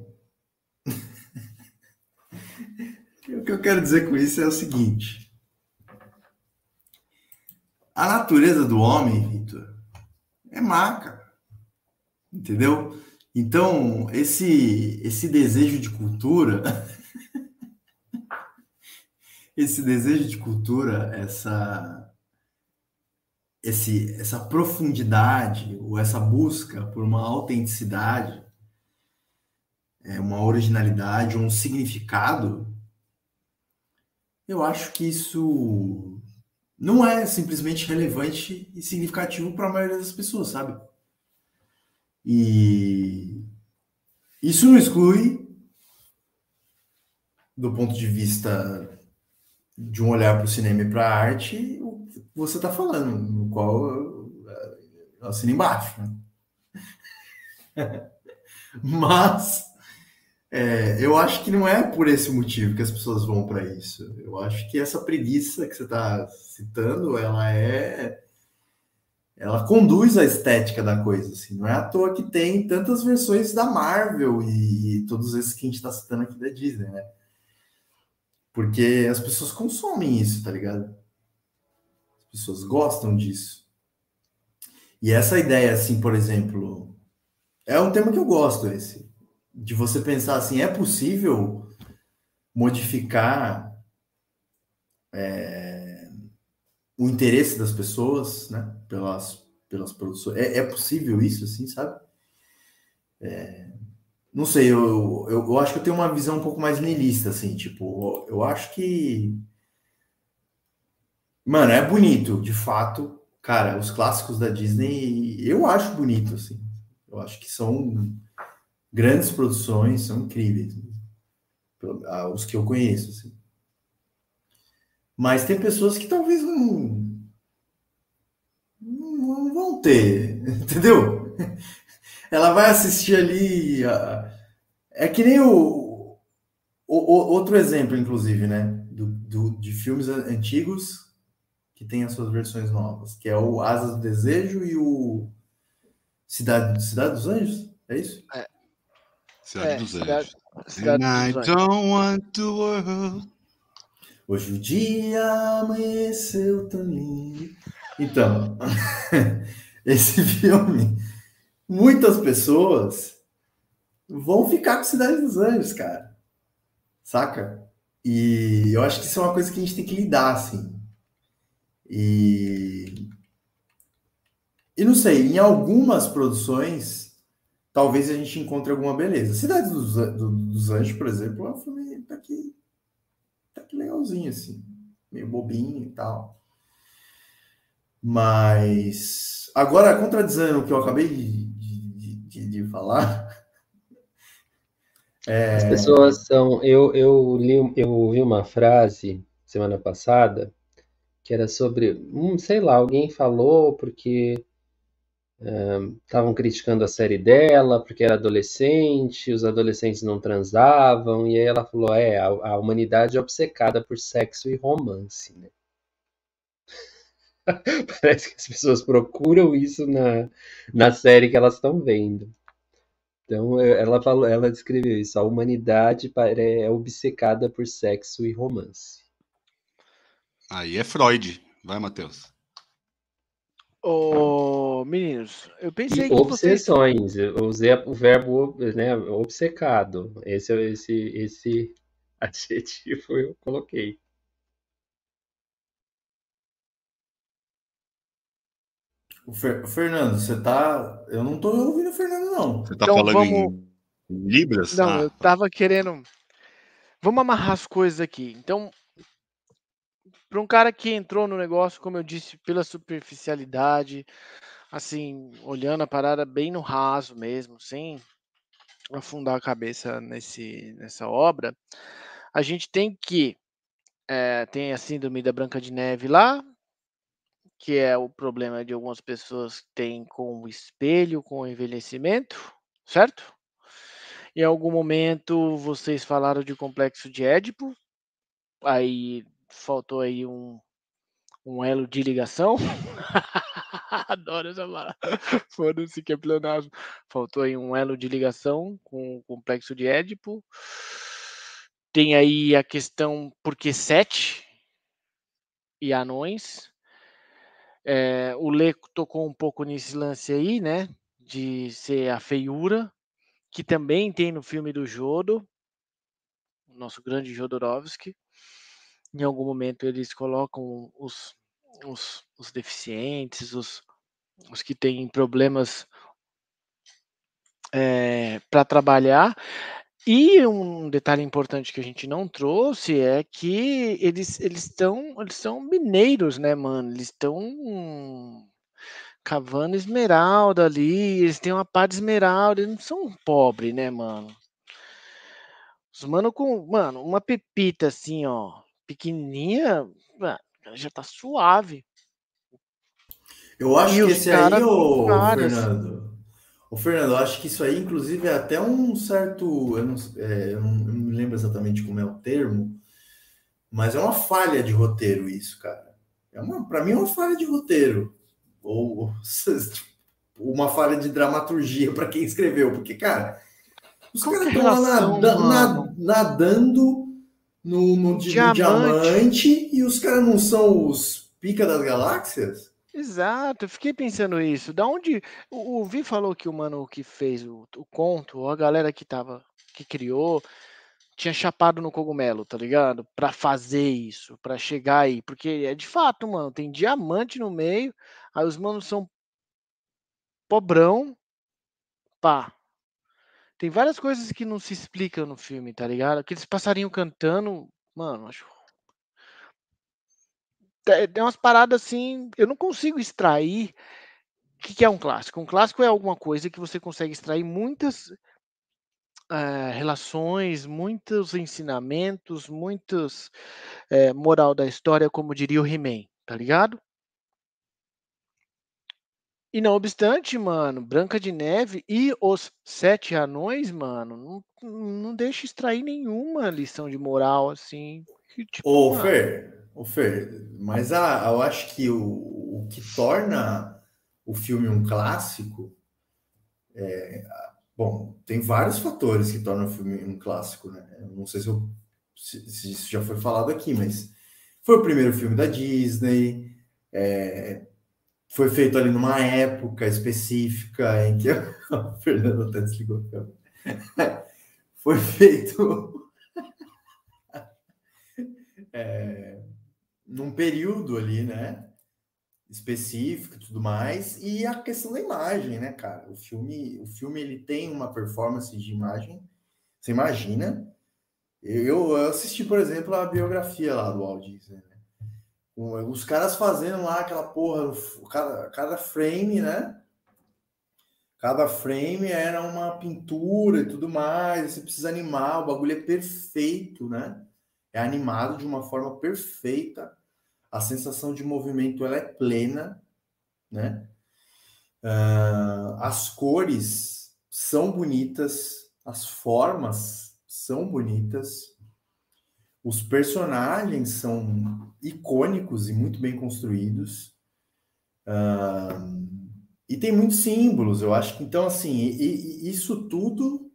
S1: [laughs] o que eu quero dizer com isso é o seguinte: a natureza do homem, Vitor, é má, cara. Entendeu? Então, esse, esse desejo de cultura, [laughs] esse desejo de cultura, essa, esse, essa profundidade, ou essa busca por uma autenticidade, é, uma originalidade, um significado, eu acho que isso não é simplesmente relevante e significativo para a maioria das pessoas, sabe? E isso não exclui, do ponto de vista de um olhar para o cinema e para a arte, o que você está falando, no qual eu assino embaixo. Né? [laughs] Mas é, eu acho que não é por esse motivo que as pessoas vão para isso. Eu acho que essa preguiça que você está citando, ela é ela conduz a estética da coisa, assim. Não é à toa que tem tantas versões da Marvel e, todos esses que a gente está citando aqui da Disney, né? Porque as pessoas consomem isso, tá ligado? As pessoas gostam disso. E essa ideia, assim, por exemplo, é um tema que eu gosto, esse. De você pensar assim, é possível modificar é, o interesse das pessoas, né? Pelas, pelas produções. É, é possível isso, assim, sabe? É, não sei, eu, eu, eu, acho que eu tenho uma visão um pouco mais niilista, assim, tipo, eu acho que. Mano, é bonito, de fato. Cara, os clássicos da Disney, eu acho bonito, assim. Eu acho que são grandes produções, são incríveis. Ah, os que eu conheço, assim. Mas tem pessoas que talvez não, não vão ter, [laughs] entendeu? Ela vai assistir ali. É que nem o, o, o outro exemplo, inclusive, né? Do, do, de filmes antigos que tem as suas versões novas, que é o Asas do Desejo e o Cidade, Cidade dos Anjos, é isso? É.
S2: Cidade é, dos Anjos. Cidade, And dos I don't want the world
S1: Hoje o dia amanheceu tão lindo. Então, [laughs] esse filme, muitas pessoas vão ficar com Cidade dos Anjos, cara. Saca? E eu acho que isso é uma coisa que a gente tem que lidar, assim. E. E não sei, em algumas produções, talvez a gente encontre alguma beleza. Cidade dos, dos Anjos, por exemplo, é um filme tá aqui até que legalzinho, assim, meio bobinho e tal. Mas agora, contradizendo o que eu acabei de, de, de, de falar. [laughs]
S3: É... As pessoas são. Eu, eu, li, eu ouvi uma frase semana passada que era sobre. Hum, sei lá, alguém falou porque estavam criticando a série dela porque era adolescente, os adolescentes não transavam, e aí ela falou: é, a, a humanidade é obcecada por sexo e romance, né? [laughs] Parece que as pessoas procuram isso na, na série que elas estão vendo. Então ela falou, ela descreveu isso: a humanidade é obcecada por sexo e romance.
S2: Aí é Freud. Vai, Matheus.
S4: O oh, meninos, eu pensei
S3: e
S4: que
S3: obsessões. Vocês... Eu usei o verbo né, obcecado. Esse, esse, esse [laughs] adjetivo eu coloquei.
S1: O Fernando, você tá. Eu não tô ouvindo o Fernando, não.
S2: Você tá então, falando vamos... em Libras?
S4: Não, ah, eu tá. tava querendo. Vamos amarrar as coisas aqui. Então, para um cara que entrou no negócio, como eu disse, pela superficialidade, assim, olhando a parada bem no raso mesmo, sem afundar a cabeça nesse, nessa obra, a gente tem que é, tem a síndrome da Branca de Neve lá, que é o problema de algumas pessoas que têm com o espelho, com o envelhecimento, certo? Em algum momento vocês falaram de complexo de Édipo, aí faltou aí um, um elo de ligação. [laughs] Adoro essa palavra. Foda-se que é pleonasmo. Faltou aí um elo de ligação com o complexo de Édipo. Tem aí a questão por que sete e anões. É, o Leco tocou um pouco nesse lance aí, né? De ser a feiura, que também tem no filme do Jodo, o nosso grande Jodorowsky. Em algum momento eles colocam os, os, os deficientes, os, os que têm problemas é, para trabalhar. E um detalhe importante que a gente não trouxe é que eles eles estão eles são mineiros, né, mano? Eles estão cavando esmeralda ali, eles têm uma pá de esmeralda, eles não são pobres, né, mano? Os mano com, mano, uma pepita assim, ó, pequenininha, já tá suave.
S1: Eu acho e que esse aí, ô, Fernando, o Fernando, acho que isso aí, inclusive, é até um certo. Eu não, é, eu não, eu não me lembro exatamente como é o termo, mas é uma falha de roteiro, isso, cara. É uma, para mim, é uma falha de roteiro. Ou, [laughs] uma falha de dramaturgia para quem escreveu, porque, cara, os caras estão nada, nadando no, no, diamante. no diamante e os caras não são os pica das galáxias?
S4: Exato, eu fiquei pensando isso. Da onde o, o Vi falou que o mano que fez o, o conto, a galera que tava, que criou, tinha chapado no cogumelo, tá ligado? Pra fazer isso, pra chegar aí, porque é de fato, mano, tem diamante no meio, aí os manos são pobrão, pá. Tem várias coisas que não se explicam no filme, tá ligado? Aqueles passarinhos cantando, mano, acho tem umas paradas assim, eu não consigo extrair o que, que é um clássico. Um clássico é alguma coisa que você consegue extrair muitas é, relações, muitos ensinamentos, muitos é, moral da história, como diria o He-Man, tá ligado? E não obstante, mano, Branca de Neve e os Sete Anões, mano, não, não deixa extrair nenhuma lição de moral, assim.
S1: Que, tipo, Ô, mano, Fer, Ô Fer, mas a, eu acho que o, o que torna o filme um clássico é, bom, tem vários fatores que tornam o filme um clássico, né? Eu não sei se, eu, se, se, isso já foi falado aqui, mas foi o primeiro filme da Disney, é, foi feito ali numa época específica em que [laughs] o Fernando até desligou [laughs] foi feito [laughs] é, num período ali, né? Específico e tudo mais, e a questão da imagem, né, cara? O filme, o filme ele tem uma performance de imagem, você imagina. Eu, eu assisti, por exemplo, a biografia lá do Walt Disney, né? Os caras fazendo lá aquela porra, cada, cada frame, né? Cada frame era uma pintura e tudo mais. Você precisa animar, o bagulho é perfeito, né? É animado de uma forma perfeita a sensação de movimento ela é plena, né? Uh, as cores são bonitas, as formas são bonitas, os personagens são icônicos e muito bem construídos. E tem muitos símbolos, eu acho que então assim, e, e isso tudo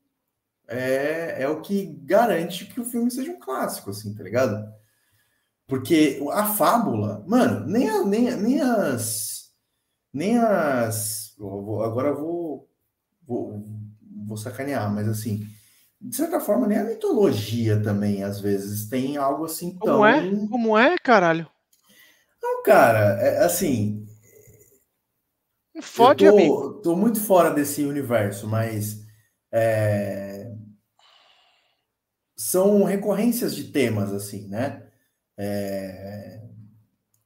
S1: é, é o que garante que o filme seja um clássico, assim, tá ligado? Porque a fábula, mano, nem, a, nem, nem as. Nem as. agora eu vou, vou, vou sacanear, mas assim, de certa forma, nem a mitologia também, às vezes, tem algo assim
S4: tão. Como é? Como é, caralho?
S1: Não, cara, é, assim.
S4: Fode,
S1: eu tô,
S4: amigo.
S1: tô muito fora desse universo, mas é, são recorrências de temas, assim, né? É,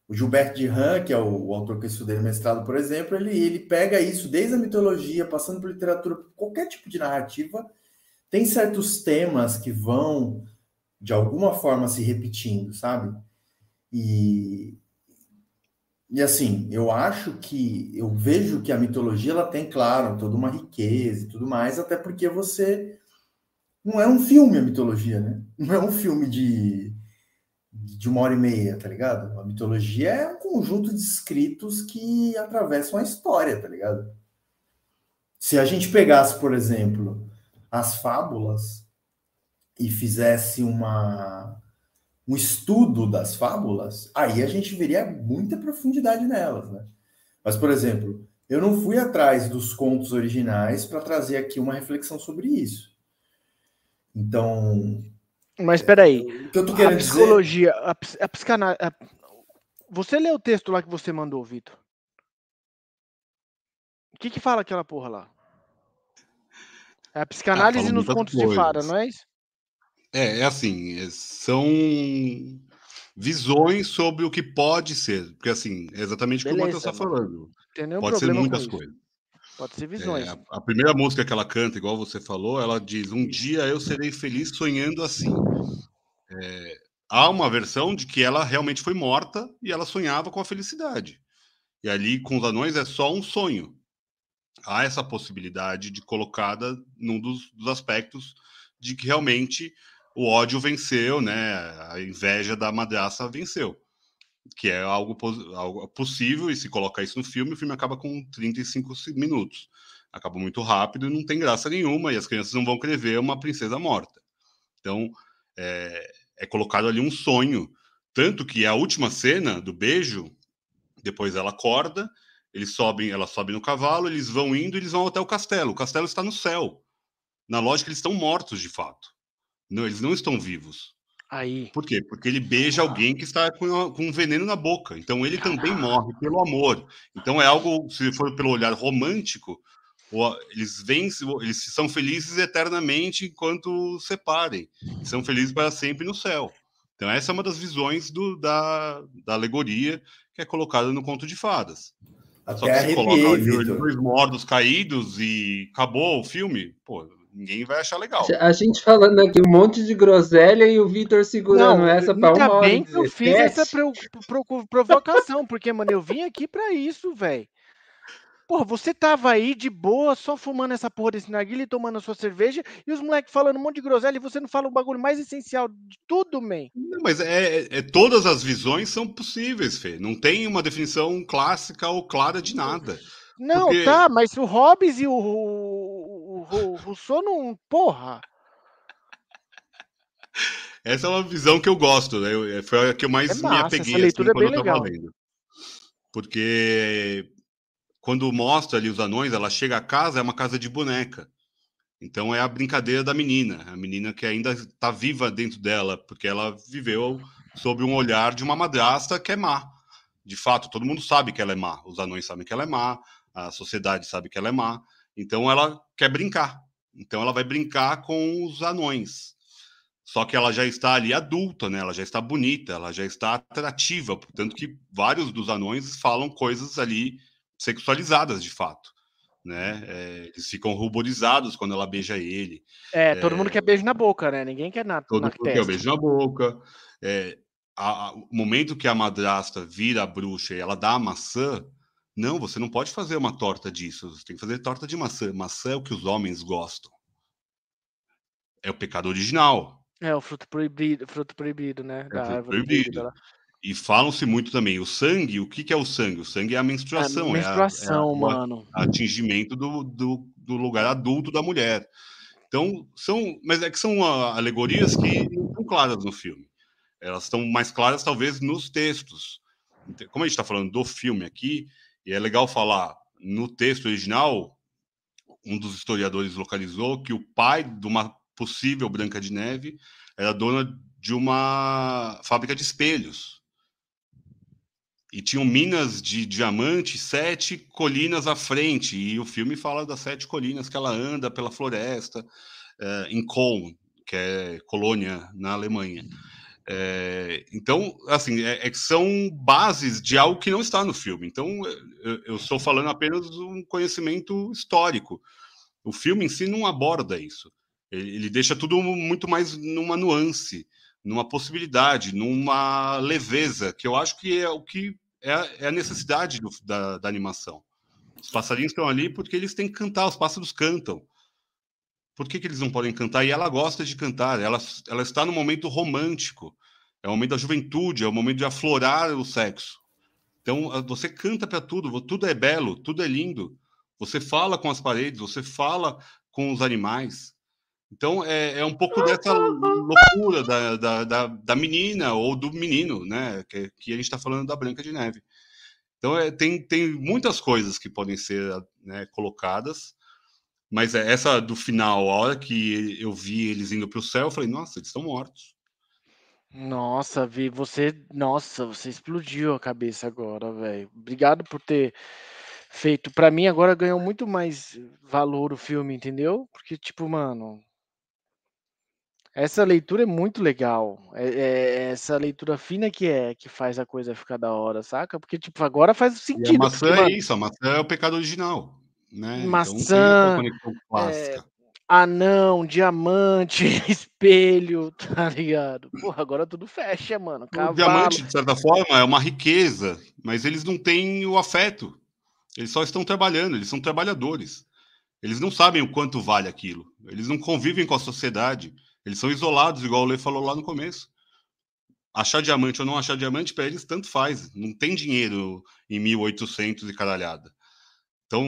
S1: o Gilberto de Han, que é o, o, autor que eu estudei no mestrado, por exemplo, ele, ele pega isso desde a mitologia, passando por literatura, qualquer tipo de narrativa, tem certos temas que vão, de alguma forma, se repetindo, sabe? E, e assim, eu acho que, eu vejo que a mitologia, ela tem, claro, toda uma riqueza e tudo mais, até porque você, não é um filme a mitologia, né? Não é um filme de de uma hora e meia, tá ligado? A mitologia é um conjunto de escritos que atravessam a história, tá ligado? Se a gente pegasse, por exemplo, as fábulas e fizesse uma, um estudo das fábulas, aí a gente veria muita profundidade nelas, né? Mas, por exemplo, eu não fui atrás dos contos originais para trazer aqui uma reflexão sobre isso. Então,
S4: mas espera aí.
S1: O que eu tô querendo
S4: a psicologia, dizer... a, a psicanálise. A... Você leu o texto lá que você mandou, Vitor? O que que fala aquela porra lá? É a psicanálise ah, nos contos coisas. de fada, não é isso?
S2: É, é assim, é, são visões sobre o que pode ser. Porque, assim, é exatamente o que o Matheus está falando. Pode ser muitas coisas.
S4: Pode ser visões.
S2: É, a, a, primeira música que ela canta, igual você falou, ela diz: Um dia eu serei feliz sonhando assim. É, há uma versão de que ela realmente foi morta e ela sonhava com a felicidade. E ali, com os anões, é só um sonho. Há essa possibilidade de colocada num dos, dos aspectos de que realmente o ódio venceu, né? A inveja da madraça venceu que é algo, algo possível, e se colocar isso no filme, o filme acaba com 35 minutos. Acaba muito rápido e não tem graça nenhuma, e as crianças não vão querer ver uma princesa morta. Então, é, é colocado ali um sonho. Tanto que a última cena do beijo, depois ela acorda, eles sobem, ela sobe no cavalo, eles vão indo, eles vão até o castelo. O castelo está no céu. Na lógica, eles estão mortos de fato. Não, eles não estão vivos.
S4: Aí.
S2: Por quê? Porque ele beija alguém que está com, com um veneno na boca. Então ele também morre pelo amor. Então é algo, se for pelo olhar romântico, eles vencem, eles são felizes eternamente enquanto separem. São felizes para sempre no céu. Então essa é uma das visões do, da, da alegoria que é colocada no conto de fadas. Até Só que se coloca os dois mortos caídos e acabou o filme, pô, ninguém vai achar legal.
S3: A gente falando aqui um monte de groselha e o Vitor segurando não, essa para uma hora.
S4: Ainda bem que eu fiz essa pro, pro, provocação, porque, mano, eu vim aqui para isso, velho. Porra, você tava aí de boa, só fumando essa porra desse narguilha e tomando a sua cerveja, e os moleques falando um monte de groselha e você não fala o bagulho mais essencial de tudo, man.
S2: Não, mas é, é, é, todas as visões são possíveis, Fê. Não tem uma definição clássica ou clara de nada.
S4: Não, porque... tá, mas o Hobbes e o, o, o, o Rousseau não. Porra!
S2: Essa é uma visão que eu gosto, né? É, foi a que eu mais é massa, me apeguei essa leitura assim, é bem legal. lendo. Porque quando mostra ali os anões, ela chega a casa, é uma casa de boneca. Então é a brincadeira da menina, a menina que ainda está viva dentro dela, porque ela viveu sob um olhar de uma madrasta que é má. De fato, todo mundo sabe que ela é má, os anões sabem que ela é má, a sociedade sabe que ela é má, então ela quer brincar. Então ela vai brincar com os anões. Só que ela já está ali adulta, né? Ela já está bonita, ela já está atrativa, portanto que vários dos anões falam coisas ali sexualizadas de fato, né? É, eles ficam ruborizados quando ela beija ele.
S4: É, todo é, mundo quer beijo na boca, né? Ninguém quer na,
S2: todo
S4: na
S2: mundo quer beijo na boca. É, a, a, o momento que a madrasta vira a bruxa e ela dá a maçã, não, você não pode fazer uma torta disso. Você tem que fazer torta de maçã. Maçã é o que os homens gostam. É o pecado original.
S4: É o fruto proibido, fruto proibido, né?
S2: É da árvore proibido. E falam-se muito também. O sangue, o que, que é o sangue? O sangue é a menstruação. É a
S4: menstruação, é a, é a, mano.
S2: atingimento do, do, do, lugar adulto da mulher. Então, são. Mas é que são uh, alegorias que não estão claras no filme. Elas estão mais claras, talvez, nos textos. Como a gente está falando do filme aqui, e é legal falar, no texto original, um dos historiadores localizou que o pai de uma possível Branca de Neve era dona de uma fábrica de espelhos. E tinham minas de diamante sete colinas à frente, e o filme fala das sete colinas que ela anda pela floresta, é, em Köln, que é colônia na Alemanha. É, então, assim, é, é, são bases de algo que não está no filme. Então, eu, eu estou falando apenas de um conhecimento histórico. O filme em si não aborda isso. Ele, ele deixa tudo muito mais numa nuance, numa possibilidade, numa leveza, que eu acho que é o que é, é a necessidade do, da, da animação. Os passarinhos estão ali porque eles têm que cantar, os pássaros cantam. Por que, que eles não podem cantar? E ela gosta de cantar, ela, ela está no momento romântico, é o momento da juventude, é o momento de aflorar o sexo. Então, você canta para tudo, tudo é belo, tudo é lindo. Você fala com as paredes, você fala com os animais. Então, é, é um pouco dessa loucura da, da, da, da, menina ou do menino, né? Que, que a gente está falando da Branca de Neve. Então, é, tem, tem muitas coisas que podem ser né, colocadas, mas é, essa do final, a hora que eu vi eles indo para o céu, eu falei, nossa, eles estão mortos.
S4: Nossa, Vi, você, nossa, você explodiu a cabeça agora, velho. Obrigado por ter feito. Para mim agora ganhou muito mais valor o filme, entendeu? Porque tipo, mano, essa leitura é muito legal. É, é, essa leitura fina que é que faz a coisa ficar da hora, saca? Porque tipo, agora faz sentido. E a
S2: maçã
S4: porque,
S2: é isso, a maçã é o pecado original, né?
S4: Então maçã, então, é, anão, diamante, [laughs] espelho, tá ligado? Porra, agora tudo fecha, mano.
S2: Cavalo. O diamante, de certa forma, é uma riqueza, mas eles não têm o afeto. Eles só estão trabalhando, eles são trabalhadores. Eles não sabem o quanto vale aquilo. Eles não convivem com a sociedade. Eles são isolados, igual o Lê falou lá no começo. Achar diamante ou não achar diamante, para eles tanto faz. Não tem dinheiro em 1800 e caralhada. Então,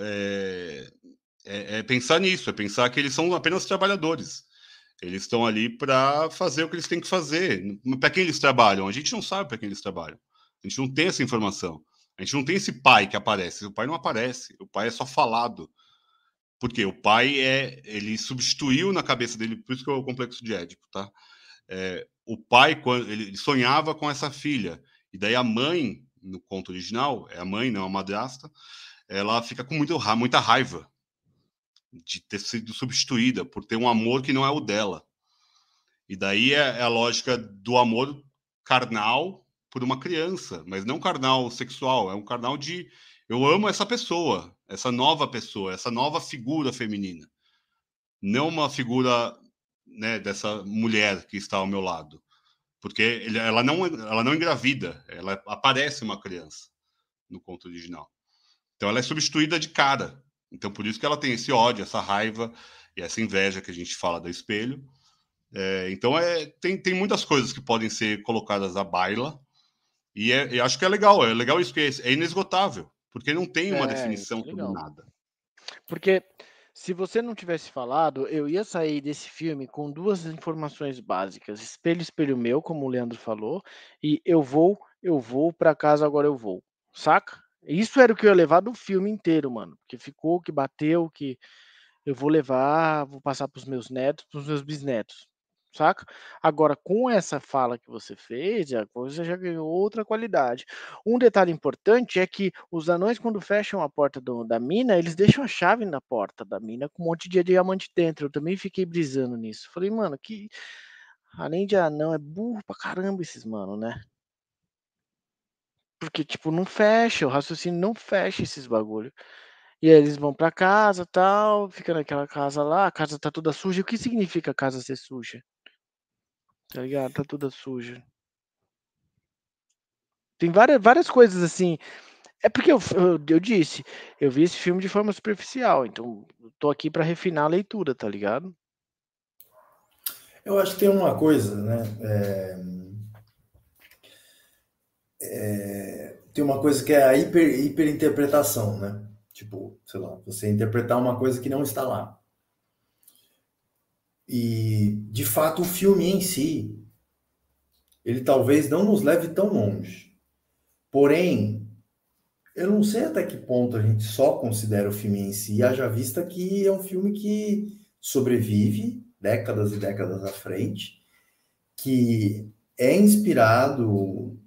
S2: é, é, é pensar nisso, é pensar que eles são apenas trabalhadores. Eles estão ali para fazer o que eles têm que fazer. Para quem eles trabalham? A gente não sabe para quem eles trabalham. A gente não tem essa informação. A gente não tem esse pai que aparece. O pai não aparece. O pai é só falado. Porque o pai é. Ele substituiu na cabeça dele, por isso que é o complexo de Édipo, tá? É, o pai, quando ele sonhava com essa filha. E daí a mãe, no conto original, é a mãe, não a madrasta, ela fica com muito, muita raiva de ter sido substituída por ter um amor que não é o dela. E daí é, é a lógica do amor carnal por uma criança, mas não carnal sexual, é um carnal de eu amo essa pessoa, essa nova pessoa, essa nova figura feminina. Não uma figura né, dessa mulher que está ao meu lado. Porque ela não, ela não engravida, ela aparece uma criança no conto original. Então ela é substituída de cara. Então, por isso que ela tem esse ódio, essa raiva e essa inveja que a gente fala do espelho. É, então, é, tem, tem muitas coisas que podem ser colocadas à baila. E é, acho que é legal, é legal isso, que é, é inesgotável, porque não tem uma é, definição é sobre nada.
S4: Porque se você não tivesse falado, eu ia sair desse filme com duas informações básicas: espelho, espelho meu, como o Leandro falou, e eu vou, eu vou para casa, agora eu vou. Saca? Isso era o que eu ia levar do filme inteiro, mano. Que ficou, que bateu, que eu vou levar, vou passar para os meus netos, para os meus bisnetos, saca? Agora, com essa fala que você fez, a coisa já ganhou outra qualidade. Um detalhe importante é que os anões, quando fecham a porta do, da mina, eles deixam a chave na porta da mina com um monte de diamante dentro. Eu também fiquei brisando nisso. Falei, mano, que além de anão, é burro pra caramba esses mano, né? Porque, tipo, não fecha, o raciocínio não fecha esses bagulho. E aí eles vão pra casa, tal, fica naquela casa lá, a casa tá toda suja. O que significa a casa ser suja? Tá ligado? Tá toda suja. Tem várias, várias coisas assim. É porque eu, eu, eu disse, eu vi esse filme de forma superficial, então tô aqui para refinar a leitura, tá ligado?
S1: Eu acho que tem uma coisa, né? É é, tem uma coisa que é a hiper, hiperinterpretação, né? Tipo, sei lá, você interpretar uma coisa que não está lá. E, de fato, o filme em si, ele talvez não nos leve tão longe. Porém, eu não sei até que ponto a gente só considera o filme em si, haja vista que é um filme que sobrevive décadas e décadas à frente, que é inspirado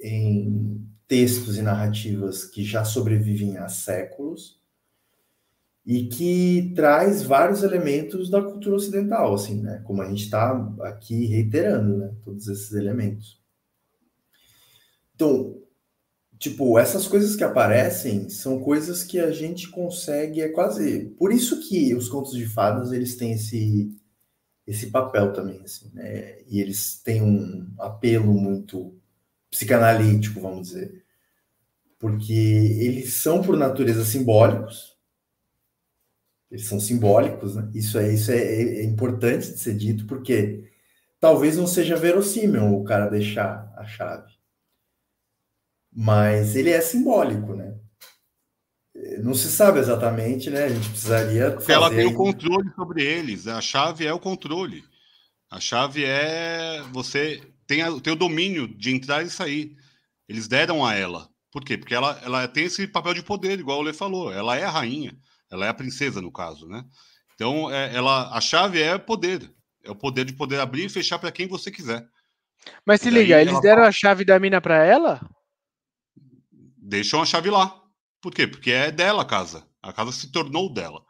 S1: em textos e narrativas que já sobrevivem há séculos e que traz vários elementos da cultura ocidental, assim, né? Como a gente está aqui reiterando, né? Todos esses elementos. Então, tipo, essas coisas que aparecem são coisas que a gente consegue, é quase... Por isso que os contos de fadas, eles têm esse, esse papel também, assim, né? E eles têm um apelo muito psicanalítico, vamos dizer. Porque eles são, por natureza, simbólicos, eles são simbólicos, né? Isso é isso é, é, importante de ser dito, porque talvez não seja verossímil o cara deixar a chave. Mas ele é simbólico, né? Não se sabe exatamente, né? A gente precisaria.
S2: Porque ela tem o controle sobre eles. A chave é o controle. A chave é você tem, o domínio de entrar e sair. Eles deram a ela. Por quê? Porque ela, ela tem esse papel de poder, igual o Lê falou. Ela é a rainha. Ela é a princesa, no caso, né? Então, é, ela, a chave é poder. É o poder de poder abrir e fechar para quem você quiser.
S4: Mas se liga, eles deram fala... a chave da mina para ela?
S2: Deixam a chave lá. Por quê? Porque é dela a casa. A casa se tornou dela.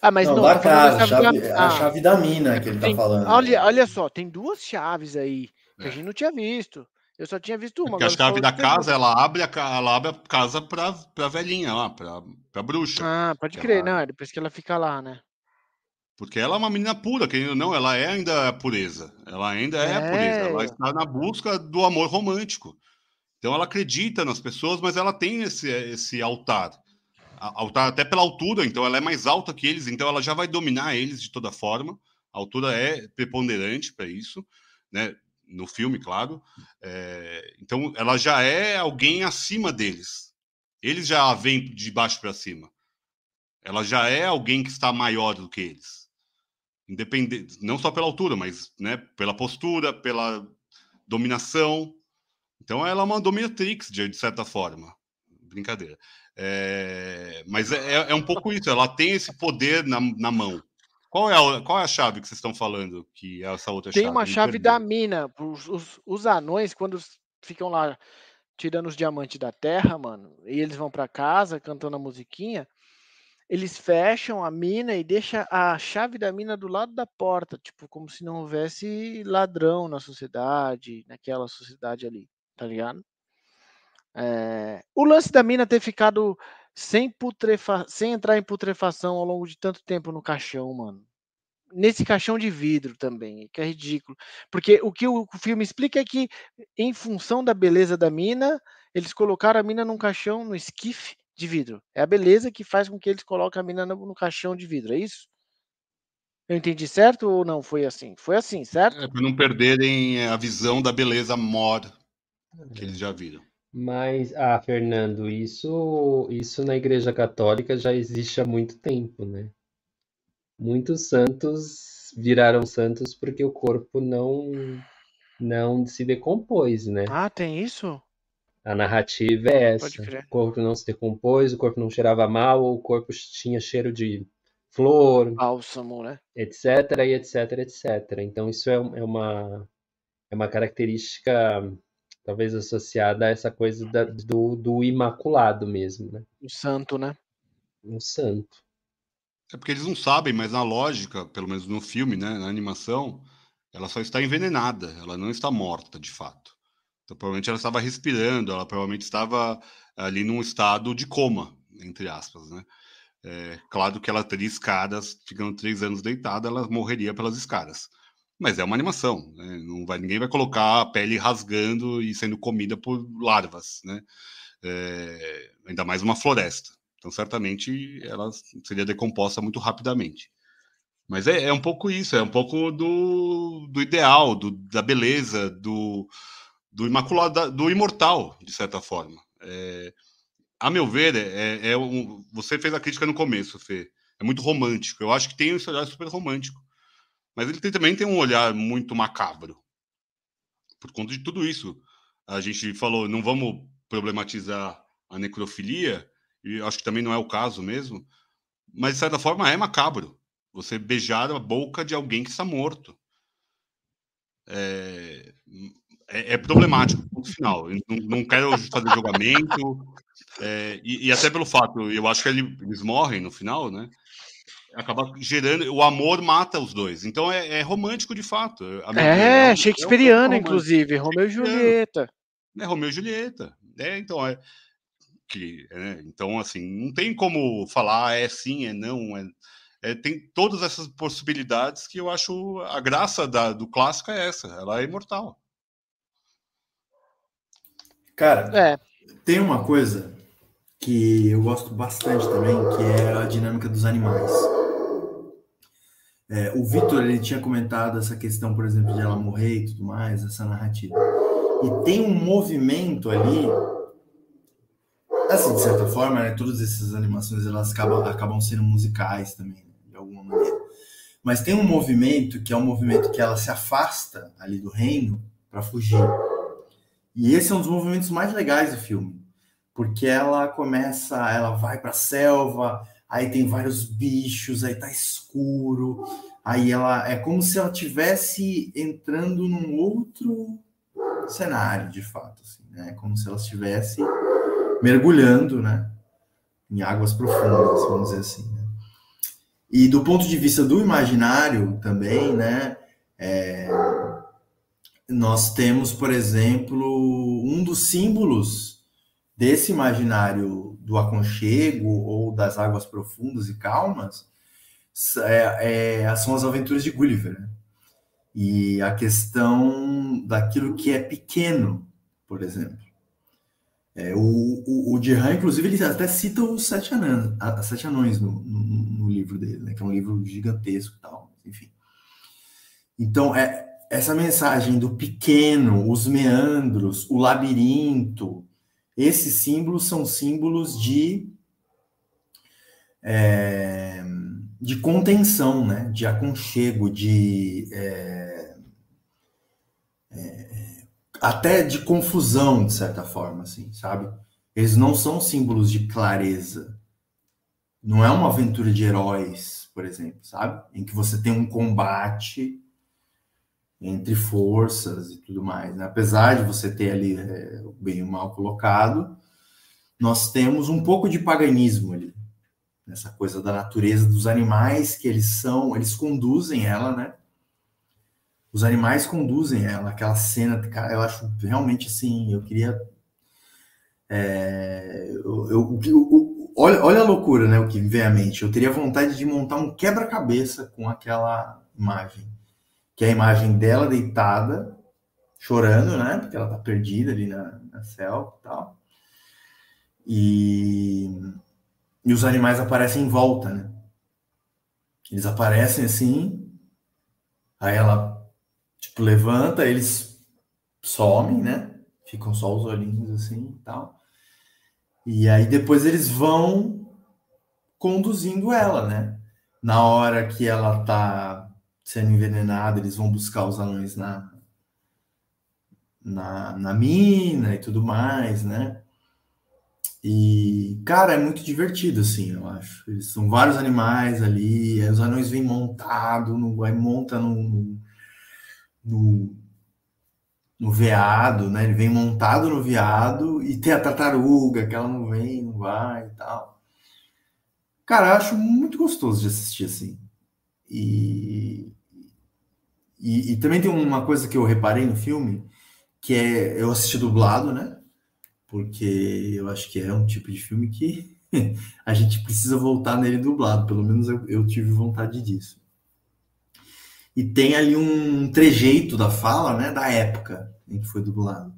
S1: Ah, mas não, não da casa, chave, da... a ah. chave da mina que ele tá tem, tá falando.
S4: Olha, olha só, tem duas chaves aí que é. a gente não tinha visto. Eu só tinha visto uma.
S2: Porque a chave da casa, ela abre a, ela abre a casa pra, pra velhinha lá, pra, pra bruxa.
S4: Ah, pode crer, ela... não, é depois que ela fica lá, né?
S2: Porque ela é uma menina pura, querendo ou não, ela é ainda a pureza. Ela ainda é, é a pureza. Ela está na busca do amor romântico. Então ela acredita nas pessoas, mas ela tem esse, esse altar. Altar até pela altura, então ela é mais alta que eles, então ela já vai dominar eles de toda forma. A altura é preponderante para isso, né? No filme, claro. É, então, ela já é alguém acima deles. Eles já a vêm de baixo para cima. Ela já é alguém que está maior do que eles. Independente, não só pela altura, mas né, pela postura, pela dominação. Então, ela é uma dominatrix, de, de certa forma. Brincadeira. É, mas é, é, um pouco isso. Ela tem esse poder na, na mão. Qual é, a, qual é a chave que vocês estão falando? Que é essa outra
S4: Tem
S2: chave?
S4: uma chave da mina. Os, os, os, anões, quando ficam lá tirando os diamantes da terra, mano, e eles vão para casa cantando a musiquinha, eles fecham a mina e deixam a chave da mina do lado da porta, tipo, como se não houvesse ladrão na sociedade, naquela sociedade ali, tá ligado? É... O lance da mina ter ficado sem, putrefa... sem entrar em putrefação ao longo de tanto tempo no caixão, mano. Nesse caixão de vidro também, que é ridículo. Porque o que o filme explica é que, em função da beleza da mina, eles colocaram a mina num caixão, no esquife de vidro. É a beleza que faz com que eles coloquem a mina no, no caixão de vidro, é isso? Eu entendi certo ou não foi assim? Foi assim, certo?
S2: É para não perderem a visão da beleza mor que eles já viram.
S3: Mas, ah, Fernando, isso, isso na Igreja Católica já existe há muito tempo, né? Muitos santos viraram santos porque o corpo não não se decompôs, né?
S4: Ah, tem isso?
S3: A narrativa é essa. O corpo não se decompôs, o corpo não cheirava mal, o corpo tinha cheiro de flor,
S4: Bálsamo, né?
S3: etc, e etc, etc. Então isso é, é uma é uma característica talvez associada a essa coisa da, do, do imaculado mesmo, né?
S4: O santo, né?
S3: O santo.
S2: É porque eles não sabem, mas na lógica, pelo menos no filme, né, na animação, ela só está envenenada, ela não está morta de fato. Então, provavelmente ela estava respirando, ela provavelmente estava ali num estado de coma, entre aspas, né? É, claro que ela teria escadas, ficando três anos deitada, ela morreria pelas escadas. Mas é uma animação, né? não vai, ninguém vai colocar a pele rasgando e sendo comida por larvas, né? É, ainda mais uma floresta. Então, certamente, ela seria decomposta muito rapidamente. Mas é, é um pouco isso, é um pouco do, do ideal, do, da beleza, do, do imaculado, do imortal, de certa forma. É, a meu ver, é, é, é um, você fez a crítica no começo, Fê. É muito romântico. Eu acho que tem um olhar super romântico. Mas ele tem, também tem um olhar muito macabro. Por conta de tudo isso. A gente falou, não vamos problematizar a necrofilia, e acho que também não é o caso mesmo, mas de certa forma é macabro. Você beijar a boca de alguém que está morto. É... é, é problemático, no final. Não, não quero fazer julgamento, é, e, e, até pelo fato, eu acho que eles morrem no final, né? Acaba gerando. O amor mata os dois. Então é, é romântico de fato.
S4: É, é, Shakespeareano, é um inclusive. Romeu e Julieta.
S2: É Romeu e Julieta. É, então é. Que, é, então, assim, não tem como falar é sim, é não. É, é, tem todas essas possibilidades que eu acho a graça da, do clássico é essa. Ela é imortal.
S1: Cara, é. tem uma coisa que eu gosto bastante também, que é a dinâmica dos animais. É, o Vitor ele tinha comentado essa questão, por exemplo, de ela morrer e tudo mais, essa narrativa. E tem um movimento ali, assim, de certa forma, né, todas essas animações elas acabam, acabam sendo musicais também, né, de alguma maneira. Mas tem um movimento que é um movimento que ela se afasta ali do reino para fugir. E esse é um dos movimentos mais legais do filme porque ela começa, ela vai para a selva, aí tem vários bichos, aí tá escuro, aí ela é como se ela tivesse entrando num outro cenário, de fato, assim, né? Como se ela estivesse mergulhando, né? Em águas profundas, vamos dizer assim. Né? E do ponto de vista do imaginário também, né? É, nós temos, por exemplo, um dos símbolos desse imaginário do aconchego ou das águas profundas e calmas é, é, são as aventuras de Gulliver. Né? E a questão daquilo que é pequeno, por exemplo. É, o, o, o inclusive, ele até cita os Sete Anões, sete anões no, no, no, livro dele, né? que é um livro gigantesco e tal, enfim. Então, é, essa mensagem do pequeno, os meandros, o labirinto, esses símbolos são símbolos de, é, de contenção, né? de aconchego, de é, é, até de confusão, de certa forma, assim, sabe? Eles não são símbolos de clareza. Não é uma aventura de heróis, por exemplo, sabe? Em que você tem um combate entre forças e tudo mais. Né? Apesar de você ter ali é, o bem e o mal colocado, nós temos um pouco de paganismo ali, nessa coisa da natureza dos animais, que eles são, eles conduzem ela, né? Os animais conduzem ela, aquela cena, cara, eu acho realmente assim, eu queria. É, eu, eu, eu, olha, olha a loucura, né? O que vem à mente. Eu teria vontade de montar um quebra-cabeça com aquela imagem que é a imagem dela deitada, chorando, né? Porque ela tá perdida ali na, na selva e tal. E, e os animais aparecem em volta, né? Eles aparecem assim, aí ela, tipo, levanta, eles somem, né? Ficam só os olhinhos assim e tal. E aí depois eles vão conduzindo ela, né? Na hora que ela tá sendo envenenado, eles vão buscar os anões na, na, na mina e tudo mais, né? E, cara, é muito divertido, assim, eu acho. Eles são vários animais ali, os anões vêm montado, no, aí monta no, no, no veado, né? Ele vem montado no veado e tem a tartaruga, que ela não vem, não vai e tal. Cara, eu acho muito gostoso de assistir, assim. E, e, e, também tem uma coisa que eu reparei no filme, que é eu assisti dublado, né? Porque eu acho que é um tipo de filme que [laughs] a gente precisa voltar nele dublado, pelo menos eu, eu tive vontade disso. E tem ali um trejeito da fala, né, da época em que foi dublado.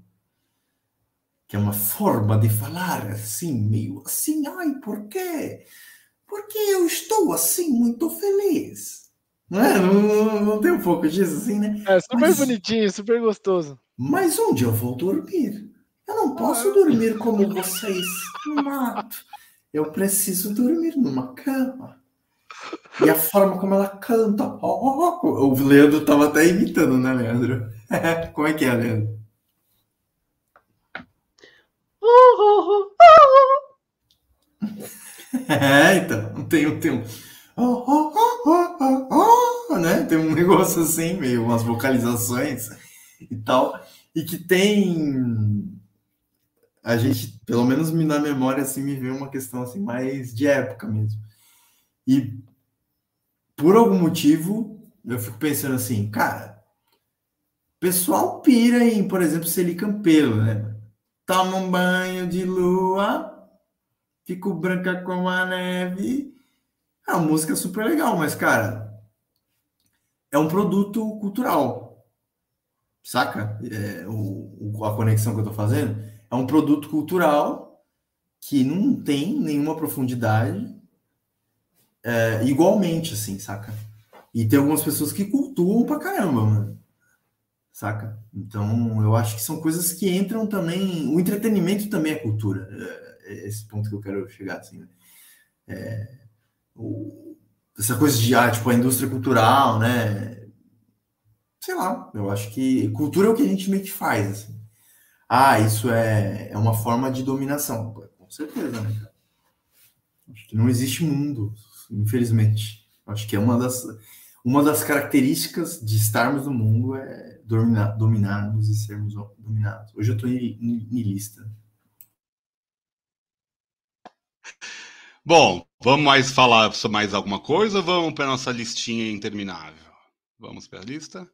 S1: Que é uma forma de falar assim, meio assim, ai, por quê? Porque eu estou assim muito feliz. Não, é? não, não tem um pouco disso assim, né?
S4: É super mas, bonitinho, super gostoso.
S1: Mas onde eu vou dormir? Eu não posso ah, dormir como vocês no mato. Eu preciso dormir numa cama. E a forma como ela canta. Oh, oh, oh. O Leandro tava até imitando, né, Leandro? [laughs] como é que é, Leandro? [laughs] é, então, tem, tem um oh, oh, oh, oh, oh, né? Tem um negócio assim, meio umas vocalizações e tal. e que tem a gente, pelo menos na memória, assim, me veio uma questão assim mais de época mesmo. E por algum motivo, eu fico pensando assim, cara, pessoal pira em, por exemplo, Celi Campelo, né? Toma um banho de lua, fico branca como a neve. É uma música super legal, mas, cara, é um produto cultural. Saca? É, o, a conexão que eu tô fazendo é um produto cultural que não tem nenhuma profundidade é, igualmente, assim, saca? E tem algumas pessoas que cultuam pra caramba, mano. Saca? Então, eu acho que são coisas que entram também. O entretenimento também é cultura. É, é esse ponto que eu quero chegar, assim, né? É, essa coisa de, ah, tipo, a indústria cultural, né? Sei lá, eu acho que cultura é o que a gente meio que faz, assim. Ah, isso é, é uma forma de dominação. Com certeza, né? Acho que não existe mundo, infelizmente. Acho que é uma das, uma das características de estarmos no mundo é dominar, dominarmos e sermos dominados. Hoje eu estou lista.
S2: Bom, vamos mais falar sobre mais alguma coisa ou vamos para nossa listinha interminável? Vamos para a lista?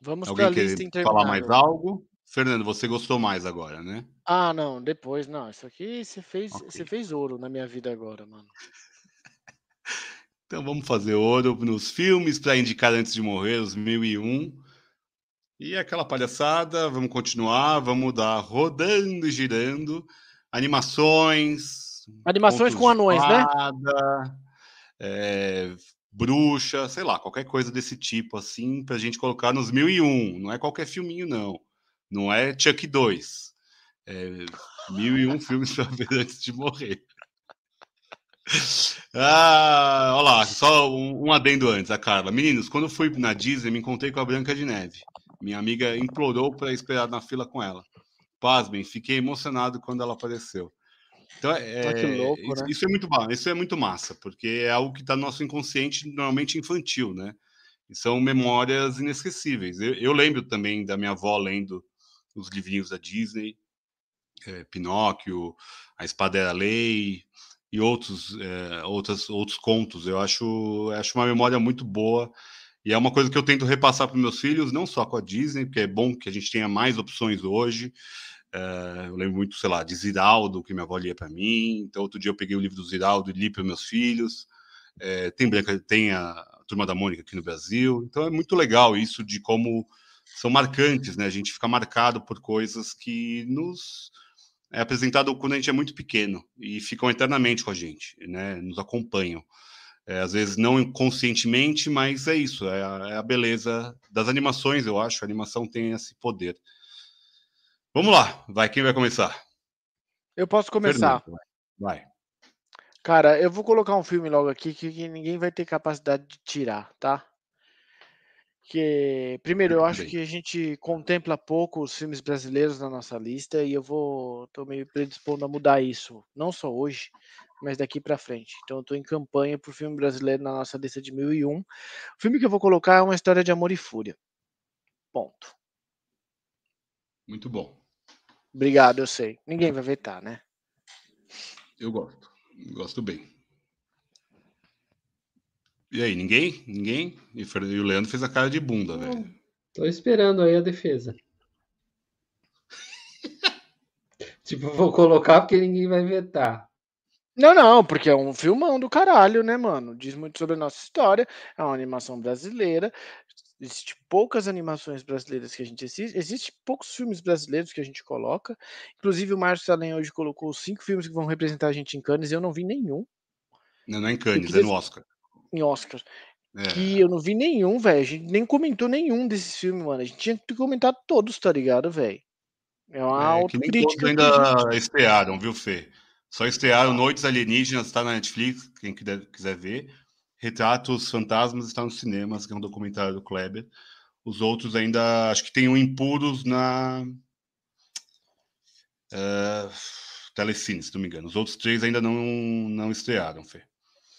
S4: Vamos para a lista interminável.
S2: falar mais algo? Fernando, você gostou mais agora, né?
S4: Ah, não, depois não. Isso aqui você fez, okay. você fez ouro na minha vida agora, mano. [laughs]
S2: então vamos fazer ouro nos filmes para indicar antes de morrer, os 1001. E aquela palhaçada, vamos continuar, vamos dar rodando e girando. Animações.
S4: Animações com anões, né?
S2: É, bruxa, sei lá, qualquer coisa desse tipo, assim, pra gente colocar nos 1001. Não é qualquer filminho, não. Não é Chuck 2. É mil e um filmes para ver [laughs] antes de morrer. Ah, olha lá, só um, um, adendo antes, a Carla. Meninos, quando eu fui na Disney, me encontrei com a Branca de Neve. Minha amiga implorou para esperar na fila com ela. Pasmem, fiquei emocionado quando ela apareceu. Então, é, ah, louco, isso, né? isso, é muito bom, isso é muito massa, porque é algo que está no nosso inconsciente, normalmente infantil, né? E são memórias inesquecíveis. Eu, eu lembro também da minha avó lendo os livrinhos da Disney, é, Pinóquio, A Espada era Lei e outros, é, outros, outros contos. Eu acho, acho uma memória muito boa e é uma coisa que eu tento repassar para meus filhos, não só com a Disney, porque é bom que a gente tenha mais opções hoje. É, eu lembro muito, sei lá, de Ziraldo, que minha avó lia para mim. Então, outro dia eu peguei o livro do Ziraldo e li para meus filhos. É, tem, tem a Turma da Mônica aqui no Brasil. Então, é muito legal isso de como são marcantes, né? A gente fica marcado por coisas que nos é apresentado quando a gente é muito pequeno e ficam eternamente com a gente, né? Nos acompanham. É, às vezes não conscientemente, mas é isso, é a, é a, beleza das animações, eu acho. A animação tem esse poder. Vamos lá, vai, quem vai começar?
S4: Eu posso começar.
S2: Fernando, vai.
S4: Cara, eu vou colocar um filme logo aqui que, que ninguém vai ter capacidade de tirar, tá? Que, primeiro, eu acho que a gente contempla pouco os filmes brasileiros na nossa lista e eu vou tô meio predispondo a mudar isso, não só hoje, mas daqui para frente. Então, eu tô em campanha por filme brasileiro na nossa lista de 1001. O filme que eu vou colocar é uma história de amor e fúria. Ponto.
S2: Muito bom.
S4: Obrigado, eu sei. Ninguém vai vetar, né?
S2: Eu gosto. Gosto bem. E aí, ninguém? Ninguém? E o Leandro fez a cara de bunda, velho.
S3: Tô esperando aí a defesa. [laughs] tipo, vou colocar porque ninguém vai vetar.
S4: Não, não, porque é um filmão do caralho, né, mano? Diz muito sobre a nossa história. É uma animação brasileira. Existem poucas animações brasileiras que a gente assiste. Existem poucos filmes brasileiros que a gente coloca. Inclusive, o Márcio Salem hoje colocou cinco filmes que vão representar a gente em Cannes e eu não vi nenhum.
S2: Não, não é em Cannes, é no Oscar
S4: em Oscar. É. Que eu não vi nenhum, velho. A gente nem comentou nenhum desses filmes, mano. A gente tinha que comentar todos, tá ligado, velho?
S2: É uma é, autocrítica. ainda gente... estrearam, viu, Fê? Só estrearam Noites Alienígenas, tá na Netflix, quem quiser ver. Retratos Fantasmas está nos cinemas, que é um documentário do Kleber. Os outros ainda, acho que tem um Impuros na uh, Telecine, se não me engano. Os outros três ainda não, não estrearam, Fê.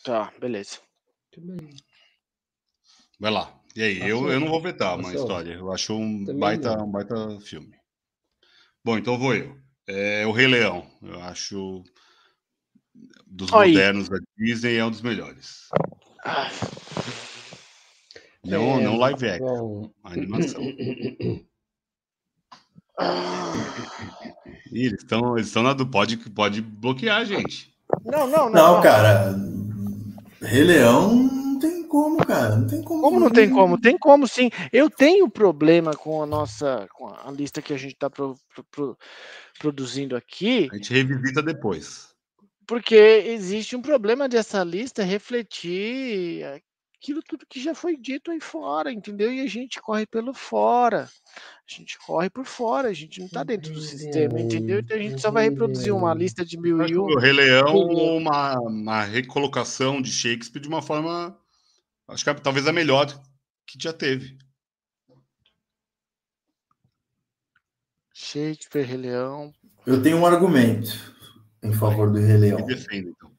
S4: Tá, beleza.
S2: Vai lá. E aí, eu, eu não vou vetar uma história. Eu acho um
S3: Também
S2: baita,
S3: não.
S2: um baita filme. Bom, então vou eu. É o Rei Leão. Eu acho dos
S4: Aí.
S2: modernos da Disney é um dos melhores. Não,
S3: É,
S2: não live action,
S3: Bom,
S2: a animação. Ih, eles estão eles estão na do pode pode bloquear a gente.
S4: Não, não, não.
S1: Não, cara. Rei Leão não tem como, cara. Não tem como.
S4: Como não tem como? Tem como sim. Eu tenho problema com a nossa, com a lista que a gente está produzindo aqui,
S2: A gente revisita depois.
S4: Porque existe um problema dessa lista refletir aquilo tudo que já foi dito aí fora, entendeu? E a gente corre pelo fora. A gente corre por fora, a gente não está dentro do sistema, entendeu? Então a gente só vai reproduzir uma lista de mil
S2: Acho
S4: e
S2: que
S4: um.
S2: o Rei Leão uma, uma recolocação de Shakespeare de uma forma acho que é talvez a melhor que já teve.
S4: Shakespeare, Rei Leão.
S1: Eu tenho um argumento em favor do Rei Leão.
S2: Defenda então.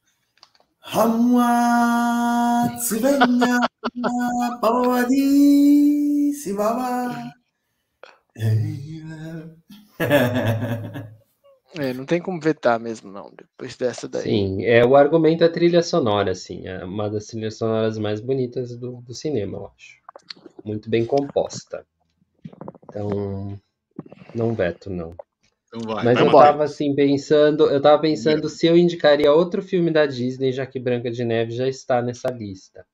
S4: É, não tem como vetar mesmo, não, depois dessa daí.
S3: Sim, é o argumento da trilha sonora, assim, é uma das trilhas sonoras mais bonitas do, do cinema, eu acho. Muito bem composta. Então, não veto, não.
S2: Então vai.
S3: Mas
S2: vai
S3: eu tava assim pensando, eu tava pensando se eu indicaria outro filme da Disney, já que Branca de Neve já está nessa lista.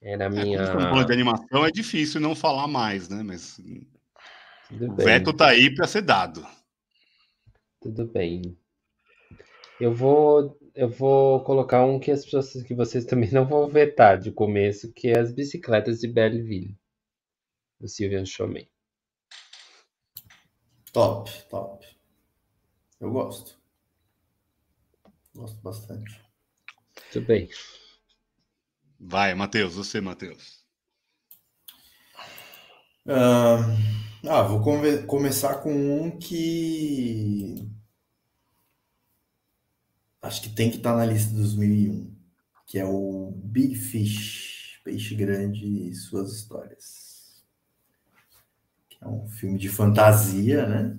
S3: Era a
S2: É,
S3: minha.
S2: falando de animação é difícil não falar mais, né? Mas
S3: Tudo
S2: o
S3: bem.
S2: veto tá aí para ser dado.
S3: Tudo bem. Eu vou, eu vou colocar um que as pessoas que vocês [laughs] também não vão vetar de começo, que é as bicicletas de Belleville, do Sylvian Chomet.
S1: Top, top. Eu gosto. Gosto bastante.
S3: Tudo bem.
S2: Vai, Matheus, você, Matheus.
S1: Ah, ah, vou come- começar com um que acho que tem que estar na lista dos 1001, que é o Big Fish, Peixe Grande e Suas Histórias. Que é um filme de fantasia, né?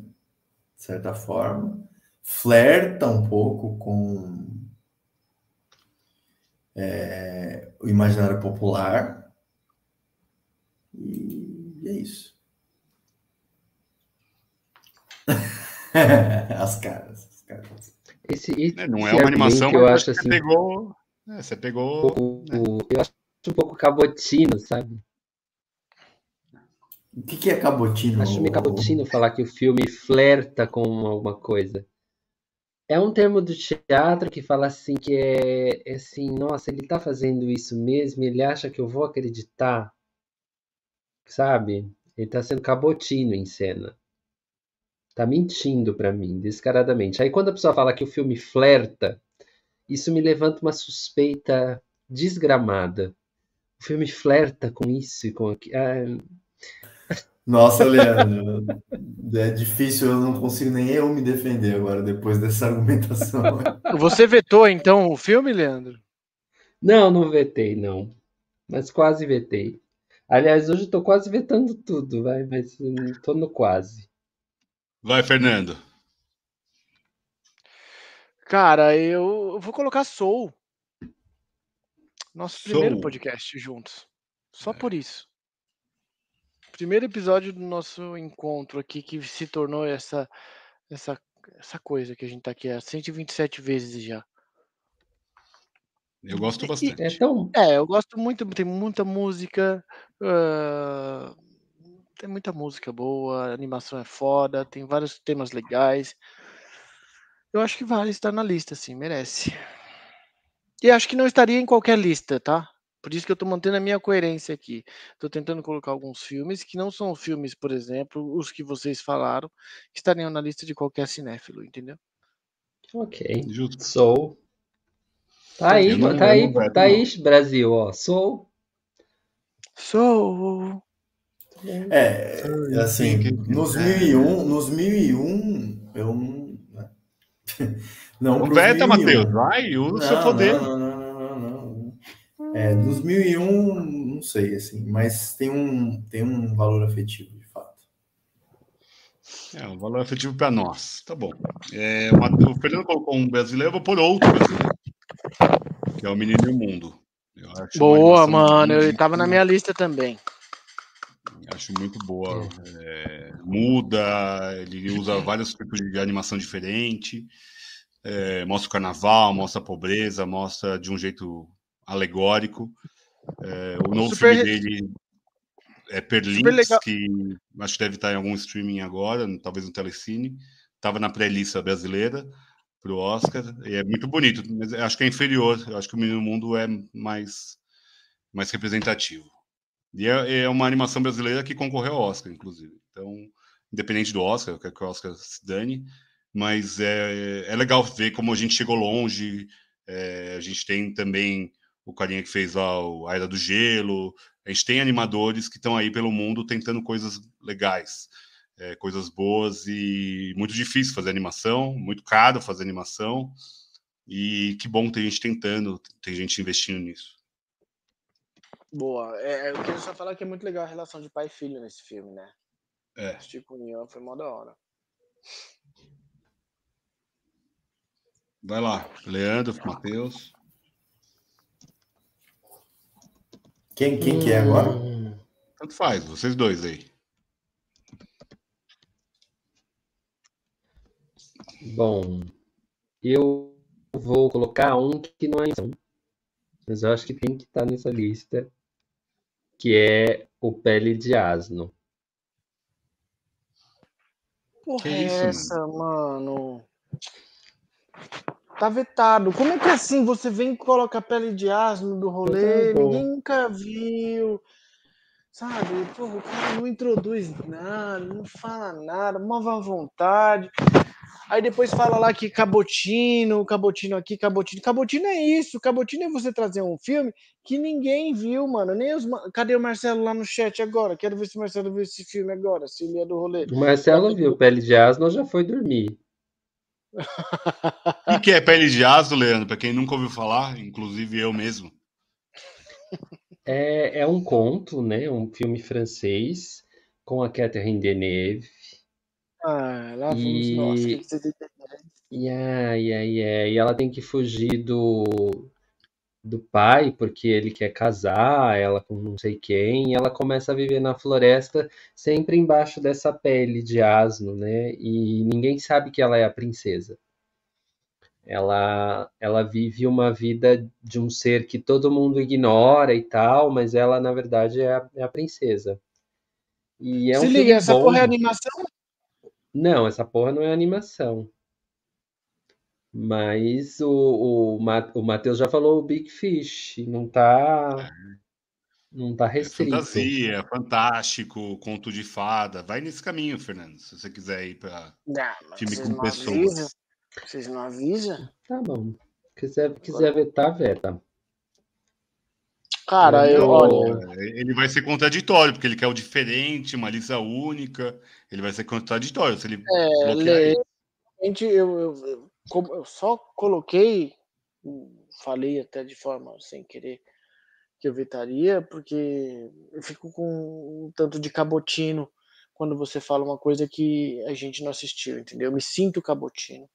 S1: De certa forma. Flerta um pouco com é, o imaginário popular. E é isso. [laughs] as caras, as caras.
S3: Esse, esse
S2: É, não é
S3: esse
S2: uma animação,
S3: argumento eu
S2: mas
S3: acho
S2: que
S3: assim,
S2: você pegou. é, você pegou.
S3: o- o- eu acho um pouco cabotino, sabe?
S1: O que, que é cabotino?
S3: Acho meio cabotino falar que o filme flerta com alguma coisa. É um termo do teatro que fala assim que é, é assim, nossa, ele tá fazendo isso mesmo, ele acha que eu vou acreditar, sabe? Ele tá sendo cabotino em cena. Tá mentindo pra mim, descaradamente. Aí quando a pessoa fala que o filme flerta, isso me levanta uma suspeita desgramada. O filme flerta com isso e com aquilo.
S1: Nossa, Leandro, é difícil, eu não consigo nem eu me defender agora depois dessa argumentação.
S4: Você vetou então o filme, Leandro?
S3: Não, não vetei, não. Mas quase vetei. Aliás, hoje eu tô quase vetando tudo, vai, mas tô no quase.
S2: Vai, Fernando.
S4: Cara, eu vou colocar Soul. Nosso primeiro
S2: Soul.
S4: podcast juntos. Só por isso. Primeiro episódio do nosso encontro aqui que se tornou essa essa essa coisa que a gente tá aqui há 127 vezes já.
S2: Eu gosto
S3: É
S2: bastante.
S3: tão.
S4: É, eu gosto muito, tem muita música, ah, tem muita música boa, a animação é foda, tem vários temas legais. Eu acho que vale estar na lista, sim, merece. E acho que não estaria em qualquer lista, tá? Por isso que eu tô mantendo a minha coerência aqui. Tô tentando colocar alguns filmes que não são filmes, por exemplo, os que vocês falaram, que estariam na lista de qualquer cinéfilo, entendeu?
S3: Ok.
S2: Justo.
S3: Sou. Tá aí, tá aí, tá aí, Brasil, ó. Sou.
S4: Sou.
S1: É, assim,
S2: que-
S1: nos 1001, nos 1001, eu não. né? [laughs] Não,
S2: veta,
S1: 1001.
S2: Matheus. Vai, usa o seu
S1: Não,
S2: poder.
S1: Não, É, dos 1001, não sei, assim, mas tem um, tem um valor afetivo, de fato.
S2: É, um valor afetivo para nós. Tá bom. É, o Fernando colocou um brasileiro, eu vou pôr outro brasileiro, que é o Menino e o Mundo.
S4: Boa, mano, ele estava na minha lista também.
S2: Acho muito boa. É, muda, ele usa vários tipos de animação diferente. É, mostra o carnaval, mostra a pobreza, mostra de um jeito alegórico. É, o novo Super... filme dele é Perlinks, que acho que deve estar em algum streaming agora, talvez no Telecine. Estava na pré-lista brasileira para o Oscar. E é muito bonito, mas acho que é inferior. Acho que o Menino Mundo é mais, mais representativo. E é, é, uma animação brasileira que concorreu ao Oscar, inclusive. Então, independente do Oscar, eu quero que o Oscar se dane, mas é, é legal ver como a gente chegou longe. É, a gente tem também o carinha que fez lá o A Era do Gelo. A gente tem animadores que estão aí pelo mundo tentando coisas legais, é, coisas boas e muito difícil fazer animação, muito caro fazer animação. E que bom ter gente tentando, ter gente investindo nisso.
S4: Boa. É, eu queria só falar que é muito legal a relação de pai e filho nesse filme, né?
S2: É.
S4: Tipo, União foi mó da hora.
S2: Vai lá, Leandro, Matheus.
S1: Quem, quem que é agora?
S2: Tanto faz, vocês dois aí.
S3: Bom, eu vou colocar um que não é mas eu acho que tem que estar tá nessa lista, que é o Pele de Asno.
S4: Porra, é essa, mano? Tá vetado. Como é que é assim você vem e coloca a pele de asno do rolê? Ninguém nunca viu. Sabe? Porra, o cara não introduz nada, não fala nada, uma má vontade. Aí depois fala lá que cabotino, cabotino aqui, cabotino. Cabotino é isso. Cabotino é você trazer um filme que ninguém viu, mano. Nem os... Cadê o Marcelo lá no chat agora? Quero ver se o Marcelo viu esse filme agora, se ele é do rolê.
S3: O Marcelo viu Pele de Asno já foi dormir.
S2: O que é Pele de Asno, Leandro? Para quem nunca ouviu falar, inclusive eu mesmo.
S3: É, é um conto, né? Um filme francês com a Catherine Deneuve.
S4: Ah, lá vamos e... nós. Que
S3: e, ai, ai, ai, e ela tem que fugir do, do pai porque ele quer casar, ela com não sei quem, e ela começa a viver na floresta sempre embaixo dessa pele de asno, né? E ninguém sabe que ela é a princesa. Ela, ela vive uma vida de um ser que todo mundo ignora e tal, mas ela, na verdade, é a, é a princesa.
S4: E é um Se liga, essa bom. porra é animação?
S3: Não, essa porra não é animação. Mas o, o, o Matheus já falou o Big Fish, não tá. Não tá é restrito.
S2: É fantasia, fantástico, conto de fada. Vai nesse caminho, Fernando, se você quiser ir para filme com pessoas. Avisam.
S4: Vocês não avisam?
S3: Tá bom. Quiser, quiser vetar, veta.
S4: Cara, eu, olha.
S2: Ele vai ser contraditório, porque ele quer o diferente, uma lista única. Ele vai ser contraditório. Se ele
S4: é, bloquear. Ele... Eu, eu, como eu só coloquei, falei até de forma sem querer que eu vetaria, porque eu fico com um tanto de cabotino quando você fala uma coisa que a gente não assistiu, entendeu? Eu me sinto cabotino.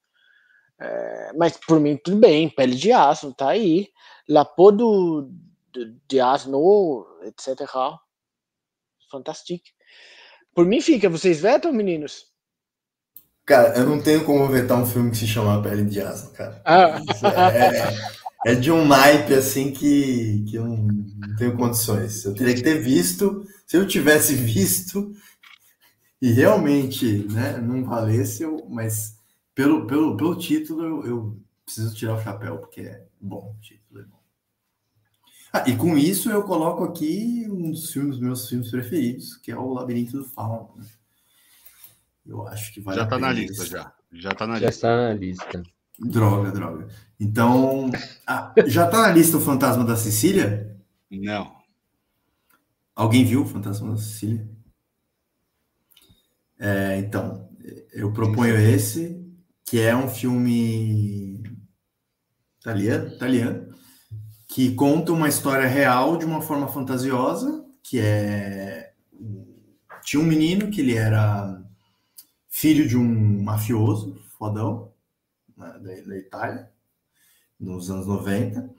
S4: É, mas por mim, tudo bem, pele de aço, tá aí. Lapô do, do, de asno, etc. Fantástico. Por mim fica, vocês vetam, meninos?
S1: Cara, eu não tenho como vetar um filme que se chama Pele de Asno, cara. Ah. É, é, de um naipe assim que, que eu não, não tenho condições. Eu teria que ter visto. Se eu tivesse visto e realmente né, não valesse, eu, mas pelo, pelo, pelo título eu, eu preciso tirar o chapéu, porque é bom o título. É bom. Ah, e com isso eu coloco aqui um dos filmes, meus filmes preferidos, que é o Labirinto do Fauno. Né? Eu acho que
S2: vale Já está na lista, já. Já está na
S3: já
S2: lista.
S3: está na lista.
S1: Droga, droga. Então, ah, já está na lista o Fantasma da Sicília?
S2: Não.
S1: Alguém viu o Fantasma da Sicília? É, então, eu proponho esse, que é um filme italiano, italiano que conta uma história real de uma forma fantasiosa, que é tinha um menino que ele era filho de um mafioso, fodão, né, da, da Itália, nos anos 90,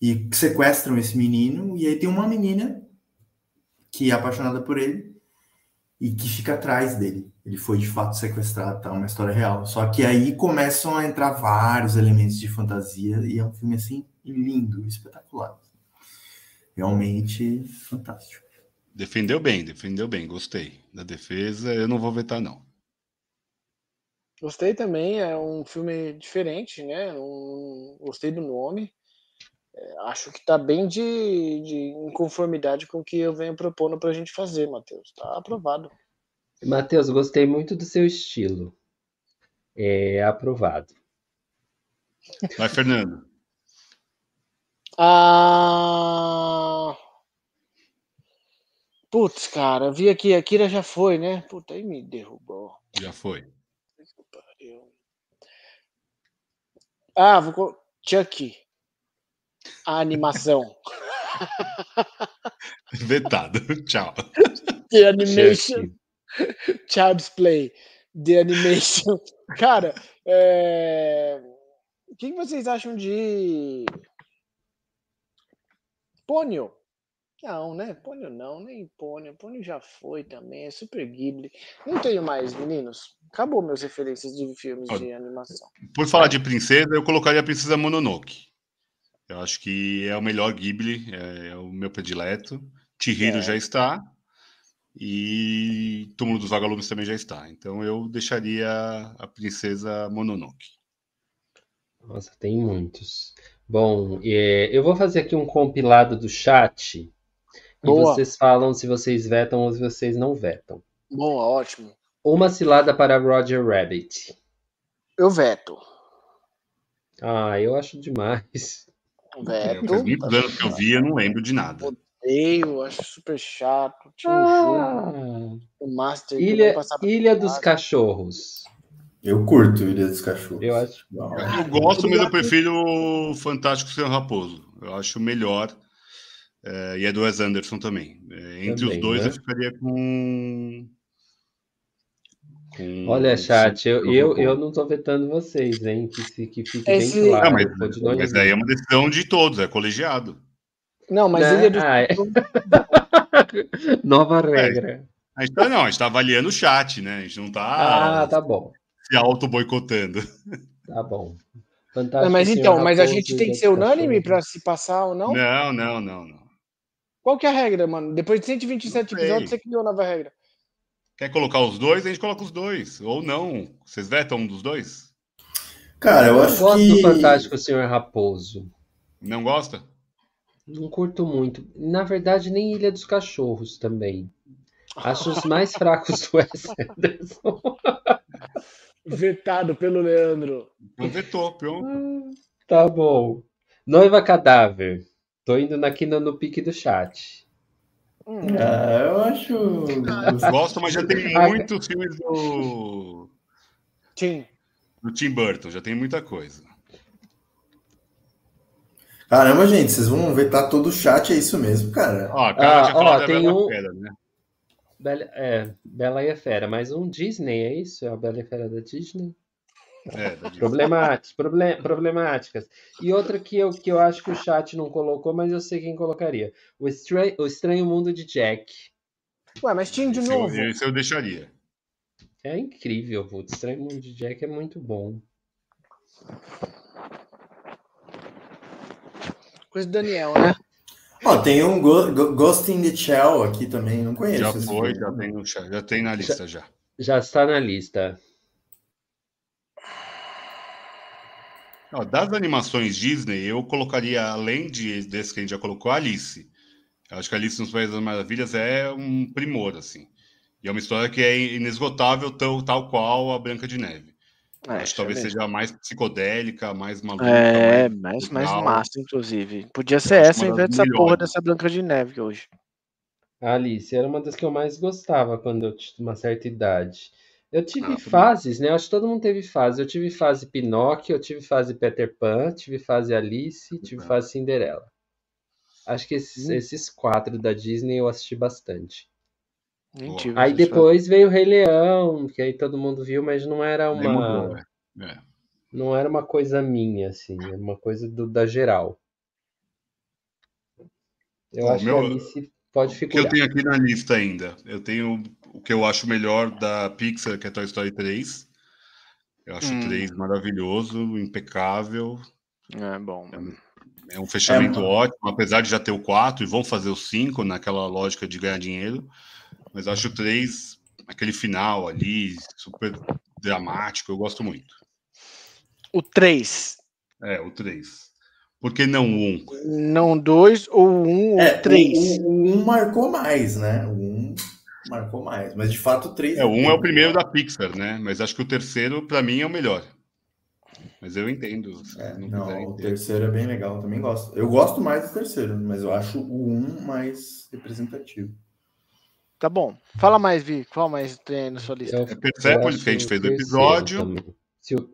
S1: e sequestram esse menino, e aí tem uma menina que é apaixonada por ele e que fica atrás dele. Ele foi de fato sequestrado, tá? Uma história real. Só que aí começam a entrar vários elementos de fantasia e é um filme assim lindo, espetacular. Realmente fantástico.
S2: Defendeu bem, defendeu bem, gostei. Da defesa, eu não vou vetar, não.
S4: Gostei também, é um filme diferente, né? Um, gostei do nome. É, acho que está bem de, de em conformidade com o que eu venho propondo para a gente fazer, Matheus. Está aprovado.
S3: Matheus, gostei muito do seu estilo. É aprovado.
S2: Vai, Fernando.
S4: Ah. Putz, cara, vi aqui, a Kira já foi, né? Puta, aí me derrubou.
S2: Já foi.
S4: Ah, vou. Chucky. A animação. [laughs]
S2: Vetado. Tchau.
S4: The Animation. Child's Play. The Animation. Cara, é... o que vocês acham de. Pônio? Não, né? Pônio não, nem Pônio. Pônio já foi também, é super Ghibli. Não tenho mais, meninos. Acabou meus referências de filmes de animação.
S2: Por falar de princesa, eu colocaria a Princesa Mononoke. Eu acho que é o melhor Ghibli, é, é o meu predileto. Chihiro é. já está. E Túmulo dos Vagalumes também já está. Então eu deixaria a Princesa Mononoke.
S3: Nossa, tem muitos. Bom, é, eu vou fazer aqui um compilado do chat. Boa. E vocês falam se vocês vetam ou se vocês não vetam.
S4: Boa, ótimo.
S3: Uma cilada para Roger Rabbit.
S4: Eu veto.
S3: Ah, eu acho demais.
S4: Veto.
S2: Faz anos que eu vi, eu não lembro de nada.
S4: Odeio, acho super chato. Tinha ah, o Master.
S3: Ilha, Ilha dos Cachorros.
S1: Eu curto Ilha dos Cachorros.
S3: Eu acho.
S2: Eu gosto, mas eu prefiro o Fantástico Sem Raposo. Eu acho melhor. É, e é do Wes Anderson também. É, entre também, os dois, né? eu ficaria com.
S3: com Olha, chat, eu, eu, eu não estou vetando vocês, hein? Que, que fique Esse... bem claro.
S2: Não, mas, mas aí é uma decisão de todos, é colegiado.
S4: Não, mas né? ele
S3: é do... ah, [laughs] é. Nova regra. É.
S2: A gente tá, não, a gente tá avaliando o chat, né? A gente não tá.
S3: Ah, tá bom.
S2: Se auto-boicotando. [laughs]
S3: Tá bom.
S4: Fantástico. Não, mas então, mas a gente tem que ser unânime para se passar ou não?
S2: Não, não, não, não.
S4: Qual que é a regra, mano? Depois de 127 episódios, você criou nova regra.
S2: Quer colocar os dois? A gente coloca os dois. Ou não. Vocês vetam um dos dois?
S1: Cara, eu acho
S3: eu gosto
S1: que...
S3: do Fantástico Senhor Raposo.
S2: Não gosta?
S3: Não curto muito. Na verdade, nem Ilha dos Cachorros também. Acho os mais [laughs] fracos do Wes Anderson.
S4: Vetado pelo Leandro.
S2: Não vetou, pronto.
S3: Tá bom. Noiva Cadáver. Tô indo aqui no, no pique do chat.
S1: Hum. Ah, eu acho.
S2: Eu gosto, mas já tem muitos filmes do.
S4: Tim.
S2: Do Tim Burton, já tem muita coisa.
S1: Caramba, gente, vocês vão vetar todo o chat, é isso mesmo, cara.
S3: Ó, cara ah, ó, tem um. Fera, né? Bela, é, Bela e a Fera, mas um Disney, é isso? É a Bela e a Fera da Disney? É, problemáticas, problem, problemáticas. E outra que eu, que eu acho que o chat não colocou, mas eu sei quem colocaria. O Estranho, o estranho Mundo de Jack.
S4: Ué, mas tinha de
S2: esse
S4: novo.
S2: Eu, esse eu deixaria.
S3: É incrível, o Estranho Mundo de Jack é muito bom.
S4: Coisa do Daniel, né?
S1: Ó, oh, tem um Ghost in the Shell aqui também, não conheço.
S2: Já foi, já tem, já tem na lista já.
S3: Já está na lista.
S2: Das animações Disney, eu colocaria, além de, desse que a gente já colocou, Alice. Eu acho que Alice nos Países das Maravilhas é um primor, assim. E é uma história que é inesgotável, tal, tal qual a Branca de Neve. É, acho que talvez seja mais psicodélica, mais maluca.
S4: É, mais, mais, mais massa, inclusive. Podia ser essa em vez dessa porra dessa Branca de Neve hoje.
S3: A Alice era uma das que eu mais gostava quando eu tinha uma certa idade. Eu tive ah, fases, né? Acho que todo mundo teve fase. Eu tive fase Pinóquio, eu tive fase Peter Pan, tive fase Alice, tive fase Cinderela. Acho que esses,
S4: Hum.
S3: esses quatro da Disney eu assisti bastante.
S4: Tive
S3: Aí depois veio o Rei Leão, que aí todo mundo viu, mas não era
S2: mudou,
S3: uma,
S2: é. É.
S3: não era uma coisa minha, assim, era uma coisa do, da geral. Eu
S2: Ó,
S3: acho
S2: meu-
S3: que a Alice pode
S2: O que eu tenho aqui na lista ainda? Eu tenho o que eu acho melhor da Pixar, que é Toy Story 3. Eu acho
S4: Hum.
S2: o 3 maravilhoso, impecável.
S4: É bom.
S2: É um fechamento
S1: É,
S2: ótimo, apesar de já ter o 4 e vão fazer o 5 naquela lógica de ganhar dinheiro. Mas eu acho o 3, aquele final ali, super dramático, eu gosto muito.
S4: O 3.
S2: É, o 3. Por que não o 1?
S4: Não dois ou um ou
S1: É,
S4: três.
S1: O, o, o um marcou mais, né? O um marcou mais. Mas de fato três.
S2: É, o 1 é o primeiro da Pixar, né? Mas acho que o terceiro, pra mim, é o melhor. Mas eu entendo.
S1: É,
S2: não
S1: não, o
S2: ter.
S1: terceiro é bem legal, eu também gosto. Eu gosto mais do terceiro, mas eu acho o um mais representativo.
S4: Tá bom. Fala mais, Vi. Qual mais tem aí na sua lista?
S3: Eu,
S2: É Persepolis, que a gente fez o episódio.
S3: Se o...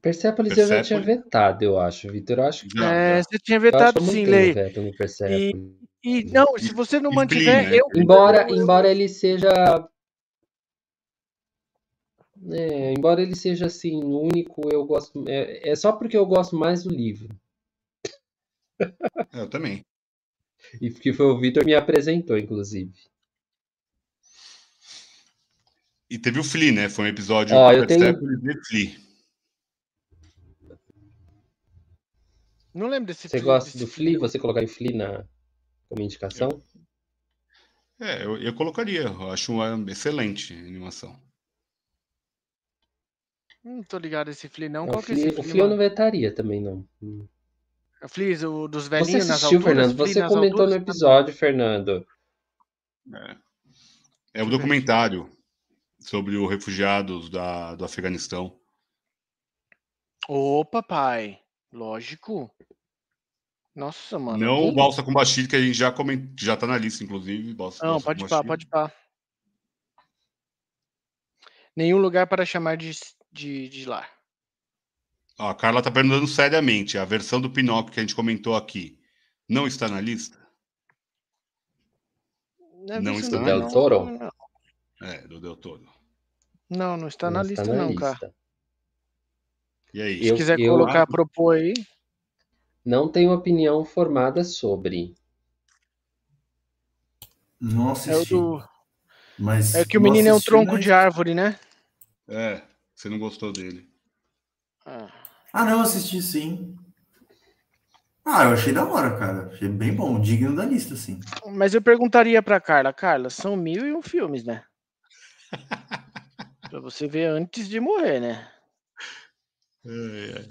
S3: Persepolis eu já tinha vetado, eu acho, Vitor. Eu acho que
S2: Já,
S4: É, você tinha vetado sim, Lei.
S3: veto no Persepolis.
S4: E não, se você não
S2: e
S4: mantiver,
S2: né?
S4: eu.
S3: Embora, embora ele seja. É, embora ele seja assim, único, eu gosto. É, é só porque eu gosto mais do livro.
S2: Eu também.
S3: E que foi o Vitor que me apresentou, inclusive.
S2: E teve o Flea, né? Foi um episódio
S3: Ó,
S2: com
S3: eu tenho-
S2: Persepolis e Flea.
S4: Não lembro desse
S3: Você
S4: Flea-
S3: gosta
S4: desse
S3: do Flea? Você colocaria o Flea na, como indicação?
S2: É, eu, eu colocaria. Eu acho uma excelente animação.
S4: Não tô ligado esse Flea, não.
S3: Não,
S4: Qual
S3: o
S4: que é esse
S3: Flea, o
S4: Flea,
S3: Flea eu não vetaria também, não. Hum.
S4: É o Flea o dos
S3: Você
S4: velhinhos nas
S3: assistiu,
S4: alturas?
S3: Fernando?
S4: Flea
S3: Você comentou no
S4: alturas?
S3: episódio, Fernando.
S2: É, é o documentário sobre os refugiados da, do Afeganistão.
S4: Opa, pai. Lógico. Nossa, mano.
S2: Não o Balsa com Bashir, que a gente já, coment... já tá na lista, inclusive. Balsa,
S4: Não,
S2: Balsa
S4: pode pá, pode pá. Nenhum lugar para chamar de, de, de lar.
S2: Ó, a Carla tá perguntando seriamente. A versão do Pinóquio que a gente comentou aqui não está na lista?
S4: é
S2: Não está
S3: Do
S2: na
S3: Del
S2: lista.
S3: Toro?
S4: Não,
S2: É, do Del Toro.
S4: não, não está na
S3: Não está
S4: lista,
S3: na
S4: não, cara.
S2: E aí?
S4: Se
S3: Eu-
S4: quiser
S3: eu-
S4: colocar, propor aí.
S3: Não tenho opinião formada sobre.
S1: Não
S4: É o,
S1: assisti.
S4: do,
S1: Mas
S4: é que o menino é um tronco
S1: mas-
S4: de árvore, né?
S2: É, você não gostou dele.
S4: Ah,
S1: Ah, não, assisti sim. Ah, eu achei da hora, cara. Achei bem bom, digno da lista, sim.
S4: Mas eu perguntaria pra Carla, Carla, são mil e um filmes, né? [laughs] pra você ver antes de morrer, né?
S2: É, é.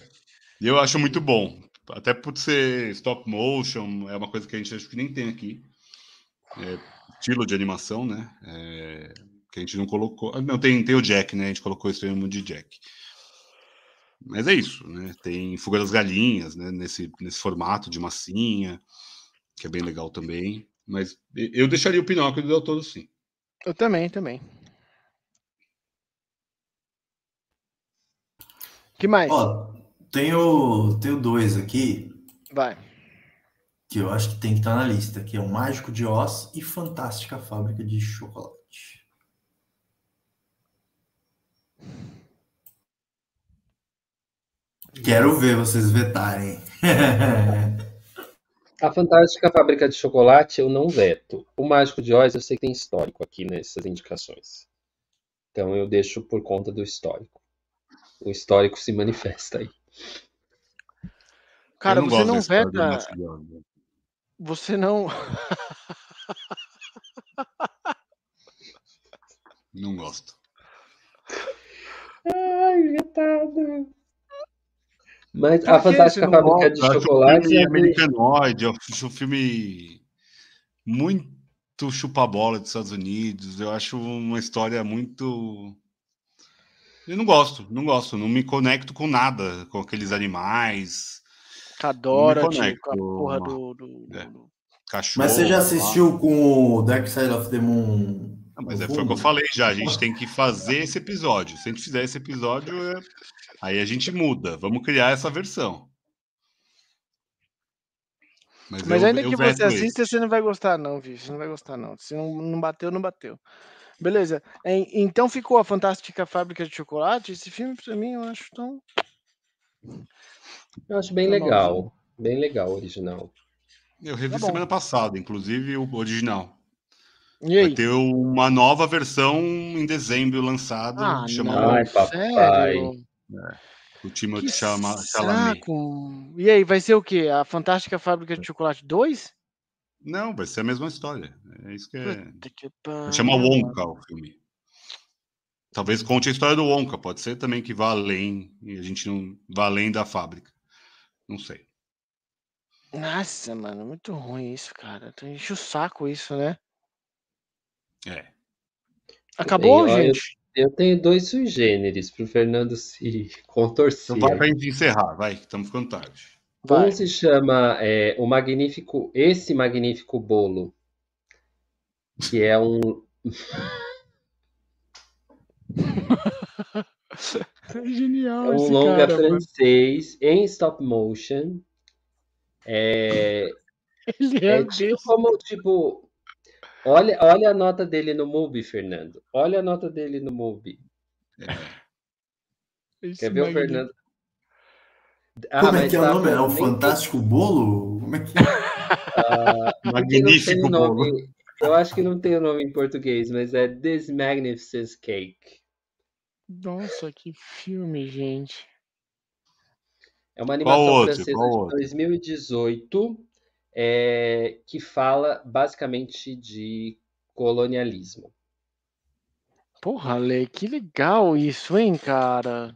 S2: E eu acho muito bom. Até por ser stop motion, é uma coisa que a gente acho que nem tem aqui. É, estilo de animação, né? É, que a gente não colocou. ah, Não, tem, tem o Jack, né? A gente colocou esse termo de Jack. Mas é isso, né? Tem Fuga das Galinhas, né? Nesse, nesse formato de massinha, que é bem legal também. Mas eu deixaria o Pinóquio do Del Toro, sim.
S4: Eu também, também. Que mais?
S1: Ó, tenho, tenho dois aqui
S4: Vai.
S1: que eu acho que tem que estar na lista, que é o Mágico de Oz e Fantástica Fábrica de Chocolate. Quero ver vocês vetarem. [laughs]
S3: A Fantástica Fábrica de Chocolate eu não veto. O Mágico de Oz eu sei que tem histórico aqui nessas indicações. Então eu deixo por conta do histórico. O histórico se manifesta aí.
S4: Cara,
S2: Eu
S4: você não
S2: da história do
S4: veta.
S2: Mágico de Oz.
S4: Você não. [laughs]
S2: Não gosto.
S3: Ai, vetado. Mas
S4: Por
S3: a
S4: você
S3: Fantástica
S4: não
S3: Fábrica de
S2: Eu acho o
S3: Chocolate
S2: filme
S3: é
S2: americanoide, eu acho um filme muito chupa-bola dos Estados Unidos. Eu acho uma história muito. Eu não gosto, não gosto, não me conecto com nada, com aqueles animais,
S4: Cadora,
S2: Não conecto,
S4: com a porra do. do-
S2: É.
S4: do-
S2: cachorro.
S1: Mas você já
S2: lá.
S1: assistiu com o Dark Side of the Moon?
S2: Ah, Mas é, foi o que eu falei já. A gente tem que fazer esse episódio. Se a gente fizer esse episódio, é- aí a gente muda. Vamos criar essa versão.
S4: Mas,
S2: eu-
S4: ainda
S2: eu
S4: que você assista,
S2: esse.
S4: você não vai gostar, não, viu? Você não vai gostar, não. Se não, não bateu, não bateu. Beleza. Em- Então ficou a Fantástica Fábrica de Chocolate. Esse filme, pra mim, eu acho tão.
S3: Eu acho bem
S4: Tá
S3: legal. Bem legal o original.
S2: Eu revi
S4: Tá
S2: semana passada, inclusive o original.
S4: E
S2: Vai
S4: aí?
S2: ter uma nova versão em dezembro lançada.
S4: Ah,
S2: chama
S4: não,
S3: Ai, papai.
S4: sério?
S2: O time
S4: Que
S2: chama Chalamet.
S4: saco. E aí, vai ser o quê? A Fantástica Fábrica de Chocolate 2?
S2: Não, vai ser a mesma história. É isso que é. Chama Wonka o filme. Talvez conte a história do Wonka. Pode ser também que vá além e a gente não vá além da fábrica. Não sei.
S4: Nossa, mano, muito ruim isso, cara. Enche o saco isso, né?
S2: É.
S4: Acabou, gente?
S3: Eu tenho dois sui generis pro Fernando se [laughs] contorcer.
S2: Então vai pra gente encerrar, vai, que estamos ficando tarde.
S4: Vai.
S3: Um se chama é, o magnífico, esse magnífico bolo, que é um [laughs]
S4: É genial
S3: É um
S4: esse
S3: longa
S4: cara, mano.
S3: francês em stop motion. É,
S4: Ele é,
S3: é tipo como, tipo, olha, olha a nota dele no Mubi, Fernando. Olha a nota dele no Mubi.
S4: esse
S3: Quer ver o. Fernando? Ah,
S1: Como é que é
S3: tá,
S1: o nome? É o Fantástico Bolo? Como é que [laughs]
S3: não tem
S2: Magnífico bolo.
S3: nome. Eu acho que não tem o nome em português, mas é This Magnificent Cake.
S4: Nossa, que filme, gente.
S3: É uma animação
S2: outro?
S3: francesa de
S2: outro?
S3: 2018 é, que fala basicamente de colonialismo.
S4: Porra, Lê, que legal isso, hein, cara?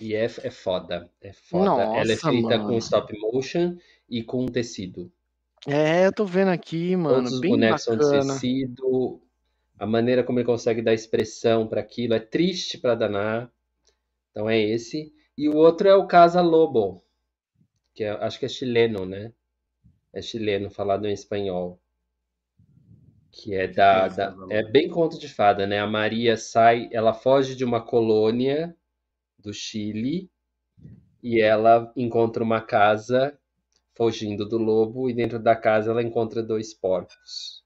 S3: E é, é foda. É foda. Ela é
S4: Nossa,
S3: feita
S4: mano.
S3: com stop motion e com tecido.
S4: É, eu tô vendo aqui, mano.
S3: Todos os
S4: bem
S3: bonecos são de
S4: bacana.
S3: tecido. A maneira como ele consegue dar expressão para aquilo é triste para danar. Então é esse. E o outro é o Casa Lobo, que é- acho que é chileno, né? É chileno, falado em espanhol. Que é da,
S2: é
S3: da- é bem conto de fada, né? A Maria sai, ela foge de uma colônia do Chile e ela encontra uma casa fugindo do lobo e dentro da casa ela encontra dois porcos.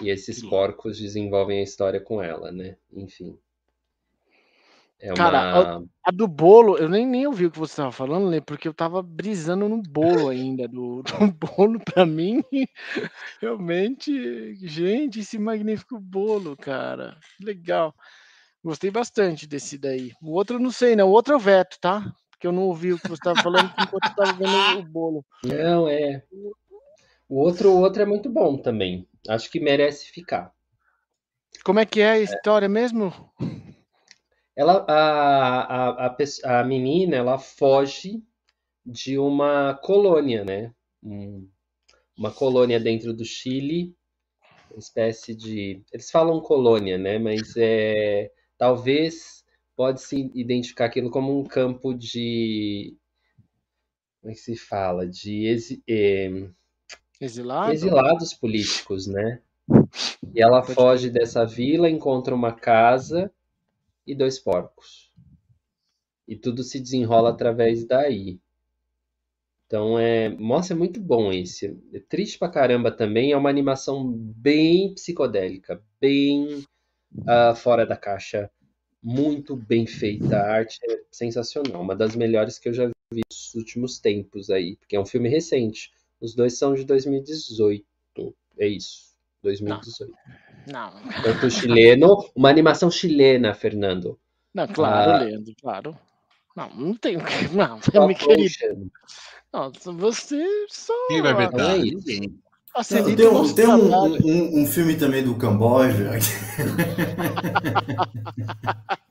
S3: E esses porcos desenvolvem a história com ela, né? Enfim. É
S4: Cara,
S3: uma
S4: A do bolo, eu nem, nem ouvi o que você tava falando, Lê, porque eu tava brisando no bolo ainda. Do, [laughs] do bolo, pra mim, [laughs] realmente, gente, esse magnífico bolo, cara. Legal. Gostei bastante desse daí. O outro eu não sei, né? O outro é o veto, tá? Porque eu não ouvi o que você tava falando [laughs] enquanto eu tava vendo o bolo.
S3: Não, é. O outro, o outro é muito bom também. Acho que merece ficar.
S4: Como é que é a história mesmo?
S3: Ela, a, a, a, a menina, ela foge de uma colônia, né? Um- uma colônia dentro do Chile, uma espécie de. Eles falam colônia, né? Mas é, talvez pode-se identificar aquilo como um campo de. Como é que se fala? De exi- eh,
S4: Exilado?
S3: exilados políticos, né? E ela
S4: Pode
S3: foge dessa vila, encontra uma casa e dois porcos. E tudo se desenrola através daí. Então é, nossa, é muito bom esse. É triste pra caramba também, é uma animação bem psicodélica, bem ah, fora da caixa, muito bem feita, a arte é sensacional, uma das melhores que eu já vi nos últimos tempos aí, porque é um filme recente. Os dois são de 2018. É isso, 2018.
S4: Não,
S3: Tanto chileno, uma animação chilena, Fernando.
S4: não, claro,
S3: Ah.
S4: Leandro, claro. Não, não tem o que. [laughs] Não, meu querido. Nossa, você só
S2: Quem vai
S3: Não
S2: vetar?
S3: é isso.
S1: Tem, um, tem um, um- um filme também do Camboja.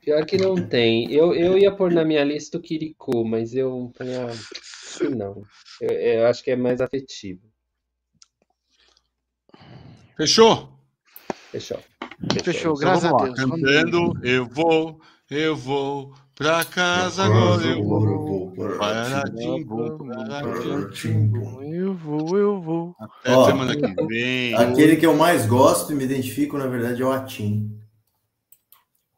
S3: Pior que não tem. Eu, eu ia pôr na minha lista o Kirikou, mas eu ah, não. Eu, eu acho que é mais afetivo.
S2: Fechou?
S3: Fechou.
S4: Fechou,
S2: Então
S4: graças a. Deus.
S2: Cantando, eu vou, eu vou pra casa agora, eu vou. Para Timbu, para Timbu.
S4: Eu vou, eu vou.
S2: Até
S1: Ó,
S2: semana que vem.
S1: Aquele que eu mais gosto e me identifico, na verdade, é o Atim.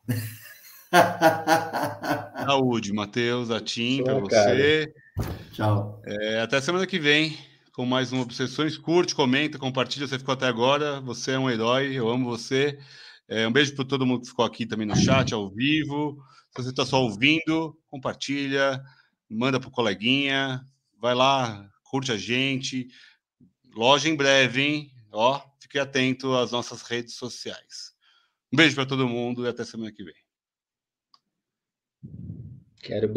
S1: [laughs]
S2: Saúde, Matheus, Atim, pra
S3: Tchau, cara.
S2: você.
S1: Tchau.
S2: É, até semana que vem. com mais um Obsessões. Curte, comenta, compartilha. Você ficou até agora. Você é um herói. Eu amo você. É, um beijo para todo mundo que ficou aqui também no chat, ao vivo. Se você está só ouvindo, compartilha, manda para o coleguinha. Vai lá, curte a gente. Loja em breve, hein? Ó, fique atento às nossas redes sociais. Um beijo para todo mundo e até semana que vem.
S3: Quero